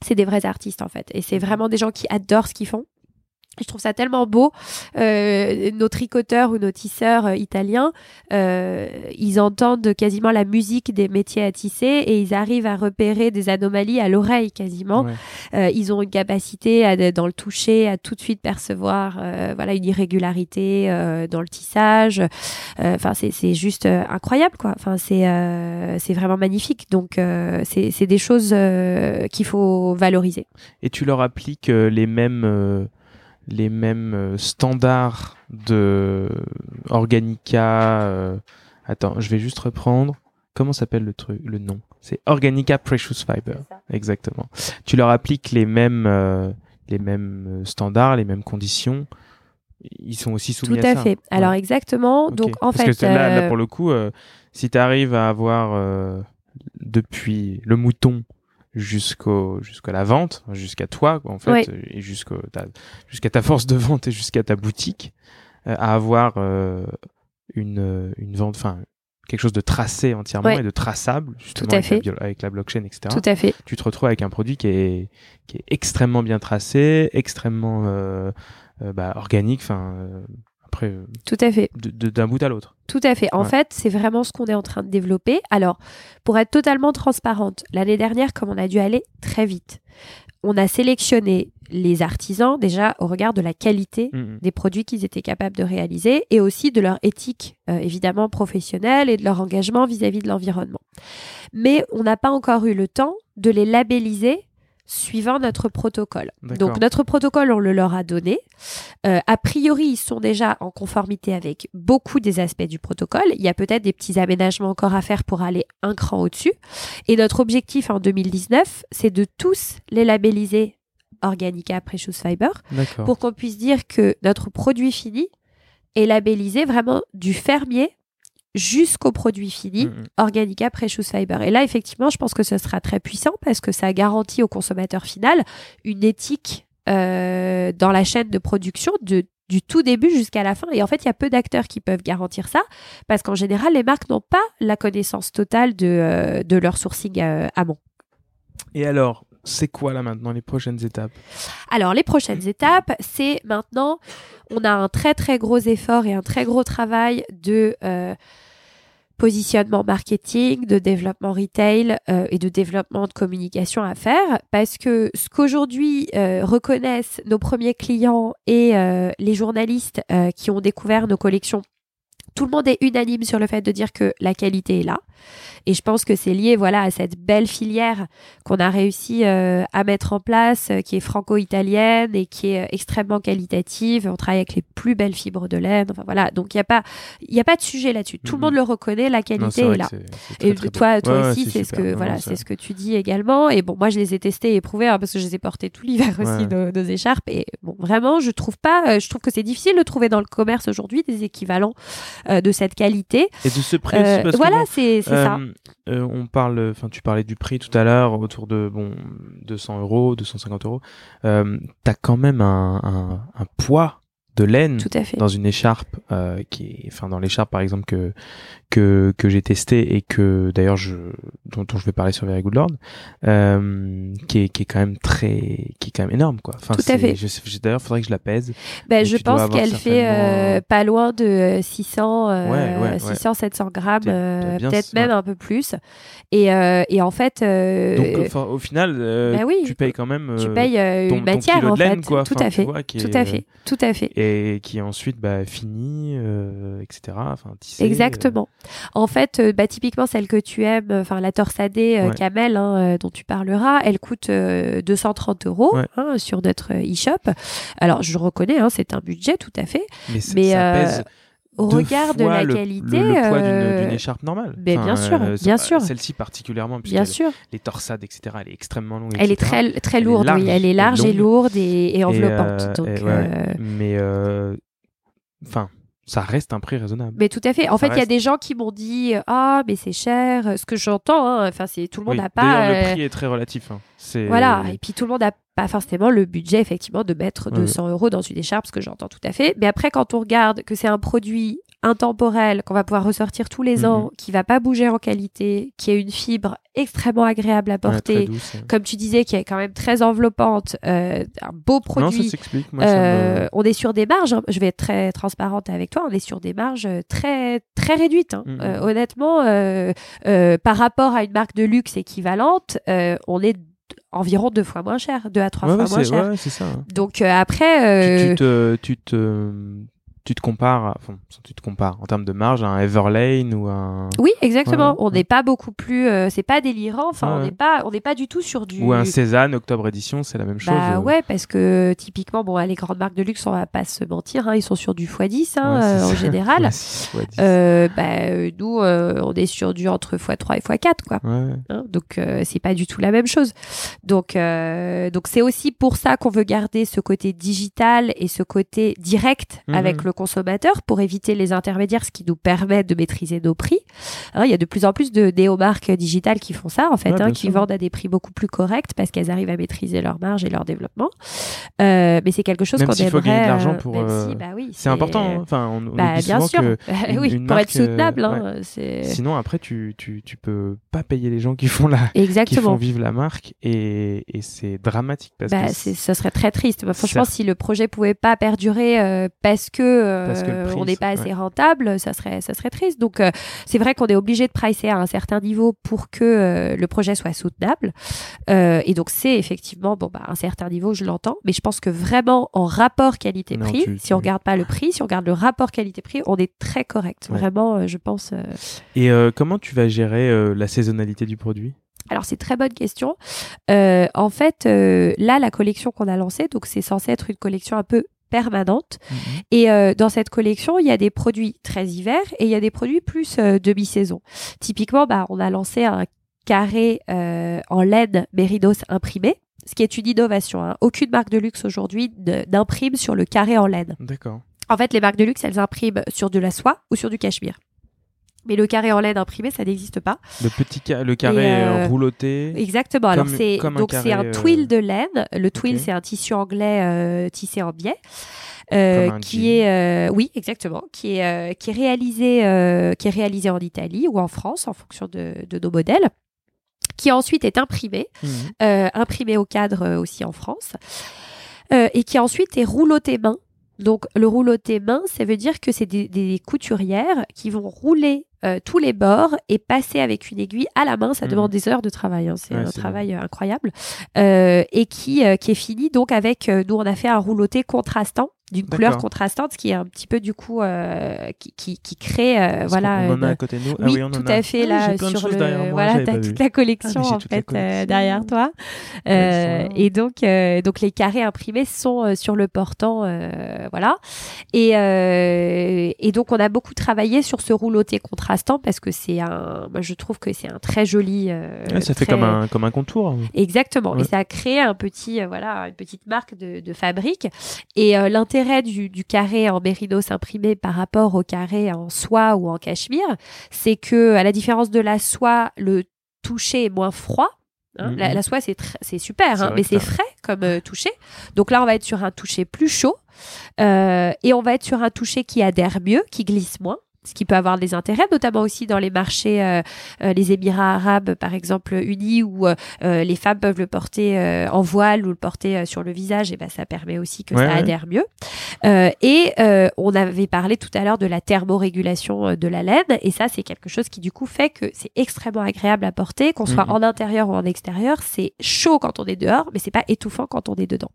c'est des vrais artistes en fait. Et c'est vraiment des gens qui adorent ce qu'ils font. Je trouve ça tellement beau. Euh, nos tricoteurs ou nos tisseurs euh, italiens, euh, ils entendent quasiment la musique des métiers à tisser et ils arrivent à repérer des anomalies à l'oreille quasiment. Ouais. Euh, ils ont une capacité à, dans le toucher à tout de suite percevoir euh, voilà une irrégularité euh, dans le tissage. Enfin c'est c'est juste incroyable quoi. Enfin c'est euh, c'est vraiment magnifique. Donc euh, c'est c'est des choses euh, qu'il faut valoriser. Et tu leur appliques les mêmes, euh, les mêmes euh, standards de Organica. euh, Attends, je vais juste reprendre. Comment s'appelle le truc, le nom? C'est Organica Precious Fiber. Exactement. Tu leur appliques les mêmes, euh, les mêmes standards, les mêmes conditions. Ils sont aussi soumis Tout à, à ça. fait. Alors Ouais. exactement. Donc en Parce fait que là, là, pour le coup, si tu arrives à avoir depuis le mouton jusqu'au jusqu'à la vente, jusqu'à toi quoi, en fait, Ouais. et jusqu'au ta- jusqu'à ta force de vente et jusqu'à ta boutique, euh, à avoir euh, une euh, une vente, enfin quelque chose de tracé entièrement Ouais. et de traçable justement à avec, fait. La, avec la blockchain, etc. tout à fait. Tu te retrouves avec un produit qui est qui est extrêmement bien tracé, extrêmement euh, euh, bah, organique, enfin euh, après euh, Tout à fait. d'un bout à l'autre. Tout à fait. En Ouais. fait, c'est vraiment ce qu'on est en train de développer. Alors, pour être totalement transparente, l'année dernière, comme on a dû aller très vite, on a sélectionné les artisans déjà au regard de la qualité Mhm. des produits qu'ils étaient capables de réaliser et aussi de leur éthique euh, évidemment professionnelle et de leur engagement vis-à-vis de l'environnement. Mais on n'a pas encore eu le temps de les labelliser suivant notre protocole. Donc notre protocole, on le leur a donné. Euh, a priori, ils sont déjà en conformité avec beaucoup des aspects du protocole. Il y a peut-être des petits aménagements encore à faire pour aller un cran au-dessus. Et notre objectif en 2019, c'est de tous les labelliser Organica Precious Fiber pour qu'on puisse dire que notre produit fini est labellisé vraiment du fermier jusqu'au produit fini Mhm. Organica Precious Fiber. Et là, effectivement, je pense que ce sera très puissant parce que ça garantit au consommateur final une éthique euh, dans la chaîne de production de, du tout début jusqu'à la fin. Et en fait, il y a peu d'acteurs qui peuvent garantir ça parce qu'en général, les marques n'ont pas la connaissance totale de, euh, de leur sourcing euh, amont. Et alors, c'est quoi là maintenant les prochaines étapes? Alors, les prochaines étapes, c'est maintenant, on a un très très gros effort et un très gros travail de euh, positionnement marketing, de développement retail euh, et de développement de communication à faire parce que ce qu'aujourd'hui euh, reconnaissent nos premiers clients et euh, les journalistes euh, qui ont découvert nos collections, tout le monde est unanime sur le fait de dire que la qualité est là. Et je pense que c'est lié voilà à cette belle filière qu'on a réussi euh, à mettre en place, euh, qui est franco-italienne et qui est euh, extrêmement qualitative. On travaille avec les plus belles fibres de laine. Enfin voilà, donc il y a pas il y a pas de sujet là-dessus. Tout le Mhm. monde le reconnaît, la qualité est, là. très, Et très toi, toi Ouais, ouais, aussi, c'est ce que Non, voilà, c'est ce que tu dis également. Et bon, moi, je les ai testés et éprouvés hein, parce que je les ai portés tout l'hiver aussi nos, nos écharpes. Et bon, vraiment, je trouve pas, euh, je trouve que c'est difficile de trouver dans le commerce aujourd'hui des équivalents euh, de cette qualité. Et de ce prix Euh, aussi, parce que voilà, c'est ça. Euh, euh, on parle, enfin, tu parlais du prix tout à l'heure, autour de bon 200 euros, 250 euros. Euh, T'as quand même un, un, un poids de laine Tout à fait. dans une écharpe euh, qui est, enfin, dans l'écharpe par exemple que que que j'ai testé et que d'ailleurs je dont, dont je vais parler sur Very Good Lord, euh, qui est qui est quand même très, qui est quand même énorme quoi. Enfin, Tout à fait. D'ailleurs, faudrait que je la pèse. Ben, je pense qu'elle fait euh, euh, pas loin de 600, euh, Ouais, ouais, ouais. 600, 700 grammes, euh, peut-être même un peu plus. Et, euh, et en fait, euh, Donc enfin, au final, euh, bah oui, tu payes quand même. tu euh, payes euh, ton- une matière en laine, fait. quoi. Tout Enfin, à fait, vois, tout est, à euh, fait, tout à fait. et qui est ensuite bah, fini, euh, etc. Enfin, tissé, Exactement. En fait, euh, bah, typiquement celle que tu aimes, enfin la torsadée euh, Ouais. camel hein, euh, dont tu parleras, elle coûte euh, 230 euros Ouais. hein, sur notre euh, e-shop. Alors je reconnais, hein, c'est un budget tout à fait, euh, mais, mais, ça euh, pèse au regard de la le, qualité. le, le poids d'une- euh, d'une écharpe normale. mais bien sûr, bien sûr. Celle-ci particulièrement, Bien sûr, les torsades, etc. Elle est extrêmement longue. elle est très très Elle est lourde, oui, large elle est large et, lourde et, et Et, enveloppante. euh, donc, ouais, euh, Mais euh, enfin, ça reste un prix raisonnable. Mais tout à fait. En Ça fait, il y a des gens qui m'ont dit ah mais c'est cher. Ce que j'entends, hein, enfin c'est tout le monde Oui. n'a pas. D'ailleurs, euh, le prix est très relatif. hein. Voilà, et puis tout le monde n'a pas forcément le budget effectivement de mettre Ouais. 200 euros dans une écharpe, ce que j'entends tout à fait. Mais après, quand on regarde que c'est un produit intemporel qu'on va pouvoir ressortir tous les Mhm. ans, qui va pas bouger en qualité, qui a une fibre extrêmement agréable à Ouais, porter, douce, ouais. comme tu disais, qui est quand même très enveloppante, euh, un beau Non, produit. ça s'explique. Moi, ça Euh, me- on est sur des marges, hein, je vais être très transparente avec toi, on est sur des marges euh, très très réduites. hein. Mhm. Euh, honnêtement, par rapport à une marque de luxe équivalente, on est environ deux fois moins cher, deux à trois Ouais, fois moins cher. ouais, c'est ça. hein. Donc après, tu, tu te, tu te, tu te compares, enfin, tu te compares en termes de marge à un Everlane ou un oui, exactement. On n'est pas beaucoup plus, euh, c'est pas délirant. Enfin, on ouais. n'est pas, on n'est pas du tout sur du. ou un Cézanne Octobre édition, c'est la même chose. Bah euh. ouais, parce que typiquement, bon, les grandes marques de luxe, on va pas se mentir, hein, ils sont sur du x10 hein, Ouais, euh, en général. Ouais. Euh, bah, euh, nous, on est sur du entre x3 et x4, quoi. Hein. donc, c'est pas du tout la même chose. Donc, donc c'est aussi pour ça qu'on veut garder ce côté digital et ce côté direct Mhm. avec le consommateur pour éviter les intermédiaires, ce qui nous permet de maîtriser nos prix. Hein, Il y a de plus en plus de néo-marques digitales qui font ça, en fait, Ouais, hein, qui sûr. vendent à des prix beaucoup plus corrects parce qu'elles arrivent à maîtriser leur marge et leur développement. Euh, mais c'est quelque chose qu'on aimerait. faut gagner de l'argent euh, pour, euh, si, bah oui, C'est important. Enfin, on, on Bah, bien sûr. que une- oui, une pour marque, être soutenable. hein, sinon après tu, tu, tu peux pas payer les gens qui font la qui font Exactement. vivre la marque et, et c'est dramatique parce Bah, que ça serait très triste. Bah, franchement, si le projet pouvait pas perdurer euh, parce que euh, on n'est pas assez rentable, ça serait ça serait triste. Donc euh, c'est vrai qu'on est obligé de pricer à un certain niveau pour que euh, le projet soit soutenable. et donc c'est effectivement bon bah un certain niveau, je l'entends, mais je pense que vraiment en rapport qualité-prix, si on regarde pas le prix, si on regarde le rapport qualité-prix, on est très correct. Vraiment, je pense. Et comment tu vas gérer la saisonnalité du produit? Alors c'est très bonne question. Euh, en fait, euh, là, la collection qu'on a lancée, donc c'est censé être une collection un peu permanente. Mhm. Et euh, dans cette collection, il y a des produits très hiver et il y a des produits plus demi-saison. Typiquement, bah, on a lancé un carré en laine Méridos imprimé, ce qui est une innovation. Hein. Aucune marque de luxe aujourd'hui n'imprime sur le carré en laine. D'accord. En fait, les marques de luxe, elles impriment sur de la soie ou sur du cachemire. Mais le carré en laine imprimé, ça n'existe pas. Le petit le carré euh, rouloté. Exactement. Alors c'est donc c'est un twill euh, de laine. Le twill c'est un tissu anglais euh, tissé en biais. qui est oui exactement qui est qui est réalisé qui est réalisé en Italie ou en France en fonction de, de nos modèles qui ensuite est imprimé mmh. imprimé au cadre aussi en France et qui ensuite est rouloté main donc le rouloté main, ça veut dire que c'est des, couturières qui vont rouler euh, tous les bords et passer avec une aiguille à la main. Ça mmh. demande des heures de travail, hein. c'est un travail euh, incroyable. Euh, et qui, qui est fini donc avec, nous on a fait un rouloté contrastant d'une couleur contrastante, ce qui est un petit peu du coup qui, qui, qui, crée voilà. On en a à côté de nous. Ah oui, tout à fait ah, là sur le voilà, t'as toute la collection ah, en fait derrière toi. et donc donc les carrés imprimés sont sur le portant voilà. Et et donc on a beaucoup travaillé sur ce rouloté contrastant parce que c'est un moi je trouve que c'est un très joli ça fait comme un comme un contour. Exactement. Et ça a créé un petit voilà une petite marque de, de fabrique et l'intérêt du, carré en mérinos imprimé par rapport au carré en soie ou en cachemire, c'est que, à la différence de la soie, le toucher est moins froid. Hein. Mm-hmm. la, soie, c'est super, hein, mais c'est frais comme euh, toucher. Donc là, on va être sur un toucher plus chaud. Euh, et on va être sur un toucher qui adhère mieux, qui glisse moins ce qui peut avoir des intérêts, notamment aussi dans les marchés, euh, euh, les Émirats arabes par exemple unis, où euh, les femmes peuvent le porter en voile ou le porter sur le visage, et ben ça permet aussi que ça adhère mieux. et on avait parlé tout à l'heure de la thermorégulation de la laine, et ça c'est quelque chose qui du coup fait que c'est extrêmement agréable à porter, qu'on soit mhm. en intérieur ou en extérieur, c'est chaud quand on est dehors, mais c'est pas étouffant quand on est dedans.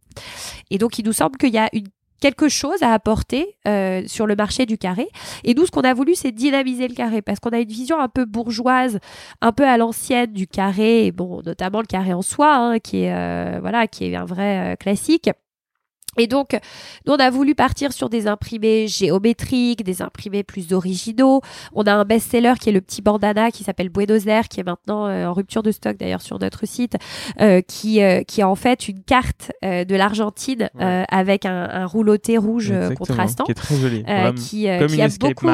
Et donc il nous semble qu'il y a une quelque chose à apporter euh, sur le marché du carré. Et nous, ce qu'on a voulu, c'est dynamiser le carré parce qu'on a une vision un peu bourgeoise, un peu à l'ancienne du carré, bon, notamment le carré en soie, hein, qui est euh, voilà, qui est un vrai euh, classique. Et donc, nous, on a voulu partir sur des imprimés géométriques, des imprimés plus originaux. On a un best-seller qui est le petit bandana qui s'appelle Buenos Aires, qui est maintenant euh, en rupture de stock d'ailleurs sur notre site, euh, qui, euh, qui est en fait une carte de l'Argentine avec un, un, rouloté rouge contrastant. Qui est très joli. qui, qui a beaucoup...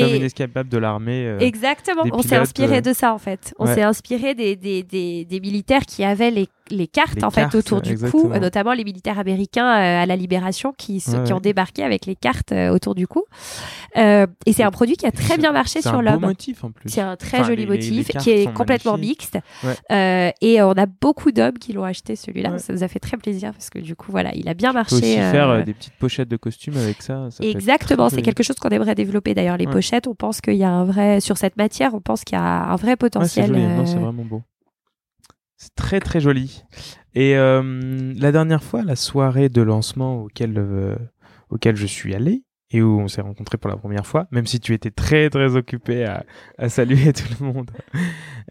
Comme une escapable de l'armée. Exactement. on s'est inspiré de ça en fait. On s'est inspiré des, des, des, des militaires qui avaient les les cartes en fait autour du cou, notamment les militaires américains euh, à la libération qui, qui ont débarqué avec les cartes euh, autour du cou. Euh, et c'est un produit qui a très bien marché sur l'homme. C'est un motif en plus. C'est un très joli motif qui est complètement mixte. et on a beaucoup d'hommes qui l'ont acheté celui-là. Ça nous a fait très plaisir parce que du coup voilà, il a bien marché. On peut aussi faire des petites pochettes de costumes avec ça. Exactement, c'est quelque chose qu'on aimerait développer d'ailleurs les pochettes. On pense qu'il y a un vrai sur cette matière, on pense qu'il y a un vrai potentiel. c'est vraiment beau. C'est très très joli. Et euh, la dernière fois, la soirée de lancement auquel, euh, auquel je suis allé, et où on s'est rencontrés pour la première fois, même si tu étais très très occupé à, à saluer tout le monde.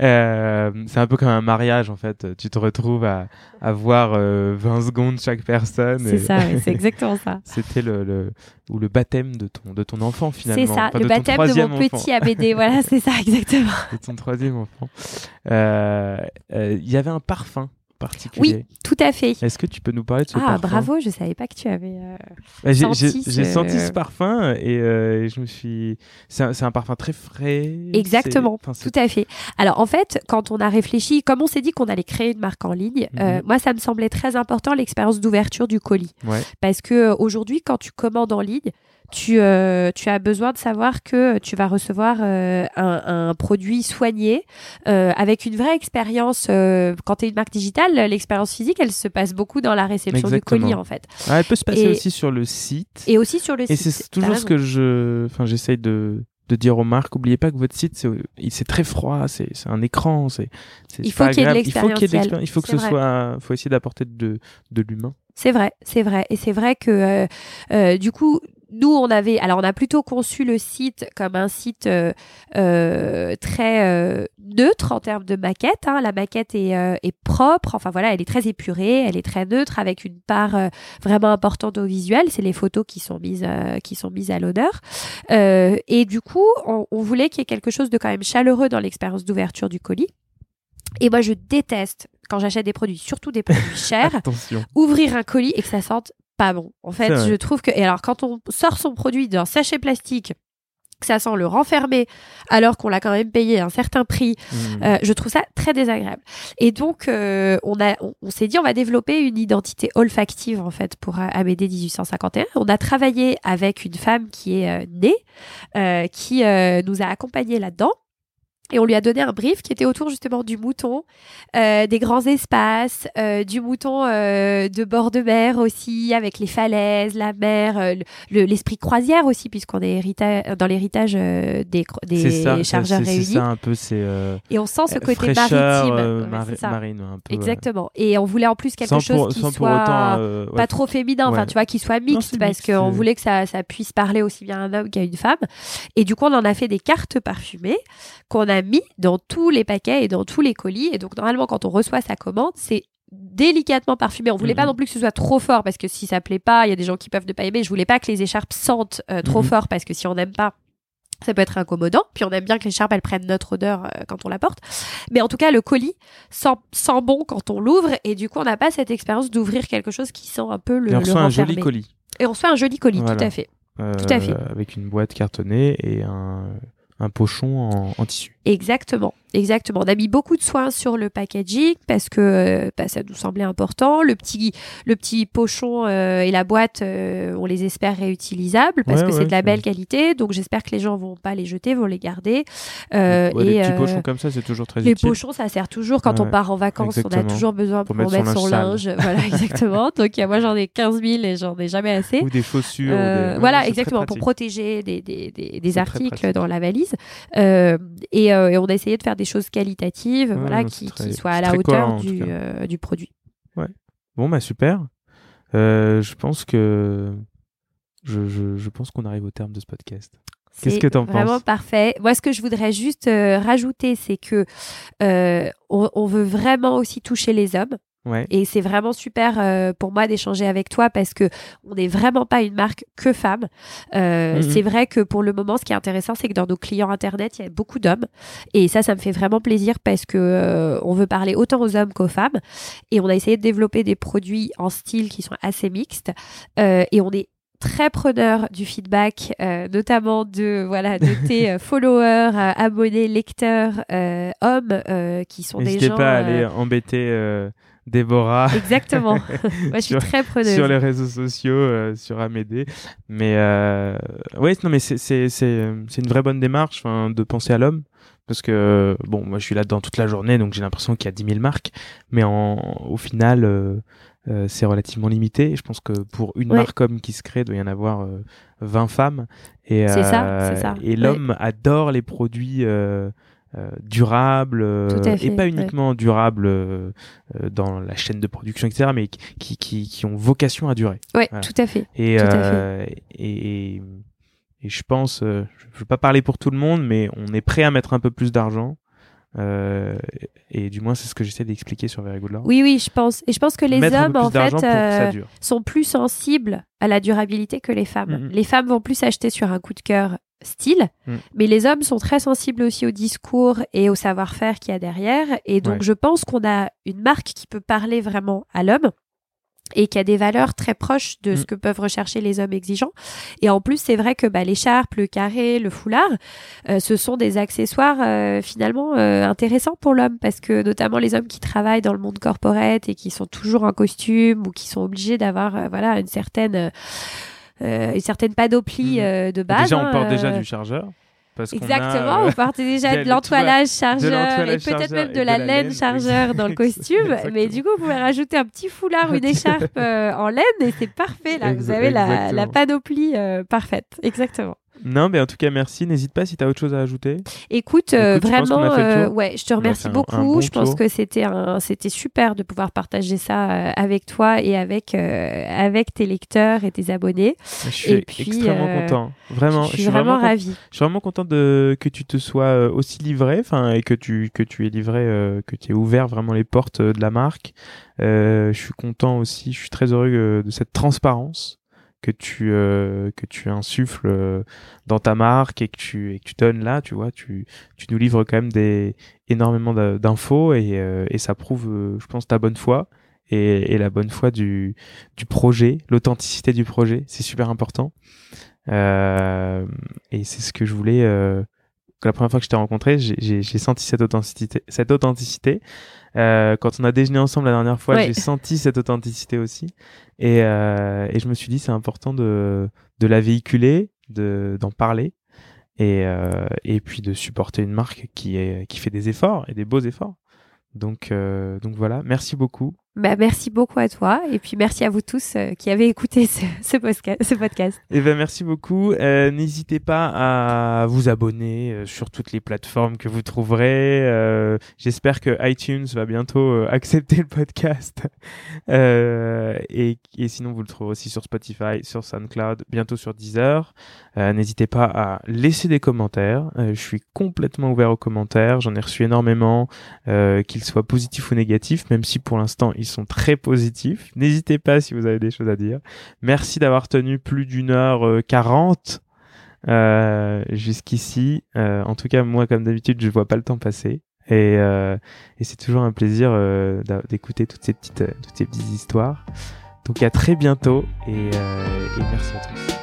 Euh, c'est un peu comme un mariage en fait. Tu te retrouves à, à voir 20 euh, secondes chaque personne. C'est ça, c'est exactement ça. C'était le, le, ou le baptême de ton, de ton enfant finalement. C'est ça, le baptême de mon petit ABD. voilà, c'est ça exactement. de ton troisième enfant. Euh, il y avait un parfum oui, tout à fait. Est-ce que tu peux nous parler de ce ah, parfum Ah, bravo, je savais pas que tu avais euh, bah, senti J'ai senti ce parfum et, euh, je me suis... C'est un, un, parfum très frais. Exactement, tout à fait. Alors, en fait, quand on a réfléchi, comme on s'est dit qu'on allait créer une marque en ligne, euh, mhm. moi, ça me semblait très important l'expérience d'ouverture du colis. Parce que aujourd'hui, quand tu commandes en ligne, tu, euh, tu as besoin de savoir que tu vas recevoir euh, un, un, produit soigné euh, avec une vraie expérience. Quand tu es une marque digitale, l'expérience physique, elle se passe beaucoup dans la réception Exactement. du colis en fait. Ah, elle peut se passer Et- aussi sur le site. Et aussi sur le Et site. c'est T'as toujours ce que je, enfin, j'essaye de, de dire aux marques. Oubliez pas que votre site, c'est, c'est très froid, c'est, c'est un écran, c'est, c'est Il pas faut qu'il y ait de agréable. Il faut qu'il y ait de. Il faut que C'est ce vrai. soit, faut essayer d'apporter de, de l'humain. C'est vrai, c'est vrai. Et c'est vrai que euh, euh, du coup, nous, on avait, alors on a plutôt conçu le site comme un site euh, euh, très euh, neutre en termes de maquette. hein. La maquette est, euh, est propre, enfin voilà, elle est très épurée, elle est très neutre avec une part euh, vraiment importante au visuel. C'est les photos qui sont mises, euh, qui sont mises à l'honneur. Euh, et du coup, on, on voulait qu'il y ait quelque chose de quand même chaleureux dans l'expérience d'ouverture du colis. Et moi, je déteste quand j'achète des produits, surtout des produits chers Attention. ouvrir un colis et que ça sente pas bon. En fait, je trouve que et alors quand on sort son produit d'un sachet plastique que ça sent le renfermer alors qu'on l'a quand même payé un certain prix, Mm. euh, je trouve ça très désagréable. Et donc euh, on a on, on s'est dit on va développer une identité olfactive en fait pour euh, Amédée 1851. On a travaillé avec une femme qui est euh, née qui nous a accompagnés là-dedans. Et on lui a donné un brief qui était autour justement du mouton, euh, des grands espaces, euh, du mouton euh, de bord de mer aussi, avec les falaises, la mer, le- le- l'esprit croisière aussi, puisqu'on est dans l'héritage des, des ça, chargeurs c'est, c'est réunis. ça un peu, c'est Et on sent ce côté maritime. mari- marine, un peu. ouais. Exactement. Et on voulait en plus quelque sans chose pour, qui soit autant, ouais, pas trop féminin, enfin Ouais. tu vois, qui soit mixte parce qu'on voulait que ça, ça puisse parler aussi bien à un homme qu'à une femme. Et du coup, on en a fait des cartes parfumées qu'on a mis dans tous les paquets et dans tous les colis. Et donc, normalement, quand on reçoit sa commande, c'est délicatement parfumé. On voulait pas Mhm. non plus que ce soit trop fort parce que si ça plaît pas, il y a des gens qui peuvent ne pas aimer. Je voulais pas que les écharpes sentent euh, trop Mhm. fort parce que si on n'aime pas, ça peut être incommodant. Puis on aime bien que l'écharpe elle prenne notre odeur euh, quand on la porte. Mais en tout cas, le colis sent, sent bon quand on l'ouvre et du coup, on n'a pas cette expérience d'ouvrir quelque chose qui sent un peu le, Et on reçoit un joli colis. Et on reçoit un joli colis, Voilà. tout à fait. euh, Tout à fait. Avec une boîte cartonnée et un, un pochon en, en tissu. Exactement, exactement. On a mis beaucoup de soins sur le packaging parce que euh, bah, ça nous semblait important. Le petit, le petit pochon euh, et la boîte, euh, on les espère réutilisables parce Ouais, que c'est de la belle qualité. Donc j'espère que les gens vont pas les jeter, vont les garder. Euh, Ouais, et les petits euh, pochons comme ça, c'est toujours très les utile. pochons, ça sert toujours quand on part en vacances. On a toujours besoin Pour pour, mettre mettre son son linge voilà, exactement. Donc euh, moi j'en ai 15 000 et j'en ai jamais assez. Ou des chaussures. ou des- voilà, exactement, pour protéger des, des, des, articles dans la valise. Euh, et, euh, et on a essayé de faire des choses qualitatives, Ouais, voilà, qui, très- qui soient à la hauteur en du, euh, du produit. Bon, bah super. Euh, je pense que je, je, je pense qu'on arrive au terme de ce podcast. Qu'est-ce que t'en Vraiment penses? parfait. Moi, ce que je voudrais juste rajouter, c'est que euh, on, on veut vraiment aussi toucher les hommes. Ouais. Et c'est vraiment super euh, pour moi d'échanger avec toi parce que on n'est vraiment pas une marque que femmes. Euh, Mhm. C'est vrai que pour le moment, ce qui est intéressant, c'est que dans nos clients internet, il y a beaucoup d'hommes. Et ça, ça me fait vraiment plaisir parce que euh, on veut parler autant aux hommes qu'aux femmes. Et on a essayé de développer des produits en style qui sont assez mixtes. Euh, et on est très preneur du feedback, euh, notamment de voilà de tes euh, followers, euh, abonnés, lecteurs, euh, hommes euh, qui sont des N'hésitez gens. pas à aller embêter euh, Déborah Exactement. Moi, je suis Sur- très preneuse. sur les réseaux sociaux, euh, sur Amédée. Mais euh, ouais, non, mais c'est une vraie bonne démarche, de penser à l'homme. Parce que bon, moi je suis là-dedans toute la journée, donc j'ai l'impression qu'il y a 10 000 marques, mais en, au final, euh, euh, c'est relativement limité. Je pense que pour une Ouais. marque homme qui se crée, il doit y en avoir euh, 20 femmes. Et, ça, euh, c'est ça. Et l'homme adore les produits euh, durables, euh, et pas ouais. uniquement durables euh, euh, dans la chaîne de production, etc., mais qui, qui, qui ont vocation à durer. Ouais, Voilà. tout à fait. Et, Tout à et, et, et je pense, je ne veux pas parler pour tout le monde, mais on est prêt à mettre un peu plus d'argent. Euh, et du moins, c'est ce que j'essaie d'expliquer sur Very Good Lord. Oui, oui, je pense. Et je pense que les mettre hommes, en fait, euh, sont plus sensibles à la durabilité que les femmes. Mhm. Les femmes vont plus acheter sur un coup de cœur style, Mhm. mais les hommes sont très sensibles aussi au discours et au savoir-faire qu'il y a derrière. Et donc, Ouais. je pense qu'on a une marque qui peut parler vraiment à l'homme et qui a des valeurs très proches de ce Mhm. que peuvent rechercher les hommes exigeants. Et en plus, c'est vrai que bah, l'écharpe, le carré, le foulard, euh, ce sont des accessoires euh, finalement euh, intéressants pour l'homme parce que notamment les hommes qui travaillent dans le monde corporate et qui sont toujours en costume ou qui sont obligés d'avoir euh, voilà une certaine euh, une certaine panoplie Mhm. de base. déjà, on hein, part déjà euh, du chargeur. Parce a, Exactement, euh, vous partez déjà a de le- l'entoilage chargeur et peut-être même de la laine chargeur dans le costume. Mais du coup, vous pouvez rajouter un petit foulard ou une écharpe euh, en laine et c'est parfait là. Vous avez la, la panoplie euh, parfaite. Exactement. Non, mais en tout cas, merci. N'hésite pas si tu as autre chose à ajouter. Écoute, euh, Écoute, je vraiment, le euh, ouais, je te remercie un- beaucoup. un bon je pense tour. que c'était un, c'était super de pouvoir partager ça euh, avec toi et avec avec tes lecteurs et tes abonnés. Je suis Et puis, extrêmement content. Vraiment, je suis vraiment, content. ravie. Je suis vraiment content de que tu te sois aussi livré, enfin et que tu que tu aies livré, que tu aies ouvert vraiment les portes de la marque. Euh, je suis content aussi, je suis très heureux de cette transparence que tu euh, que tu insuffles euh, dans ta marque et que tu et que tu donnes là, tu vois, tu tu nous livres quand même des énormément d'infos et euh, et ça prouve, euh, je pense, ta bonne foi. Et, et la bonne foi du, du projet, l'authenticité du projet, c'est super important. Euh, et c'est ce que je voulais. Que la première fois que je t'ai rencontré, j'ai- senti cette authenticité. Cette authenticité. Euh, quand on a déjeuné ensemble la dernière fois, Ouais. j'ai senti cette authenticité aussi. Et, euh, et je me suis dit, c'est important de, de la véhiculer, de d'en parler, et, euh, et puis de supporter une marque qui est qui fait des efforts et des beaux efforts. Donc donc voilà, merci beaucoup. Bah, merci beaucoup à toi et puis merci à vous tous euh, qui avez écouté ce, podcast. Eh ben merci beaucoup. Euh, N'hésitez pas à vous abonner euh, sur toutes les plateformes que vous trouverez. J'espère que iTunes va bientôt accepter le podcast. Et, et sinon, vous le trouverez aussi sur Spotify, sur SoundCloud, bientôt sur Deezer. N'hésitez pas à laisser des commentaires. Je suis complètement ouvert aux commentaires. J'en ai reçu énormément, qu'ils soient positifs ou négatifs, même si pour l'instant ils sont très positifs. N'hésitez pas si vous avez des choses à dire. Merci d'avoir tenu plus d'une heure euh, quarante euh, jusqu'ici. Euh, en tout cas, moi, comme d'habitude, je vois pas le temps passer. Et, c'est toujours un plaisir d'écouter toutes ces petites, toutes ces petites histoires. Donc à très bientôt et merci à tous.